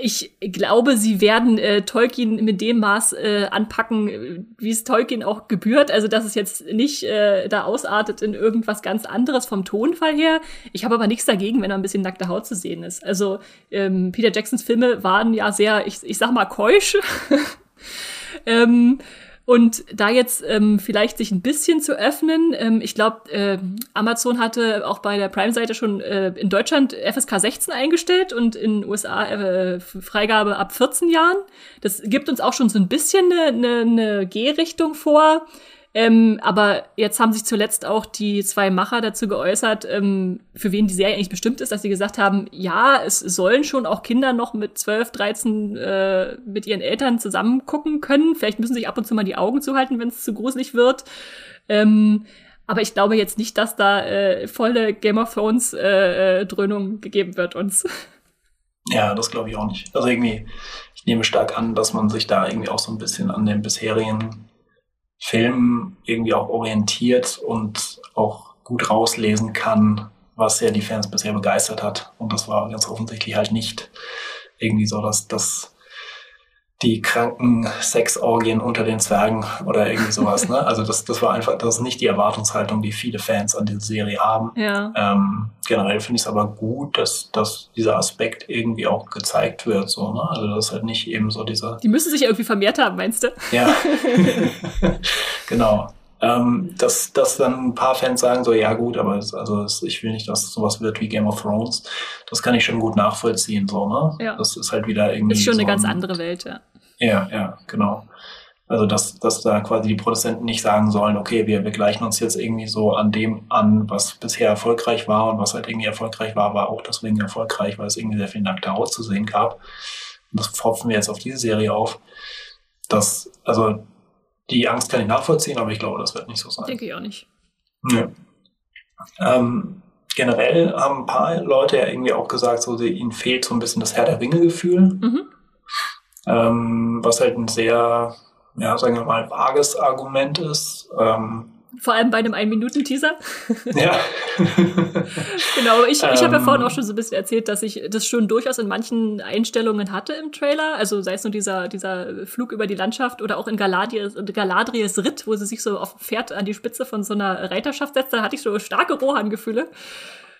Ich glaube, sie werden äh, Tolkien mit dem Maß äh, anpacken, wie es Tolkien auch gebührt. Also, dass es jetzt nicht äh, da ausartet in irgendwas ganz anderes vom Tonfall her. Ich habe aber nichts dagegen, wenn da ein bisschen nackte Haut zu sehen ist. Also, ähm, Peter Jacksons Filme waren ja sehr, ich, ich sag mal, keusch. ähm, und da jetzt ähm, vielleicht sich ein bisschen zu öffnen, ähm, ich glaube, äh, Amazon hatte auch bei der Prime-Seite schon äh, in Deutschland FSK 16 eingestellt und in USA äh, Freigabe ab 14 Jahren. Das gibt uns auch schon so ein bisschen eine, eine, eine Gehrichtung vor. Ähm, aber jetzt haben sich zuletzt auch die zwei Macher dazu geäußert, ähm, für wen die Serie eigentlich bestimmt ist, dass sie gesagt haben, ja, es sollen schon auch Kinder noch mit 12, 13 äh, mit ihren Eltern zusammen gucken können. Vielleicht müssen sich ab und zu mal die Augen zuhalten, wenn es zu gruselig wird. Ähm, aber ich glaube jetzt nicht, dass da äh, volle Game of Thrones äh, äh, Dröhnung gegeben wird uns. Ja, das glaube ich auch nicht. Also irgendwie, ich nehme stark an, dass man sich da irgendwie auch so ein bisschen an den bisherigen Film irgendwie auch orientiert und auch gut rauslesen kann, was ja die Fans bisher begeistert hat. Und das war ganz offensichtlich halt nicht irgendwie so, dass das die kranken Sexorgien unter den Zwergen oder irgendwie sowas. Ne? Also das, das war einfach, das ist nicht die Erwartungshaltung, die viele Fans an diese Serie haben. Ja. Ähm, generell finde ich es aber gut, dass, dass dieser Aspekt irgendwie auch gezeigt wird. So, ne? Also das ist halt nicht eben so dieser. Die müssen sich irgendwie vermehrt haben, meinst du? Ja. genau. Ähm, dass, dass dann ein paar Fans sagen, so ja gut, aber es, also es, ich will nicht, dass sowas wird wie Game of Thrones. Das kann ich schon gut nachvollziehen, so, ne? Ja. Das ist halt wieder irgendwie. Ist schon so eine ganz andere Welt, ja. Ja, ja, genau. Also dass, dass da quasi die Produzenten nicht sagen sollen, okay, wir, wir gleichen uns jetzt irgendwie so an dem an, was bisher erfolgreich war und was halt irgendwie erfolgreich war, war auch deswegen erfolgreich, weil es irgendwie sehr viel nackte Haut zu sehen gab. Und das pfropfen wir jetzt auf diese Serie auf. Das, also die Angst kann ich nachvollziehen, aber ich glaube, das wird nicht so sein. Denke ich auch nicht. Ja. Ähm, generell haben ein paar Leute ja irgendwie auch gesagt, so ihnen fehlt so ein bisschen das Herr der Ringe-Gefühl. Mhm. Ähm, was halt ein sehr, ja, sagen wir mal, vages Argument ist. Ähm, vor allem bei einem Ein-Minuten-Teaser. Ja. genau, ich, ich habe ja vorhin ähm. auch schon so ein bisschen erzählt, dass ich das schon durchaus in manchen Einstellungen hatte im Trailer. Also sei es nur dieser, dieser Flug über die Landschaft oder auch in Galadriels, Galadriels Ritt, wo sie sich so auf Pferd an die Spitze von so einer Reiterschaft setzt. Da hatte ich so starke Rohan-Gefühle.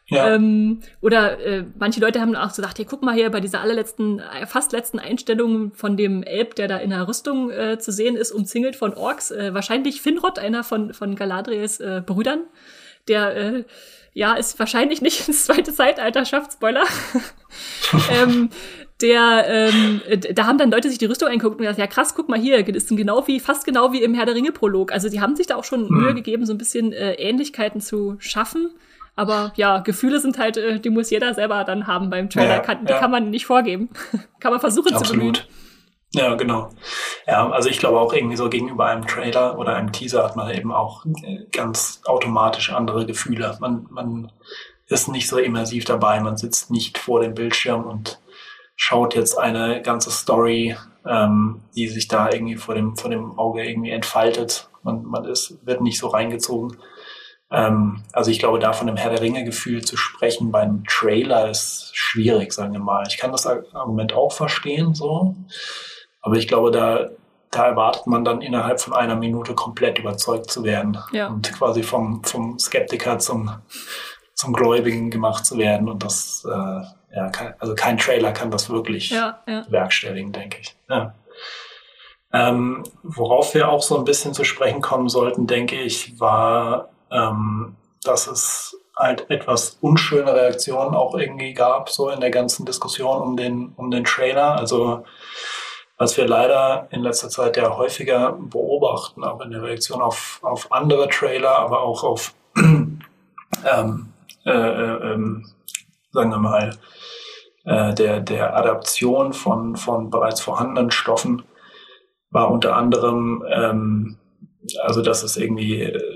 Ja. Ähm, oder äh, manche Leute haben auch so gedacht, hey, guck mal hier bei dieser allerletzten, äh, fast letzten Einstellung von dem Elb, der da in der Rüstung äh, zu sehen ist, umzingelt von Orks. Äh, wahrscheinlich Finrod, einer von, von Galadriels äh, Brüdern, der äh, ja, ist wahrscheinlich nicht ins zweite Zeitalter schafft, Spoiler. ähm, der, ähm, da haben dann Leute sich die Rüstung angeguckt und gesagt, ja krass, guck mal hier, das ist genau wie, fast genau wie im Herr der Ringe-Prolog. Also die haben sich da auch schon hm. Mühe gegeben, so ein bisschen äh, Ähnlichkeiten zu schaffen. Aber ja, Gefühle sind halt, äh, die muss jeder selber dann haben beim Trailer. Ja, kann, ja. Die kann man nicht vorgeben. kann man versuchen Absolut. zu bemühen. Ja, genau. Ja, also ich glaube auch irgendwie so gegenüber einem Trailer oder einem Teaser hat man eben auch äh, ganz automatisch andere Gefühle. Man, man ist nicht so immersiv dabei, man sitzt nicht vor dem Bildschirm und schaut jetzt eine ganze Story, ähm, die sich da irgendwie vor dem, vor dem Auge irgendwie entfaltet. Man, man ist, wird nicht so reingezogen. Ähm, also ich glaube, da von einem Herr der Ringe-Gefühl zu sprechen beim Trailer ist schwierig, sagen wir mal. Ich kann das Argument auch verstehen, so. Aber ich glaube, da, da erwartet man dann innerhalb von einer Minute komplett überzeugt zu werden ja. und quasi vom, vom Skeptiker zum, zum Gläubigen gemacht zu werden. Und das, äh, ja, kein, also kein Trailer kann das wirklich ja, ja. bewerkstelligen, denke ich. Ja. Ähm, worauf wir auch so ein bisschen zu sprechen kommen sollten, denke ich, war, ähm, dass es halt etwas unschöne Reaktionen auch irgendwie gab, so in der ganzen Diskussion um den, um den Trailer. Also, was wir leider in letzter Zeit ja häufiger beobachten, auch in der Reaktion auf, auf andere Trailer, aber auch auf, ähm, äh, äh, ähm, sagen wir mal, äh, der, der Adaption von, von bereits vorhandenen Stoffen war unter anderem, ähm, also dass es irgendwie, äh,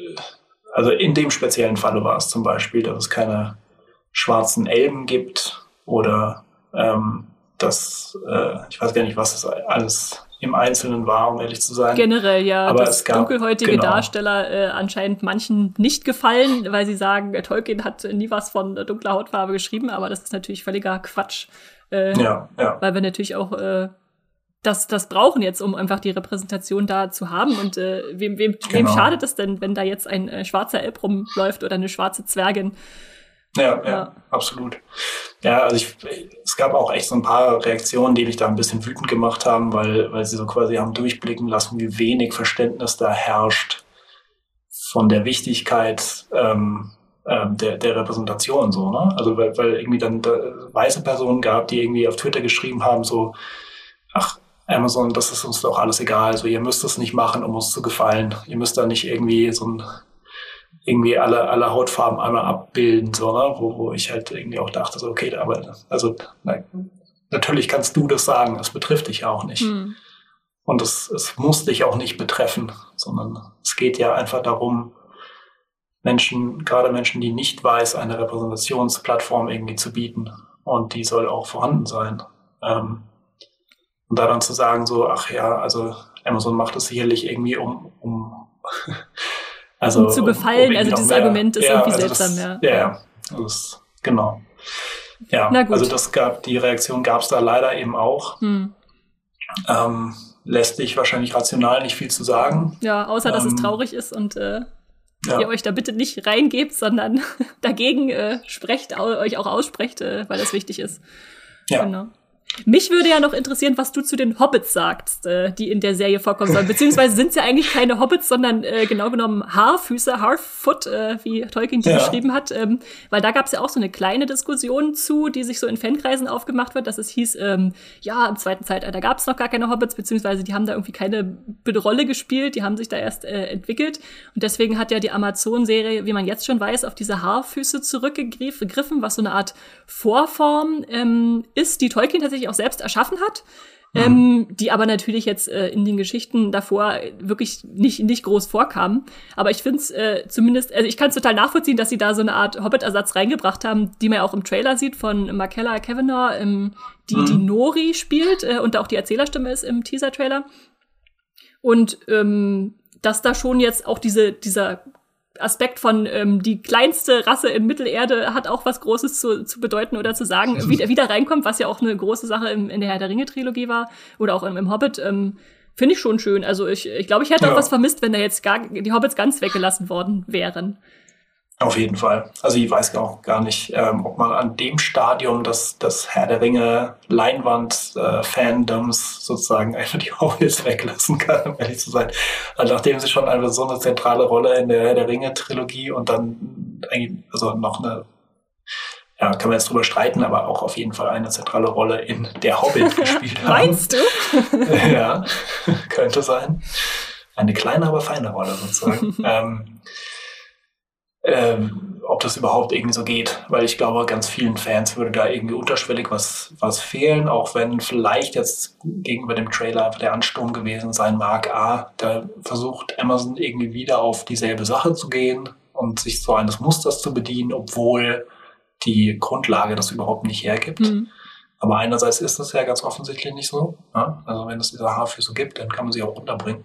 also in dem speziellen Falle war es zum Beispiel, dass es keine schwarzen Elben gibt oder ähm, dass, äh, ich weiß gar nicht, was das alles im Einzelnen war, um ehrlich zu sein. Generell, ja. Aber dass es gab, dunkelhäutige genau. Darsteller äh, anscheinend manchen nicht gefallen, weil sie sagen, äh, Tolkien hat nie was von äh, dunkler Hautfarbe geschrieben, aber das ist natürlich völliger Quatsch. Äh, ja, ja. Weil wir natürlich auch äh, das, das brauchen jetzt, um einfach die Repräsentation da zu haben. Und äh, wem, wem, genau. wem schadet es denn, wenn da jetzt ein äh, schwarzer Elb rumläuft oder eine schwarze Zwergin? Ja, ja, ja, absolut. Ja, also ich, es gab auch echt so ein paar Reaktionen, die mich da ein bisschen wütend gemacht haben, weil, weil sie so quasi haben durchblicken lassen, wie wenig Verständnis da herrscht von der Wichtigkeit ähm, ähm, der, der Repräsentation so, ne? Also weil, weil irgendwie dann da weiße Personen gab, die irgendwie auf Twitter geschrieben haben, so, Amazon, das ist uns doch alles egal, so ihr müsst es nicht machen, um uns zu gefallen. Ihr müsst da nicht irgendwie so ein irgendwie alle, alle Hautfarben einmal abbilden, so, ne? wo, wo ich halt irgendwie auch dachte, so, okay, aber also na, natürlich kannst du das sagen, das betrifft dich ja auch nicht. Hm. Und es, es muss dich auch nicht betreffen, sondern es geht ja einfach darum, Menschen, gerade Menschen, die nicht weiß, eine Repräsentationsplattform irgendwie zu bieten. Und die soll auch vorhanden sein. Ähm, und da dann zu sagen, so, ach ja, also Amazon macht es sicherlich irgendwie um, um Also, um zu gefallen, um also dieses mehr, Argument ist ja, irgendwie also seltsam, das, ja. Ja, ja. Das, genau. Ja, also das gab, die Reaktion gab es da leider eben auch. Hm. Ähm, lässt sich wahrscheinlich rational nicht viel zu sagen. Ja, außer dass ähm, es traurig ist und äh, ja. ihr euch da bitte nicht reingebt, sondern dagegen äh, sprecht, euch auch aussprecht, äh, weil das wichtig ist. Ja. Genau. Mich würde ja noch interessieren, was du zu den Hobbits sagst, äh, die in der Serie vorkommen sollen. Beziehungsweise sind es ja eigentlich keine Hobbits, sondern äh, genau genommen Haarfüße, Harfoot, äh, wie Tolkien die ja. geschrieben hat. Ähm, weil da gab es ja auch so eine kleine Diskussion zu, die sich so in Fankreisen aufgemacht wird, dass es hieß, ähm, ja, im zweiten Zeitalter gab es noch gar keine Hobbits, beziehungsweise die haben da irgendwie keine Rolle gespielt, die haben sich da erst äh, entwickelt. Und deswegen hat ja die Amazon-Serie, wie man jetzt schon weiß, auf diese Haarfüße zurückgegriffen, was so eine Art Vorform ähm, ist, die Tolkien tatsächlich auch selbst erschaffen hat. Mhm. Ähm, die aber natürlich jetzt äh, in den Geschichten davor wirklich nicht, nicht groß vorkamen. Aber ich finde es äh, zumindest, also ich kann es total nachvollziehen, dass sie da so eine Art Hobbit-Ersatz reingebracht haben, die man ja auch im Trailer sieht von Markella Kavanagh, ähm, die mhm. die Nori spielt äh, und auch die Erzählerstimme ist im Teaser-Trailer. Und ähm, dass da schon jetzt auch diese, dieser Aspekt von ähm, die kleinste Rasse in Mittelerde hat auch was Großes zu, zu bedeuten oder zu sagen, wieder, wieder reinkommt, was ja auch eine große Sache im, in der Herr der Ringe-Trilogie war oder auch im, im Hobbit. Ähm, Finde ich schon schön. Also ich, ich glaube, ich hätte ja. auch was vermisst, wenn da jetzt gar die Hobbits ganz weggelassen worden wären. Auf jeden Fall. Also ich weiß auch gar nicht, ähm, ob man an dem Stadium des, des Herr der Ringe Leinwand-Fandoms äh, sozusagen einfach die Hobbits weglassen kann, um ehrlich zu sein. Also nachdem sie schon einfach so eine zentrale Rolle in der Herr der Ringe Trilogie und dann also noch eine ja, kann man jetzt drüber streiten, aber auch auf jeden Fall eine zentrale Rolle in der Hobbit gespielt haben. Meinst du? ja, könnte sein. Eine kleine, aber feine Rolle sozusagen. ähm, ähm, ob das überhaupt irgendwie so geht, weil ich glaube, ganz vielen Fans würde da irgendwie unterschwellig was, was fehlen, auch wenn vielleicht jetzt gegenüber dem Trailer der Ansturm gewesen sein mag. A, da versucht Amazon irgendwie wieder auf dieselbe Sache zu gehen und sich so eines Musters zu bedienen, obwohl die Grundlage das überhaupt nicht hergibt. Mhm. Aber einerseits ist das ja ganz offensichtlich nicht so. Ja? Also wenn es diese Haarfüße gibt, dann kann man sie auch unterbringen.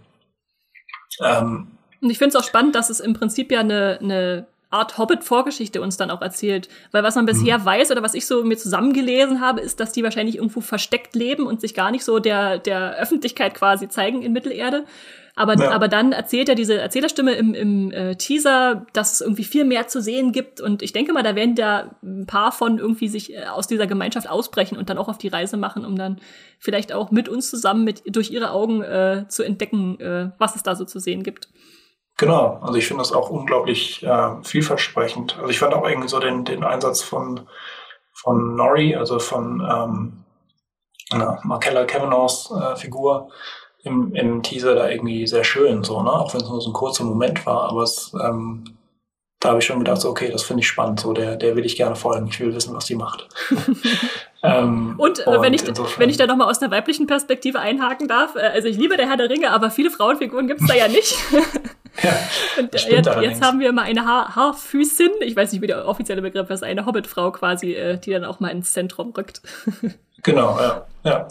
Ähm, und ich finde es auch spannend, dass es im Prinzip ja eine, eine Art Hobbit-Vorgeschichte uns dann auch erzählt. Weil was man bisher mhm. weiß oder was ich so mir zusammengelesen habe, ist, dass die wahrscheinlich irgendwo versteckt leben und sich gar nicht so der, der Öffentlichkeit quasi zeigen in Mittelerde. Aber, ja. aber dann erzählt er diese Erzählerstimme im, im äh, Teaser, dass es irgendwie viel mehr zu sehen gibt. Und ich denke mal, da werden da ein paar von irgendwie sich äh, aus dieser Gemeinschaft ausbrechen und dann auch auf die Reise machen, um dann vielleicht auch mit uns zusammen mit durch ihre Augen äh, zu entdecken, äh, was es da so zu sehen gibt. Genau, also ich finde das auch unglaublich äh, vielversprechend. Also ich fand auch irgendwie so den, den Einsatz von, von Nori, also von ähm, äh, Markella Kavanaghs äh, Figur im, im Teaser da irgendwie sehr schön, so, ne? Auch wenn es nur so ein kurzer Moment war, aber es, ähm, da habe ich schon gedacht, so, okay, das finde ich spannend, so, der, der will ich gerne folgen, ich will wissen, was die macht. ähm, und, äh, wenn, ich, wenn ich da nochmal aus der weiblichen Perspektive einhaken darf, äh, also ich liebe der Herr der Ringe, aber viele Frauenfiguren gibt's da ja nicht. Ja, und jetzt, jetzt, haben wir mal eine ha Haarfüßin, ich weiß nicht, wie der offizielle Begriff ist, eine Hobbitfrau quasi, äh, die dann auch mal ins Zentrum rückt. genau, ja. ja.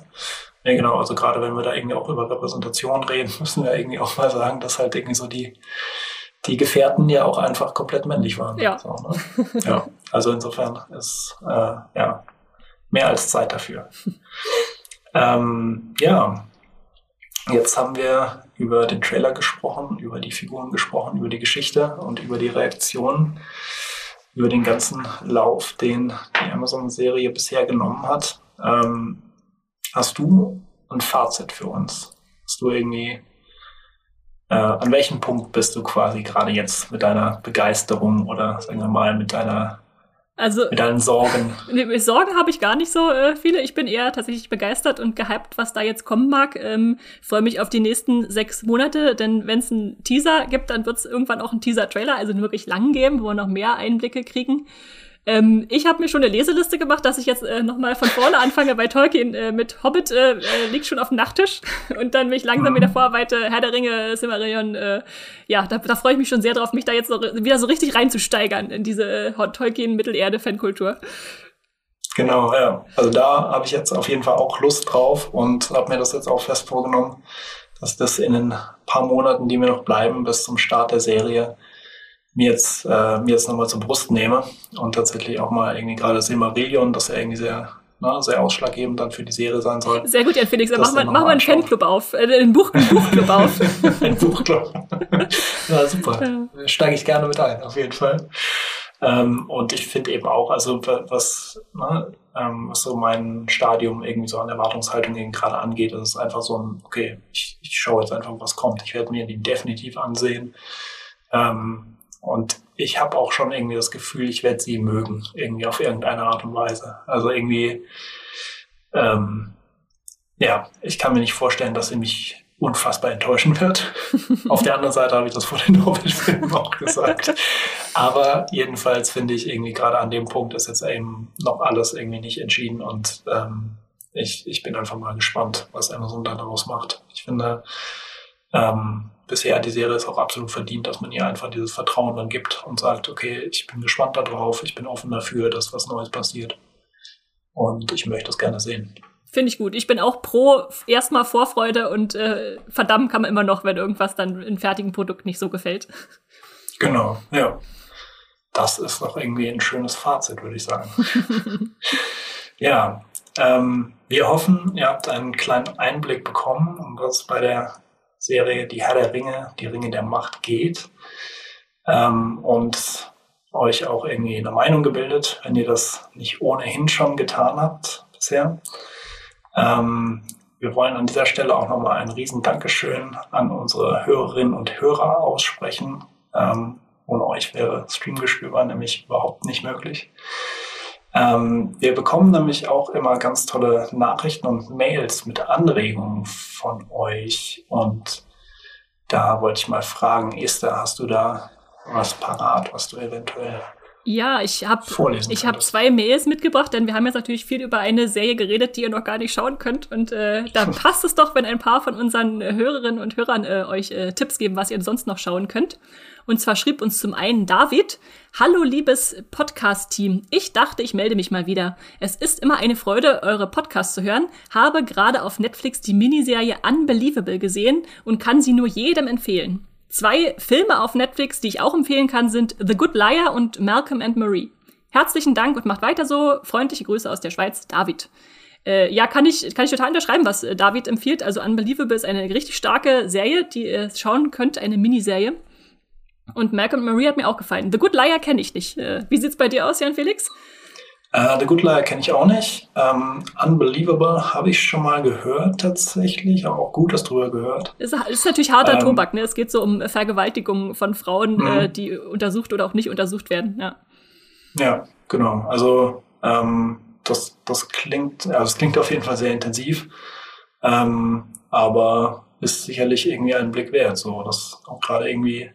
Ja, genau, also gerade wenn wir da irgendwie auch über Repräsentation reden, müssen wir irgendwie auch mal sagen, dass halt irgendwie so die, die Gefährten ja auch einfach komplett männlich waren. Ja. So, ne? ja. Also insofern ist äh, ja mehr als Zeit dafür. ähm, ja, jetzt haben wir über den Trailer gesprochen, über die Figuren gesprochen, über die Geschichte und über die Reaktionen, über den ganzen Lauf, den die Amazon-Serie bisher genommen hat. Ähm, hast du ein Fazit für uns? Hast du irgendwie, äh, an welchem Punkt bist du quasi gerade jetzt mit deiner Begeisterung oder sagen wir mal mit deiner also, mit deinen Sorgen. Nee, Sorgen habe ich gar nicht so äh, viele. Ich bin eher tatsächlich begeistert und gehypt, was da jetzt kommen mag. Ähm, Freue mich auf die nächsten sechs Monate, denn wenn es einen Teaser gibt, dann wird es irgendwann auch einen Teaser-Trailer, also einen wirklich lang geben, wo wir noch mehr Einblicke kriegen. Ähm, ich habe mir schon eine Leseliste gemacht, dass ich jetzt äh, nochmal von vorne anfange bei Tolkien äh, mit Hobbit, äh, äh, liegt schon auf dem Nachttisch und dann mich langsam wieder vorarbeite, Herr der Ringe, Silmarillion, äh, ja, da, da freue ich mich schon sehr drauf, mich da jetzt so, wieder so richtig reinzusteigern in diese äh, Tolkien-Mittelerde-Fankultur. Genau, ja. Also da habe ich jetzt auf jeden Fall auch Lust drauf und habe mir das jetzt auch fest vorgenommen, dass das in den paar Monaten, die mir noch bleiben, bis zum Start der Serie, mir jetzt, äh, mir jetzt nochmal zur Brust nehme und tatsächlich auch mal irgendwie gerade Silmarillion, das ja irgendwie sehr, na, ne, sehr ausschlaggebend dann für die Serie sein soll. Sehr gut, Jan Felix, dann mach mal, mach mal einen Fanclub auf, äh, einen, Buch, einen Buchclub auf. ein Buchclub. ja, super. Ja. Steige ich gerne mit ein, auf jeden Fall. Ähm, und ich finde eben auch, also was, ne, ähm, was so mein Stadium irgendwie so an Erwartungshaltung eben gerade angeht, ist es einfach so ein, okay, ich, ich schaue jetzt einfach, was kommt. Ich werde mir die definitiv ansehen. Ähm, und ich habe auch schon irgendwie das Gefühl, ich werde sie mögen, irgendwie auf irgendeine Art und Weise. Also irgendwie, ähm, ja, ich kann mir nicht vorstellen, dass sie mich unfassbar enttäuschen wird. auf der anderen Seite habe ich das vor den Hobbit-Filmen auch gesagt. Aber jedenfalls finde ich irgendwie gerade an dem Punkt ist jetzt eben noch alles irgendwie nicht entschieden und ähm, ich, ich bin einfach mal gespannt, was Amazon da daraus macht. Ich finde, ähm, bisher die Serie ist auch absolut verdient, dass man ihr einfach dieses Vertrauen dann gibt und sagt, okay, ich bin gespannt darauf, ich bin offen dafür, dass was Neues passiert. Und ich möchte das gerne sehen. Finde ich gut. Ich bin auch pro erstmal Vorfreude und äh, verdammt kann man immer noch, wenn irgendwas dann in fertigen Produkt nicht so gefällt. Genau, ja. Das ist doch irgendwie ein schönes Fazit, würde ich sagen. ja, ähm, wir hoffen, ihr habt einen kleinen Einblick bekommen, um was bei der Serie Die Herr der Ringe, die Ringe der Macht geht. Ähm, und euch auch irgendwie eine Meinung gebildet, wenn ihr das nicht ohnehin schon getan habt bisher. Ähm, wir wollen an dieser Stelle auch nochmal ein riesen Dankeschön an unsere Hörerinnen und Hörer aussprechen. Ähm, ohne euch wäre Streamgestöber nämlich überhaupt nicht möglich. Ähm, wir bekommen nämlich auch immer ganz tolle Nachrichten und Mails mit Anregungen von euch. Und da wollte ich mal fragen, Esther, hast du da was parat, was du eventuell ja, ich habe ich habe zwei Mails mitgebracht, denn wir haben jetzt natürlich viel über eine Serie geredet, die ihr noch gar nicht schauen könnt. Und äh, da passt es doch, wenn ein paar von unseren Hörerinnen und Hörern äh, euch äh, Tipps geben, was ihr sonst noch schauen könnt. Und zwar schrieb uns zum einen David, Hallo liebes Podcast-Team. Ich dachte, ich melde mich mal wieder. Es ist immer eine Freude, eure Podcasts zu hören. Habe gerade auf Netflix die Miniserie Unbelievable gesehen und kann sie nur jedem empfehlen. Zwei Filme auf Netflix, die ich auch empfehlen kann, sind The Good Liar und Malcolm and Marie. Herzlichen Dank und macht weiter so. Freundliche Grüße aus der Schweiz, David. Äh, ja, kann ich, kann ich total unterschreiben, was äh, David empfiehlt. Also Unbelievable ist eine richtig starke Serie, die ihr schauen könnt, eine Miniserie. Und Malcolm Marie hat mir auch gefallen. The Good Liar kenne ich nicht. Äh, wie sieht's bei dir aus, Jan Felix? Uh, The Good Liar kenne ich auch nicht. Um, Unbelievable habe ich schon mal gehört tatsächlich, aber auch Gutes drüber gehört. Es ist natürlich harter ähm, Tobak, ne? Es geht so um Vergewaltigung von Frauen, äh, mhm. die untersucht oder auch nicht untersucht werden, ja. Ja, genau. Also ähm, das, das klingt, also es klingt auf jeden Fall sehr intensiv, ähm, aber ist sicherlich irgendwie einen Blick wert. So, das auch gerade irgendwie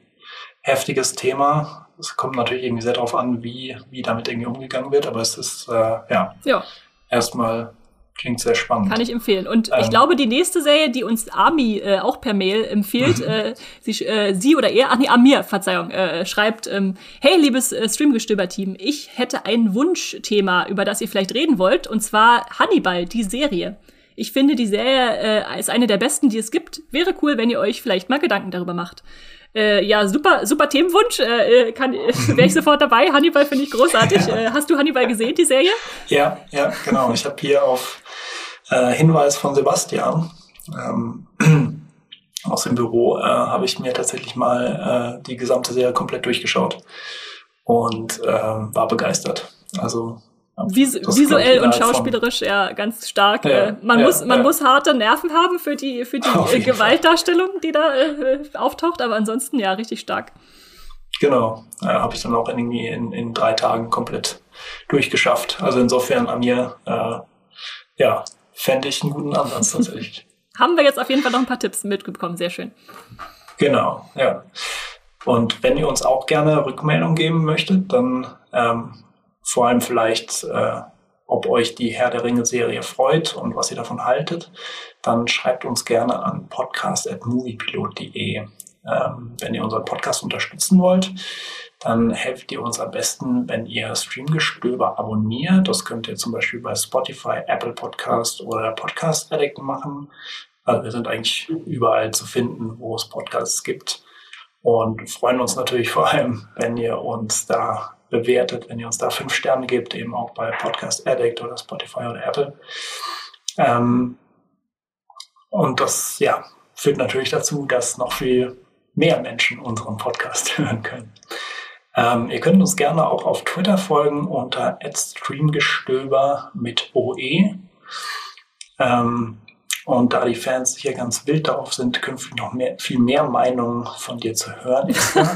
heftiges Thema. Es kommt natürlich irgendwie sehr darauf an, wie, wie damit irgendwie umgegangen wird, aber es ist, äh, ja, ja. erstmal klingt sehr spannend. Kann ich empfehlen. Und ähm, ich glaube, die nächste Serie, die uns Ami äh, auch per Mail empfiehlt, äh, sie, äh, sie oder er, ach nee, Amir, Verzeihung, äh, schreibt, ähm, hey, liebes äh, Streamgestöber-Team, ich hätte ein Wunschthema, über das ihr vielleicht reden wollt, und zwar Hannibal, die Serie. Ich finde, die Serie äh, ist eine der besten, die es gibt. Wäre cool, wenn ihr euch vielleicht mal Gedanken darüber macht. Äh, ja, super, super Themenwunsch. Äh, kann, wäre ich sofort dabei. Hannibal finde ich großartig. Äh, hast du Hannibal gesehen, die Serie? Ja, ja, genau. Ich habe hier auf äh, Hinweis von Sebastian ähm, aus dem Büro äh, habe ich mir tatsächlich mal äh, die gesamte Serie komplett durchgeschaut und äh, war begeistert. Also Vis visuell und schauspielerisch ja ganz stark. Ja, äh, man ja, muss man ja. muss harte Nerven haben für die für die äh, Gewaltdarstellung, die da äh, auftaucht, aber ansonsten ja richtig stark. Genau, äh, habe ich dann auch irgendwie in, in drei Tagen komplett durchgeschafft. Also insofern an mir, äh, ja, fände ich einen guten Ansatz tatsächlich. Haben wir jetzt auf jeden Fall noch ein paar Tipps mitbekommen, sehr schön. Genau, ja. Und wenn ihr uns auch gerne Rückmeldung geben möchtet, dann ähm, vor allem vielleicht, äh, ob euch die Herr der Ringe-Serie freut und was ihr davon haltet, dann schreibt uns gerne an podcast.moviepilot.de. Ähm, wenn ihr unseren Podcast unterstützen wollt, dann helft ihr uns am besten, wenn ihr Streamgestöber abonniert. Das könnt ihr zum Beispiel bei Spotify, Apple Podcast oder Podcast Addict machen. Also wir sind eigentlich überall zu finden, wo es Podcasts gibt. Und freuen uns natürlich vor allem, wenn ihr uns da bewertet, wenn ihr uns da fünf Sterne gebt, eben auch bei Podcast Addict oder Spotify oder Apple. Ähm, und das, ja, führt natürlich dazu, dass noch viel mehr Menschen unseren Podcast hören können. Ähm, ihr könnt uns gerne auch auf Twitter folgen unter @streamgestöber mit OE. Ähm, und da die Fans sicher ganz wild darauf sind, künftig noch mehr, viel mehr Meinungen von dir zu hören,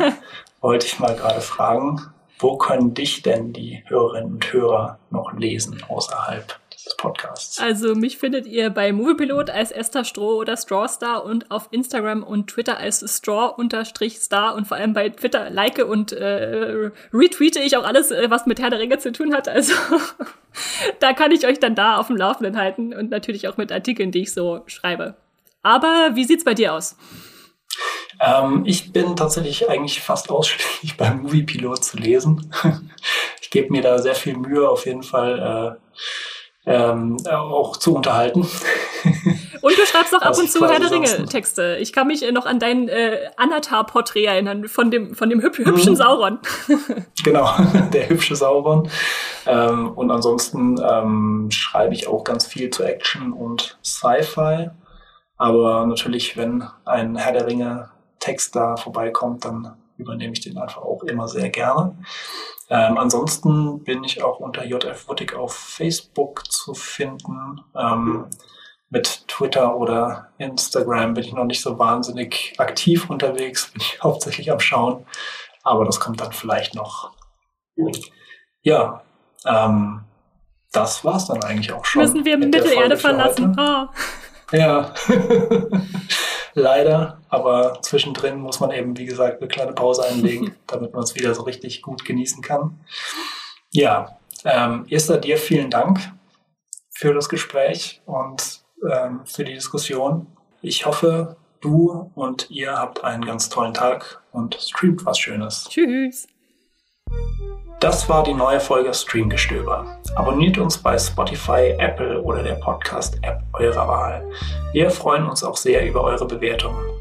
wollte ich mal gerade fragen, wo können dich denn die Hörerinnen und Hörer noch lesen außerhalb des Podcasts? Also mich findet ihr bei Moviepilot als Esther Stroh oder Strawstar und auf Instagram und Twitter als Straw-Star und vor allem bei Twitter like und äh, retweete ich auch alles, äh, was mit Herr der Ringe zu tun hat. Also da kann ich euch dann da auf dem Laufenden halten und natürlich auch mit Artikeln, die ich so schreibe. Aber wie sieht's bei dir aus? Ähm, ich bin tatsächlich eigentlich fast ausschließlich beim Moviepilot zu lesen. ich gebe mir da sehr viel Mühe, auf jeden Fall äh, ähm, auch zu unterhalten. Und du schreibst auch ab und zu Herr der Ringe-Texte. Ich kann mich noch an dein äh, Anatar-Porträt erinnern, von dem, von dem hüb hübschen mhm. Sauron. genau, der hübsche Sauron. Ähm, und ansonsten ähm, schreibe ich auch ganz viel zu Action und Sci-Fi. Aber natürlich, wenn ein Herr der Ringe Text da vorbeikommt, dann übernehme ich den einfach auch immer sehr gerne. Ähm, ansonsten bin ich auch unter JF Wuttig auf Facebook zu finden. Ähm, mit Twitter oder Instagram bin ich noch nicht so wahnsinnig aktiv unterwegs, bin ich hauptsächlich am Schauen. Aber das kommt dann vielleicht noch. Ja, ähm, das war's dann eigentlich auch schon. Müssen wir Mittelerde verlassen? Oh. Ja, leider. Aber zwischendrin muss man eben, wie gesagt, eine kleine Pause einlegen, damit man es wieder so richtig gut genießen kann. Ja, ähm, Esther, dir vielen Dank für das Gespräch und ähm, für die Diskussion. Ich hoffe, du und ihr habt einen ganz tollen Tag und streamt was Schönes. Tschüss. Das war die neue Folge Streamgestöber. Abonniert uns bei Spotify, Apple oder der Podcast-App eurer Wahl. Wir freuen uns auch sehr über eure Bewertungen.